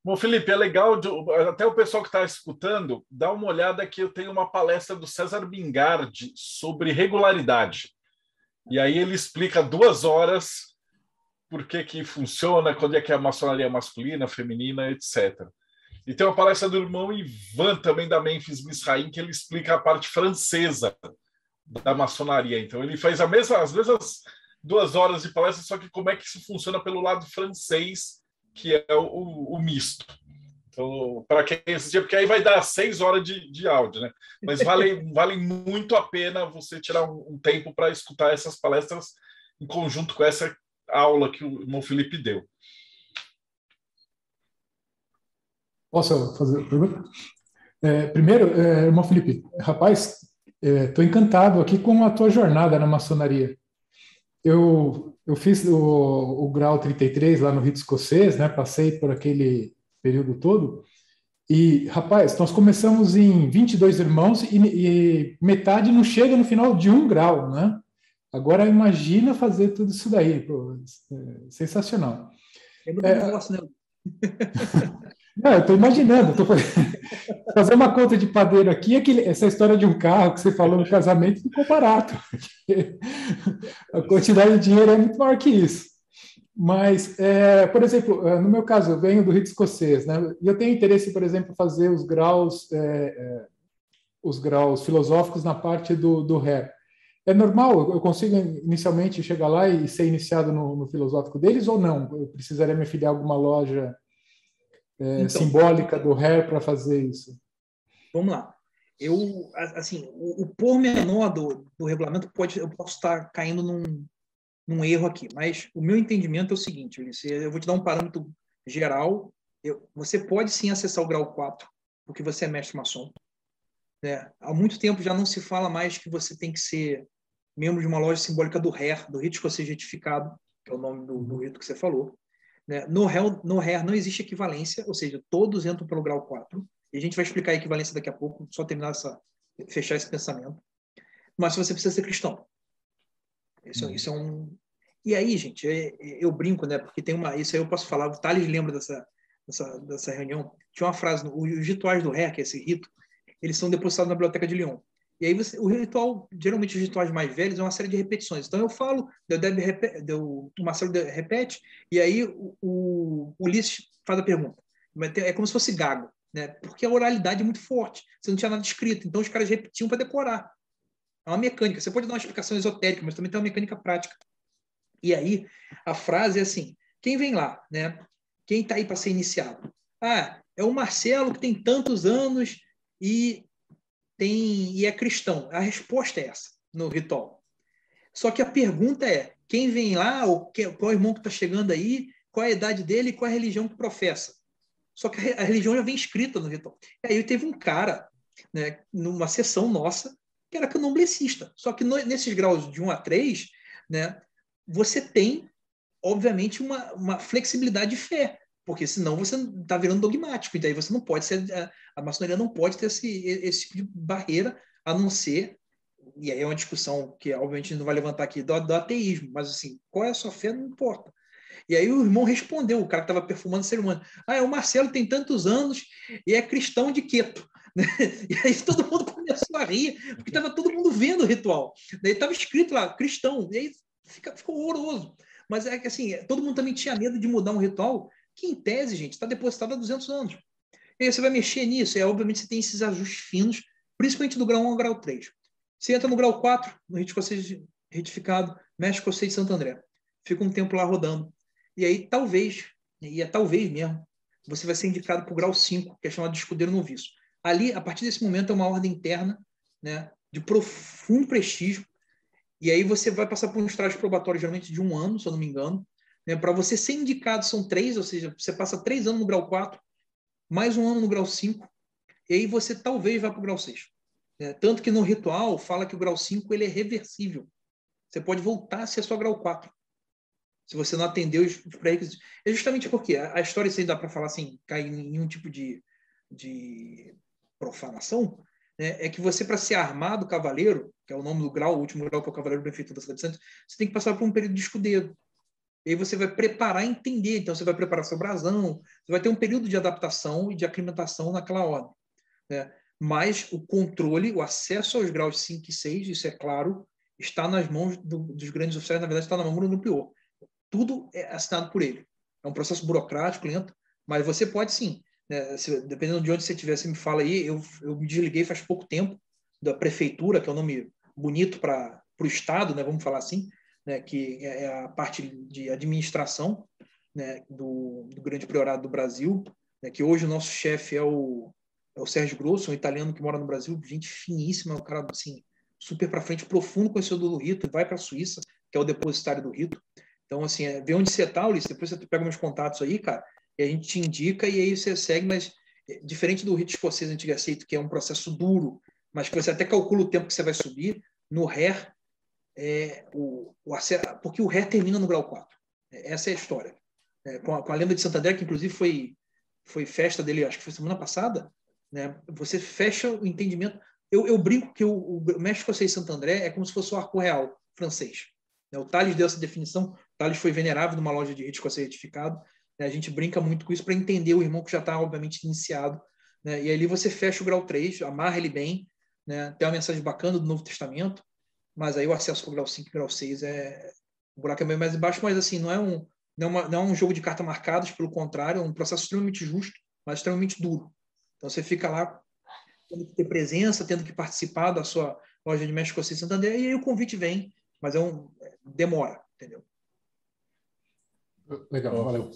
Bom, Felipe, é legal, até o pessoal que está escutando, dá uma olhada que eu tenho uma palestra do César Bingardi sobre regularidade. E aí ele explica duas horas por que, que funciona, quando é que é a maçonaria masculina, feminina, etc. E tem uma palestra do irmão Ivan, também da Memphis Misraim, que ele explica a parte francesa da maçonaria. Então ele faz a mesma, as mesmas duas horas de palestra, só que como é que isso funciona pelo lado francês, que é o, o, o misto. Então, para quem assistir, porque aí vai dar seis horas de, de áudio, né? Mas vale, vale muito a pena você tirar um, um tempo para escutar essas palestras em conjunto com essa aula que o irmão Felipe deu. Posso fazer pergunta? É, primeiro, é, irmão Felipe, rapaz, estou é, encantado aqui com a tua jornada na maçonaria. Eu, eu fiz o, o grau 33 lá no Rito Escocês, né? Passei por aquele período todo. E, rapaz, nós começamos em 22 irmãos e, e metade não chega no final de um grau, né? Agora imagina fazer tudo isso daí, pô, é sensacional. É muito é, negócio, né? Não, eu estou imaginando, tô fazer uma conta de padeiro aqui, aquele, essa história de um carro que você falou no casamento ficou barato. A quantidade de dinheiro é muito maior que isso. Mas, é, por exemplo, é, no meu caso, eu venho do rito escocês, né? E eu tenho interesse, por exemplo, fazer os graus, é, é, os graus filosóficos na parte do, do ré. É normal? Eu consigo inicialmente chegar lá e ser iniciado no, no filosófico deles ou não? Eu precisaria me filiar a alguma loja é, então, simbólica do ré para fazer isso? Vamos lá. Eu, assim, o, o pormenor do, do regulamento pode, eu posso estar caindo num, num erro aqui, mas o meu entendimento é o seguinte, Ulisses, eu vou te dar um parâmetro geral. Eu, você pode sim acessar o grau 4, porque você é mestre maçom. Né? Há muito tempo já não se fala mais que você tem que ser membro de uma loja simbólica do RER, do Rito Escocês Retificado, que é o nome do, do rito que você falou. Né? No, RER, no RER não existe equivalência, ou seja, todos entram pelo grau 4. E a gente vai explicar a equivalência daqui a pouco, só terminar essa, fechar esse pensamento. Mas você precisa ser cristão. Isso, hum. isso é um. E aí, gente, é, é, eu brinco, né? Porque tem uma. Isso aí eu posso falar. O Thales lembra dessa, dessa, dessa reunião. Tinha uma frase: os rituais do ré, que é esse rito, eles são depositados na biblioteca de Lyon. E aí você, o ritual, geralmente os rituais mais velhos, é uma série de repetições. Então eu falo, o, Deb repete, o Marcelo repete, e aí o, o Ulisses faz a pergunta. É como se fosse gago, né? Porque a oralidade é muito forte. Você não tinha nada escrito, então os caras repetiam para decorar. É uma mecânica. Você pode dar uma explicação esotérica, mas também tem uma mecânica prática. E aí, a frase é assim: quem vem lá, né? Quem está aí para ser iniciado? Ah, é o Marcelo que tem tantos anos e tem e é cristão. A resposta é essa no ritual. Só que a pergunta é: quem vem lá, ou qual irmão que está chegando aí, qual é a idade dele e qual é a religião que professa? Só que a religião já vem escrita no ritual. E aí teve um cara, né, numa sessão nossa, que era candomblessista. Só que no, nesses graus de 1 a 3, né, você tem, obviamente, uma, uma flexibilidade de fé porque senão você está virando dogmático, e daí você não pode ser, a, a maçonaria não pode ter esse, esse tipo de barreira, a não ser, e aí é uma discussão que obviamente a gente não vai levantar aqui, do, do ateísmo, mas assim, qual é a sua fé, não importa. E aí o irmão respondeu, o cara que estava perfumando ser humano, ah, é o Marcelo tem tantos anos e é cristão de Queto. E aí todo mundo começou a rir, porque estava todo mundo vendo o ritual. Daí estava escrito lá, cristão, e aí fica, ficou horroroso. Mas é que assim, todo mundo também tinha medo de mudar um ritual que em tese, gente, está depositado há 200 anos. E aí você vai mexer nisso, e obviamente você tem esses ajustes finos, principalmente do grau 1 ao grau 3. Você entra no grau 4, no rito escocês retificado, mexe escocês de Santo André. Fica um tempo lá rodando. E aí, talvez, e é talvez mesmo, você vai ser indicado para o grau 5, que é chamado de escudeiro noviço. Ali, a partir desse momento, é uma ordem interna, né, de profundo prestígio, e aí você vai passar por um estágio probatório, geralmente de um ano, se eu não me engano, né? Para você ser indicado, são três, ou seja, você passa três anos no grau 4, mais um ano no grau 5, e aí você talvez vá para o grau 6. Né? Tanto que no ritual fala que o grau 5 ele é reversível. Você pode voltar a ser só grau 4. Se você não atendeu os pré-requisitos. É justamente porque a, história, isso aí dá para falar assim, cair em nenhum tipo de, de profanação, né? é que você, para ser armado cavaleiro, que é o nome do grau, o último grau que é o cavaleiro prefeito da cidade de Santos, você tem que passar por um período de escudeiro. E aí você vai preparar e entender. Então, você vai preparar seu brasão, você vai ter um período de adaptação e de aclimatação naquela ordem. Né? Mas o controle, o acesso aos graus 5 e 6, isso é claro, está nas mãos do, dos grandes oficiais, na verdade, está na mão do pior. Tudo é assinado por ele. É um processo burocrático, lento, mas você pode sim. Né? Se, dependendo de onde você estiver, você me fala aí. Eu, eu me desliguei faz pouco tempo da prefeitura, que é um nome bonito para o Estado, né? vamos falar assim né, que é, é a parte de administração né, do, do, Grande Priorado do Brasil, né, que hoje o nosso chefe é o, é o Sérgio Grosso, um italiano que mora no Brasil, gente finíssima, um cara assim, super para frente, profundo conhecedor do rito, vai para a Suíça, que é o depositário do rito. Então, assim, é, vê onde você está, Ulisses, depois você pega meus contatos aí, cara, e a gente te indica e aí você segue, mas é, diferente do rito escocês antigo aceito, que é um processo duro, mas que você até calcula o tempo que você vai subir, no RER é, o, o, porque o ré termina no grau 4. Essa é a história. É, com, a, com, a, lenda de Santander, que inclusive foi, foi festa dele, acho que foi semana passada, né? você fecha o entendimento. Eu, eu brinco que o, o México 6 Santo André é como se fosse o arco real francês. Né? O Tales deu essa definição, Tales foi venerável numa loja de rito certificado. Né? A gente brinca muito com isso para entender o irmão que já está, obviamente, iniciado. Né? E ali você fecha o grau 3, amarra ele bem, né? tem uma mensagem bacana do Novo Testamento, mas aí o acesso para o grau 5 e grau 6 é. O buraco é meio mais embaixo, mas assim, não é um, não é, uma, não é um jogo de cartas marcadas, pelo contrário, é um processo extremamente justo, mas extremamente duro. Então você fica lá tendo que ter presença, tendo que participar da sua loja de México City Santander, e aí o convite vem, mas é um demora, entendeu? Legal, valeu.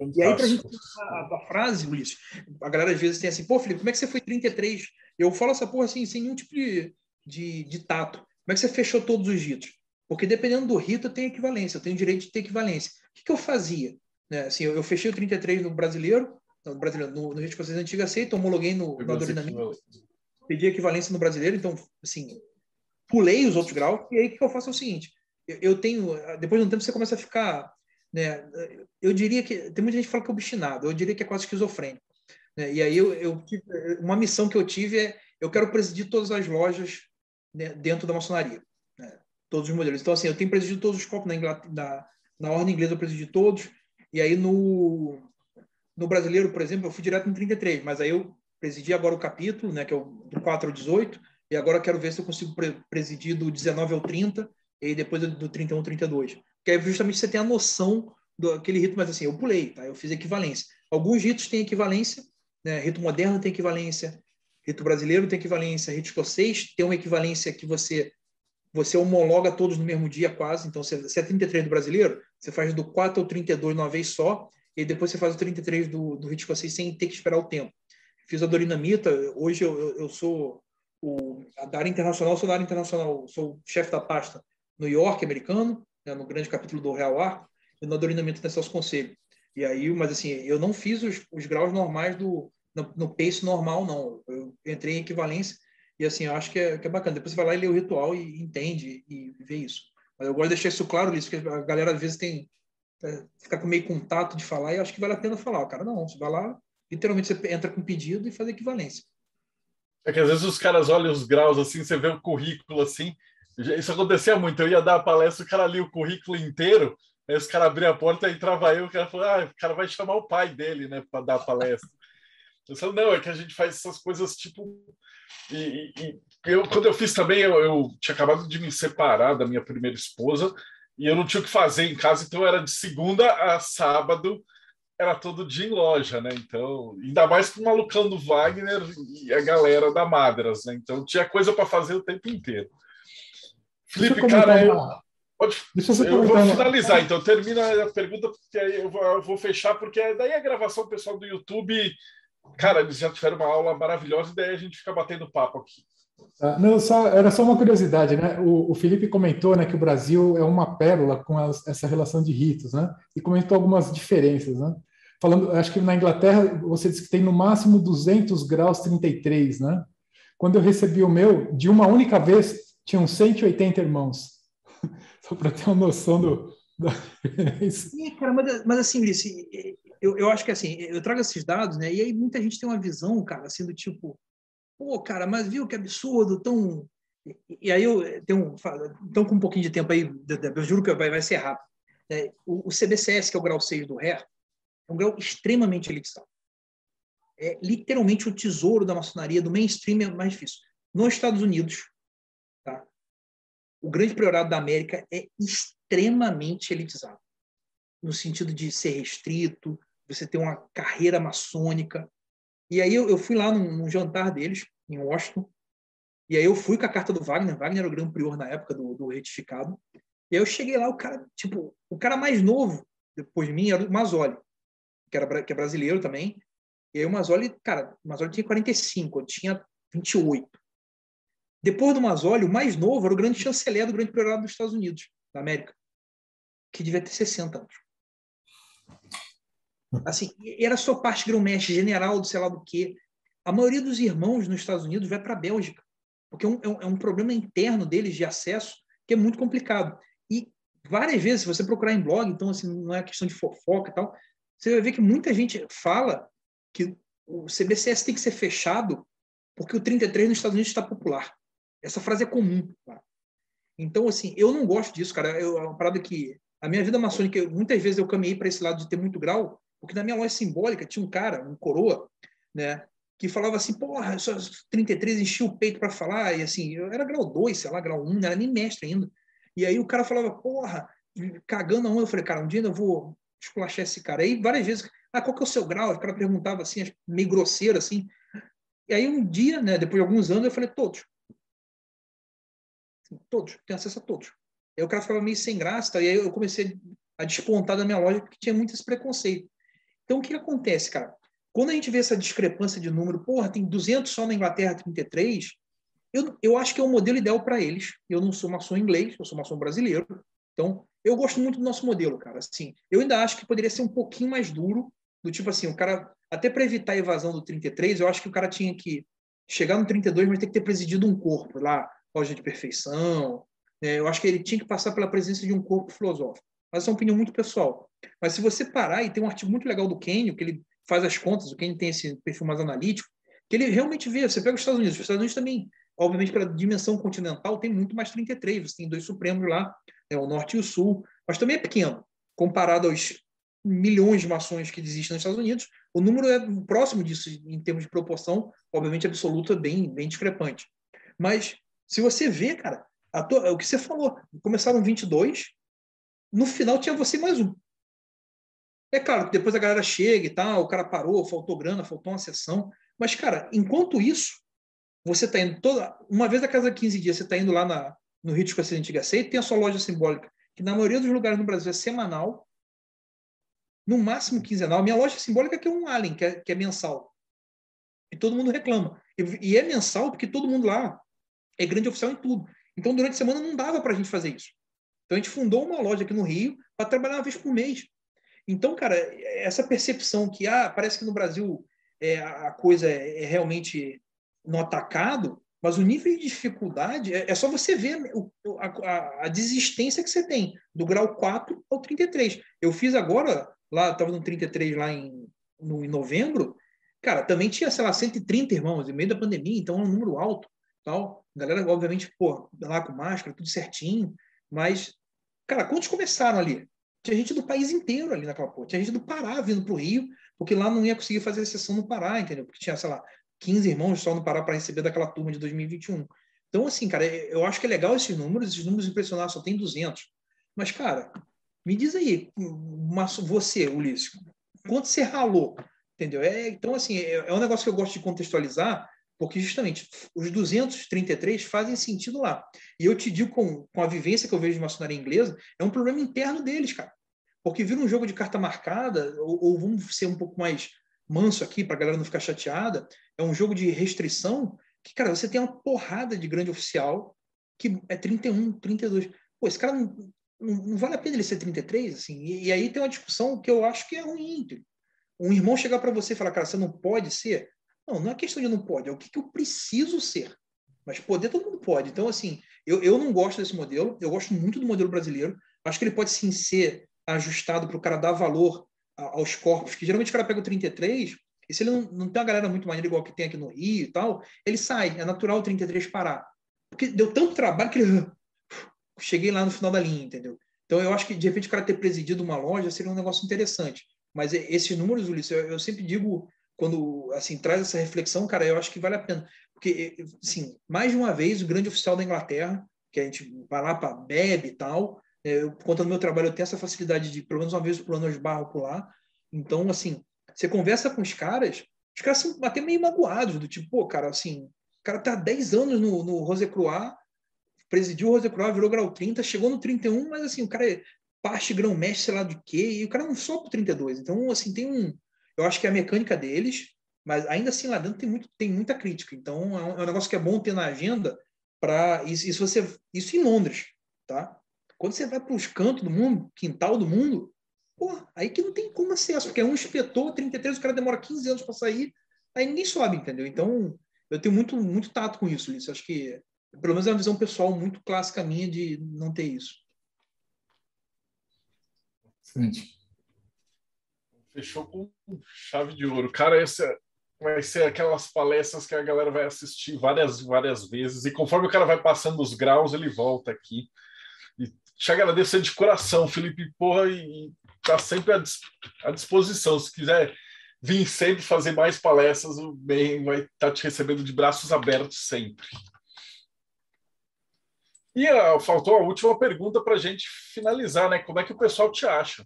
E aí, para a gente a, a frase, Ulisses, a galera às vezes tem assim, pô, Felipe, como é que você foi 33? Eu falo essa porra assim, sem nenhum tipo de, de, de tato. Como é que você fechou todos os ritos? Porque dependendo do rito, eu tenho equivalência, eu tenho direito de ter equivalência. O que, que eu fazia? Né? Assim, eu, eu, fechei o 33 no brasileiro, no, brasileiro, no, no rito vocês antiga aceita, homologuei no, no Adorinamento, pedi equivalência no brasileiro, então, assim, pulei os outros graus, e aí o que, que eu faço é o seguinte, eu, eu, tenho, depois de um tempo você começa a ficar, né, eu diria que, tem muita gente que fala que é obstinado, eu diria que é quase esquizofrênico. Né? E aí eu, eu, uma missão que eu tive é, eu quero presidir todas as lojas dentro da maçonaria. Né? Todos os modelos. Então, assim, eu tenho presidido todos os corpos na, na, na ordem inglesa, eu presidi todos. E aí, no, no brasileiro, por exemplo, eu fui direto no 33, mas aí eu presidi agora o capítulo, né, que é o do 4 ao 18, e agora quero ver se eu consigo presidir do 19 ao 30, e depois do 31 ao 32. Que aí justamente você tem a noção daquele rito, mas assim, eu pulei, tá? Eu fiz equivalência. Alguns ritos têm equivalência, né? Rito moderno tem equivalência, Rito brasileiro tem equivalência, rito escocês tem uma equivalência que você você homologa todos no mesmo dia quase. Então, se é 33 do brasileiro, você faz do 4 ao 32 de uma vez só, e depois você faz o 33 do, do ritmo escocês sem ter que esperar o tempo. Fiz a Dorinamita, hoje eu, eu, sou o, da área internacional, sou da área internacional, sou chefe da pasta New York, americano, né, no grande capítulo do Real Arco, e no Dorinamita tem seus conselhos. E aí, mas assim, eu não fiz os, os graus normais do no, no pace normal, não. Eu entrei em equivalência e assim, eu acho que é, que é bacana. Depois você vai lá e lê o ritual e entende e vê isso. Mas eu gosto de deixar isso claro, isso que a galera às vezes tem é, ficar com meio contato de falar e acho que vale a pena falar. O cara, não, você vai lá, literalmente você entra com pedido e faz equivalência. É que às vezes os caras olham os graus assim, você vê o currículo assim. Isso acontecia muito. Eu ia dar a palestra, o cara lia o currículo inteiro, aí os caras abriam a porta entrava eu, o cara falou: ah, o cara vai chamar o pai dele, né, para dar a palestra. Eu falei, não, é que a gente faz essas coisas tipo. E, e eu, quando eu fiz também, eu, eu, tinha acabado de me separar da minha primeira esposa e eu não tinha o que fazer em casa, então era de segunda a sábado, era todo dia em loja, né? Então, ainda mais com o malucão do Wagner e a galera da Madras, né? Então tinha coisa para fazer o tempo inteiro. Felipe, cara, eu, pode, eu vou finalizar, então termina a pergunta, porque aí eu vou, eu vou fechar, porque daí a gravação pessoal do YouTube Cara, eles já tiveram uma aula maravilhosa e daí a gente fica batendo papo aqui. Ah, não, só, era só uma curiosidade, né? O, o, Felipe comentou né, que o Brasil é uma pérola com as, essa relação de ritos, né? E comentou algumas diferenças, né? Falando, acho que na Inglaterra você disse que tem no máximo 200 graus 33, né? Quando eu recebi o meu, de uma única vez, tinham 180 irmãos. Só para ter uma noção do, da diferença. cara, mas, mas assim, Ulisses, eu, eu acho que assim, eu trago esses dados, né? E aí muita gente tem uma visão, cara, assim, do tipo, pô, cara, mas viu que absurdo, tão. E, aí eu tenho então com um pouquinho de tempo aí, eu juro que vai, vai ser rápido. É, o, o, CBCS, que é o grau 6 do RER, é um grau extremamente elitizado. É literalmente o tesouro da maçonaria, do mainstream é mais difícil. Nos Estados Unidos, tá? o grande priorado da América é extremamente elitizado no sentido de ser restrito, você ter uma carreira maçônica. E aí eu, eu fui lá num, num, jantar deles, em Washington, e aí eu fui com a carta do Wagner, Wagner era o grande prior na época do, do retificado, e aí eu cheguei lá, o cara, tipo, o cara mais novo, depois de mim, era o Mazzoli, que, era, que é brasileiro também, e aí o Mazzoli, cara, o Mazzoli tinha 45, eu tinha 28. Depois do Mazzoli, o mais novo era o grande chanceler do grande priorado dos Estados Unidos, da América, que devia ter 60 anos. Assim, era só parte grão-mestre, general do sei lá do quê. A maioria dos irmãos nos Estados Unidos vai para a Bélgica, porque é um, é um problema interno deles de acesso que é muito complicado. E várias vezes, se você procurar em blog, então assim, não é questão de fofoca e tal, você vai ver que muita gente fala que o CBCS tem que ser fechado porque o 33 nos Estados Unidos está popular. Essa frase é comum. Tá? Então, assim, eu não gosto disso, cara. Eu, é uma parada que a minha vida maçônica, muitas vezes eu caminhei para esse lado de ter muito grau, porque na minha loja simbólica tinha um cara, um coroa, né, que falava assim, porra, só 33 enchia o peito para falar, e assim, eu era grau 2, sei lá, grau 1, não era nem mestre ainda. E aí o cara falava, porra, cagando a onda, eu falei, cara, um dia eu vou esculachar esse cara. Aí várias vezes, ah, qual que é o seu grau? O cara perguntava assim, meio grosseiro assim. E aí um dia, né, depois de alguns anos, eu falei, todos. Todos, tem acesso a todos. Aí o cara ficava meio sem graça, e aí eu comecei a despontar da minha loja porque tinha muito esse preconceito. Então, o que acontece, cara? Quando a gente vê essa discrepância de número, porra, tem 200 só na Inglaterra, 33, eu, eu acho que é o um modelo ideal para eles. Eu não sou maçom inglês, eu sou maçom brasileiro. Então, eu gosto muito do nosso modelo, cara. Assim, eu ainda acho que poderia ser um pouquinho mais duro, do tipo assim, o cara, até para evitar a evasão do 33, eu acho que o cara tinha que chegar no 32, mas ter que ter presidido um corpo lá, loja de perfeição. Né? Eu acho que ele tinha que passar pela presença de um corpo filosófico mas é uma opinião muito pessoal. Mas se você parar, e tem um artigo muito legal do Kenyon, que ele faz as contas, o Kenyon tem esse perfil mais analítico, que ele realmente vê, você pega os Estados Unidos, os Estados Unidos também, obviamente pela dimensão continental, tem muito mais 33, você tem dois Supremos lá, é o Norte e o Sul, mas também é pequeno, comparado aos milhões de mações que existem nos Estados Unidos, o número é próximo disso em termos de proporção, obviamente absoluta, bem, bem discrepante. Mas se você vê, cara, tua, o que você falou, começaram 22, no final tinha você mais um. É claro depois a galera chega e tal, o cara parou, faltou grana, faltou uma sessão. Mas, cara, enquanto isso, você está indo toda. Uma vez a cada 15 dias, você está indo lá na, no Rio de Antiga Seita, tem a sua loja simbólica, que na maioria dos lugares no Brasil é semanal. no máximo quinzenal. Minha loja simbólica é que é um Allen, que é, que é mensal. E todo mundo reclama. E, e, é mensal porque todo mundo lá é grande oficial em tudo. Então, durante a semana não dava para a gente fazer isso. Então, a gente fundou uma loja aqui no Rio para trabalhar uma vez por mês. Então, cara, essa percepção que ah, parece que no Brasil é, a coisa é, é realmente no atacado, mas o nível de dificuldade é, é só você ver o, a, a, desistência que você tem, do grau 4 ao 33. Eu fiz agora, lá, estava no 33 lá em, no, em novembro, cara, também tinha, sei lá, 130 irmãos, em meio da pandemia, então é um número alto. tal. A galera, obviamente, pô, lá com máscara, tudo certinho, mas, cara, quantos começaram ali? Tinha gente do país inteiro ali naquela porra. Tinha gente do Pará vindo para o Rio, porque lá não ia conseguir fazer a sessão no Pará, entendeu? Porque tinha, sei lá, 15 irmãos só no Pará para receber daquela turma de 2021. Então, assim, cara, eu acho que é legal esses números, esses números impressionantes, só tem 200. Mas, cara, me diz aí, você, Ulisses, quanto você ralou? Entendeu? É, então, assim, é, é um negócio que eu gosto de contextualizar, porque justamente os 233 fazem sentido lá. E eu te digo, com, com a vivência que eu vejo de maçonaria inglesa, é um problema interno deles, cara. Porque vira um jogo de carta marcada, ou, ou vamos ser um pouco mais manso aqui, para a galera não ficar chateada, é um jogo de restrição que, cara, você tem uma porrada de grande oficial que é 31, 32. Pô, esse cara não, não, não vale a pena ele ser 33, assim. E, e, aí tem uma discussão que eu acho que é ruim. Um irmão chegar para você e falar, cara, você não pode ser. Não, não é questão de não pode, é o que, que eu preciso ser. Mas poder todo mundo pode. Então, assim, eu, eu não gosto desse modelo, eu gosto muito do modelo brasileiro. Acho que ele pode sim ser ajustado para o cara dar valor aos corpos, que geralmente o cara pega o 33, e se ele não, não tem uma galera muito maneira igual que tem aqui no Rio e tal, ele sai, é natural o 33 parar. Porque deu tanto trabalho que ele. Cheguei lá no final da linha, entendeu? Então eu acho que de repente o cara ter presidido uma loja seria um negócio interessante. Mas esses números, Ulisses, eu, eu sempre digo quando assim traz essa reflexão, cara, eu acho que vale a pena, porque assim, mais de uma vez o grande oficial da Inglaterra, que a gente vai lá para bebe e tal, é, eu, conta no meu trabalho, eu tenho essa facilidade de pelo menos uma vez por ano eu esbarro por lá. Então, assim, você conversa com os caras, os caras são até meio magoados, do tipo, pô, cara, assim, o cara tá há 10 anos no, no Rosecroix, presidiu o Rosecroix, virou grau 30, chegou no 31, mas assim, o cara é parte grão-mestre, sei lá de quê, e o cara não sobe pro 32. Então, assim, tem um eu acho que é a mecânica deles, mas ainda assim lá dentro tem, muito, tem muita crítica. Então é um, é um negócio que é bom ter na agenda para isso, isso você isso em Londres, tá? Quando você vai para os cantos do mundo, quintal do mundo, pô, aí que não tem como acesso, porque é um inspetor 33, o cara demora 15 anos para sair, aí ninguém sobe, entendeu? Então eu tenho muito muito tato com isso, isso acho que pelo menos é uma visão pessoal muito clássica minha de não ter isso. Excelente. Fechou com chave de ouro. Cara, esse é, vai ser aquelas palestras que a galera vai assistir várias, várias vezes. E conforme o cara vai passando os graus, ele volta aqui. E te agradecer de coração, Felipe, porra, e, tá sempre à, disposição. Se quiser vir sempre fazer mais palestras, o bem vai estar tá te recebendo de braços abertos sempre. E uh, faltou a última pergunta para a gente finalizar, né? Como é que o pessoal te acha?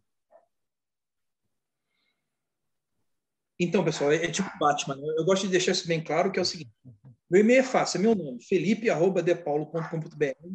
Então, pessoal, é, é tipo Batman. Né? Eu gosto de deixar isso bem claro, que é o seguinte. Meu e-mail é fácil, é meu nome, felipe.depaulo.com.br.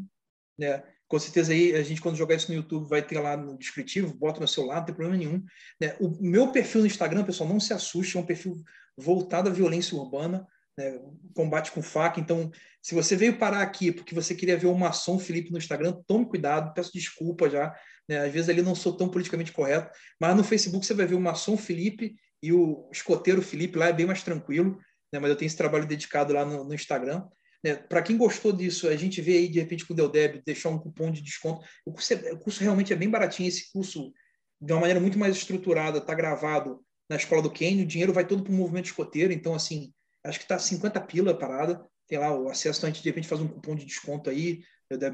Né? Com certeza aí, a gente, quando jogar isso no YouTube, vai ter lá no descritivo, bota no celular, não tem problema nenhum. Né? O meu perfil no Instagram, pessoal, não se assuste, é um perfil voltado à violência urbana, né? combate com faca. Então, se você veio parar aqui porque você queria ver o maçom Felipe no Instagram, tome cuidado, peço desculpa já. Né? Às vezes ali não sou tão politicamente correto, mas no Facebook você vai ver o maçom Felipe e o escoteiro Felipe lá é bem mais tranquilo, né? mas eu tenho esse trabalho dedicado lá no, no Instagram. Né? Para quem gostou disso, a gente vê aí, de repente, com o Deldeb, deixar um cupom de desconto. O curso, é, o curso realmente é bem baratinho, esse curso, de uma maneira muito mais estruturada, está gravado na escola do Kenny, o dinheiro vai todo para o movimento escoteiro, então, assim, acho que está 50 pila a parada, tem lá o acesso, então a gente de repente faz um cupom de desconto aí,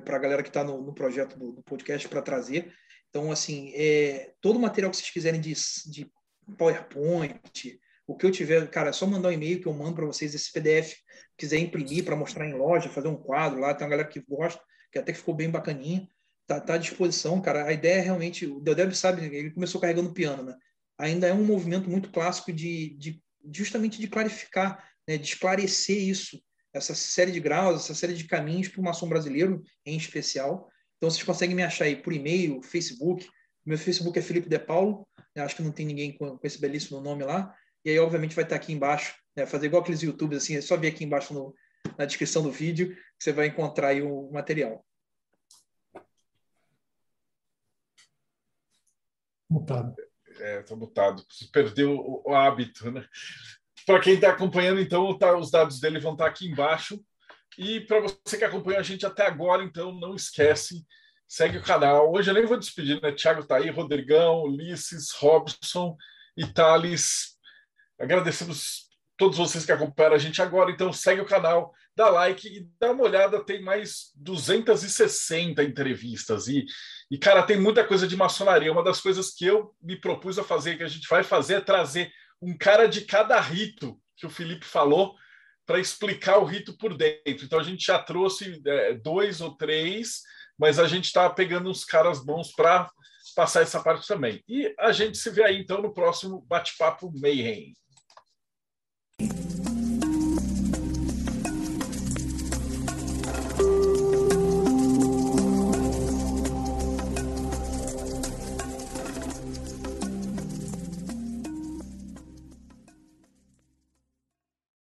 para a galera que está no, no, projeto do, do podcast para trazer. Então, assim, é, todo o material que vocês quiserem de, de PowerPoint, o que eu tiver, cara, é só mandar um e-mail que eu mando para vocês esse PDF. Quiser imprimir para mostrar em loja, fazer um quadro lá, tem uma galera que gosta, que até ficou bem bacaninha. Tá, tá à disposição, cara. A ideia é realmente, o Deodeb sabe, ele começou carregando piano, né? Ainda é um movimento muito clássico de, de justamente de clarificar, né? de esclarecer isso, essa série de graus, essa série de caminhos para o maçom brasileiro em especial. Então vocês conseguem me achar aí por e-mail, Facebook. Meu Facebook é Felipe De Paulo Né? Acho que não tem ninguém com, com, esse belíssimo nome lá. E aí, obviamente, vai estar aqui embaixo, né? fazer igual aqueles YouTubers, assim, é só ver aqui embaixo no, na descrição do vídeo que você vai encontrar aí o material. Mutado. É, tá mutado. Perdeu o, o hábito, né? Para quem está acompanhando, então, tá, os dados dele vão estar tá aqui embaixo. E para você que acompanhou a gente até agora, então, não esquece, segue o canal. Hoje eu nem vou despedir, né? Thiago está aí, Rodrigão, Ulisses, Robson e Thales. Agradecemos todos vocês que acompanharam a gente agora. Então, segue o canal, dá like e dá uma olhada. Tem mais 260 entrevistas. E, e, cara, tem muita coisa de maçonaria. Uma das coisas que eu me propus a fazer, que a gente vai fazer, é trazer um cara de cada rito que o Felipe falou para explicar o rito por dentro. Então, a gente já trouxe é, dois ou três, mas a gente está pegando uns caras bons para passar essa parte também. E a gente se vê aí, então, no próximo Bate-Papo Mayhem.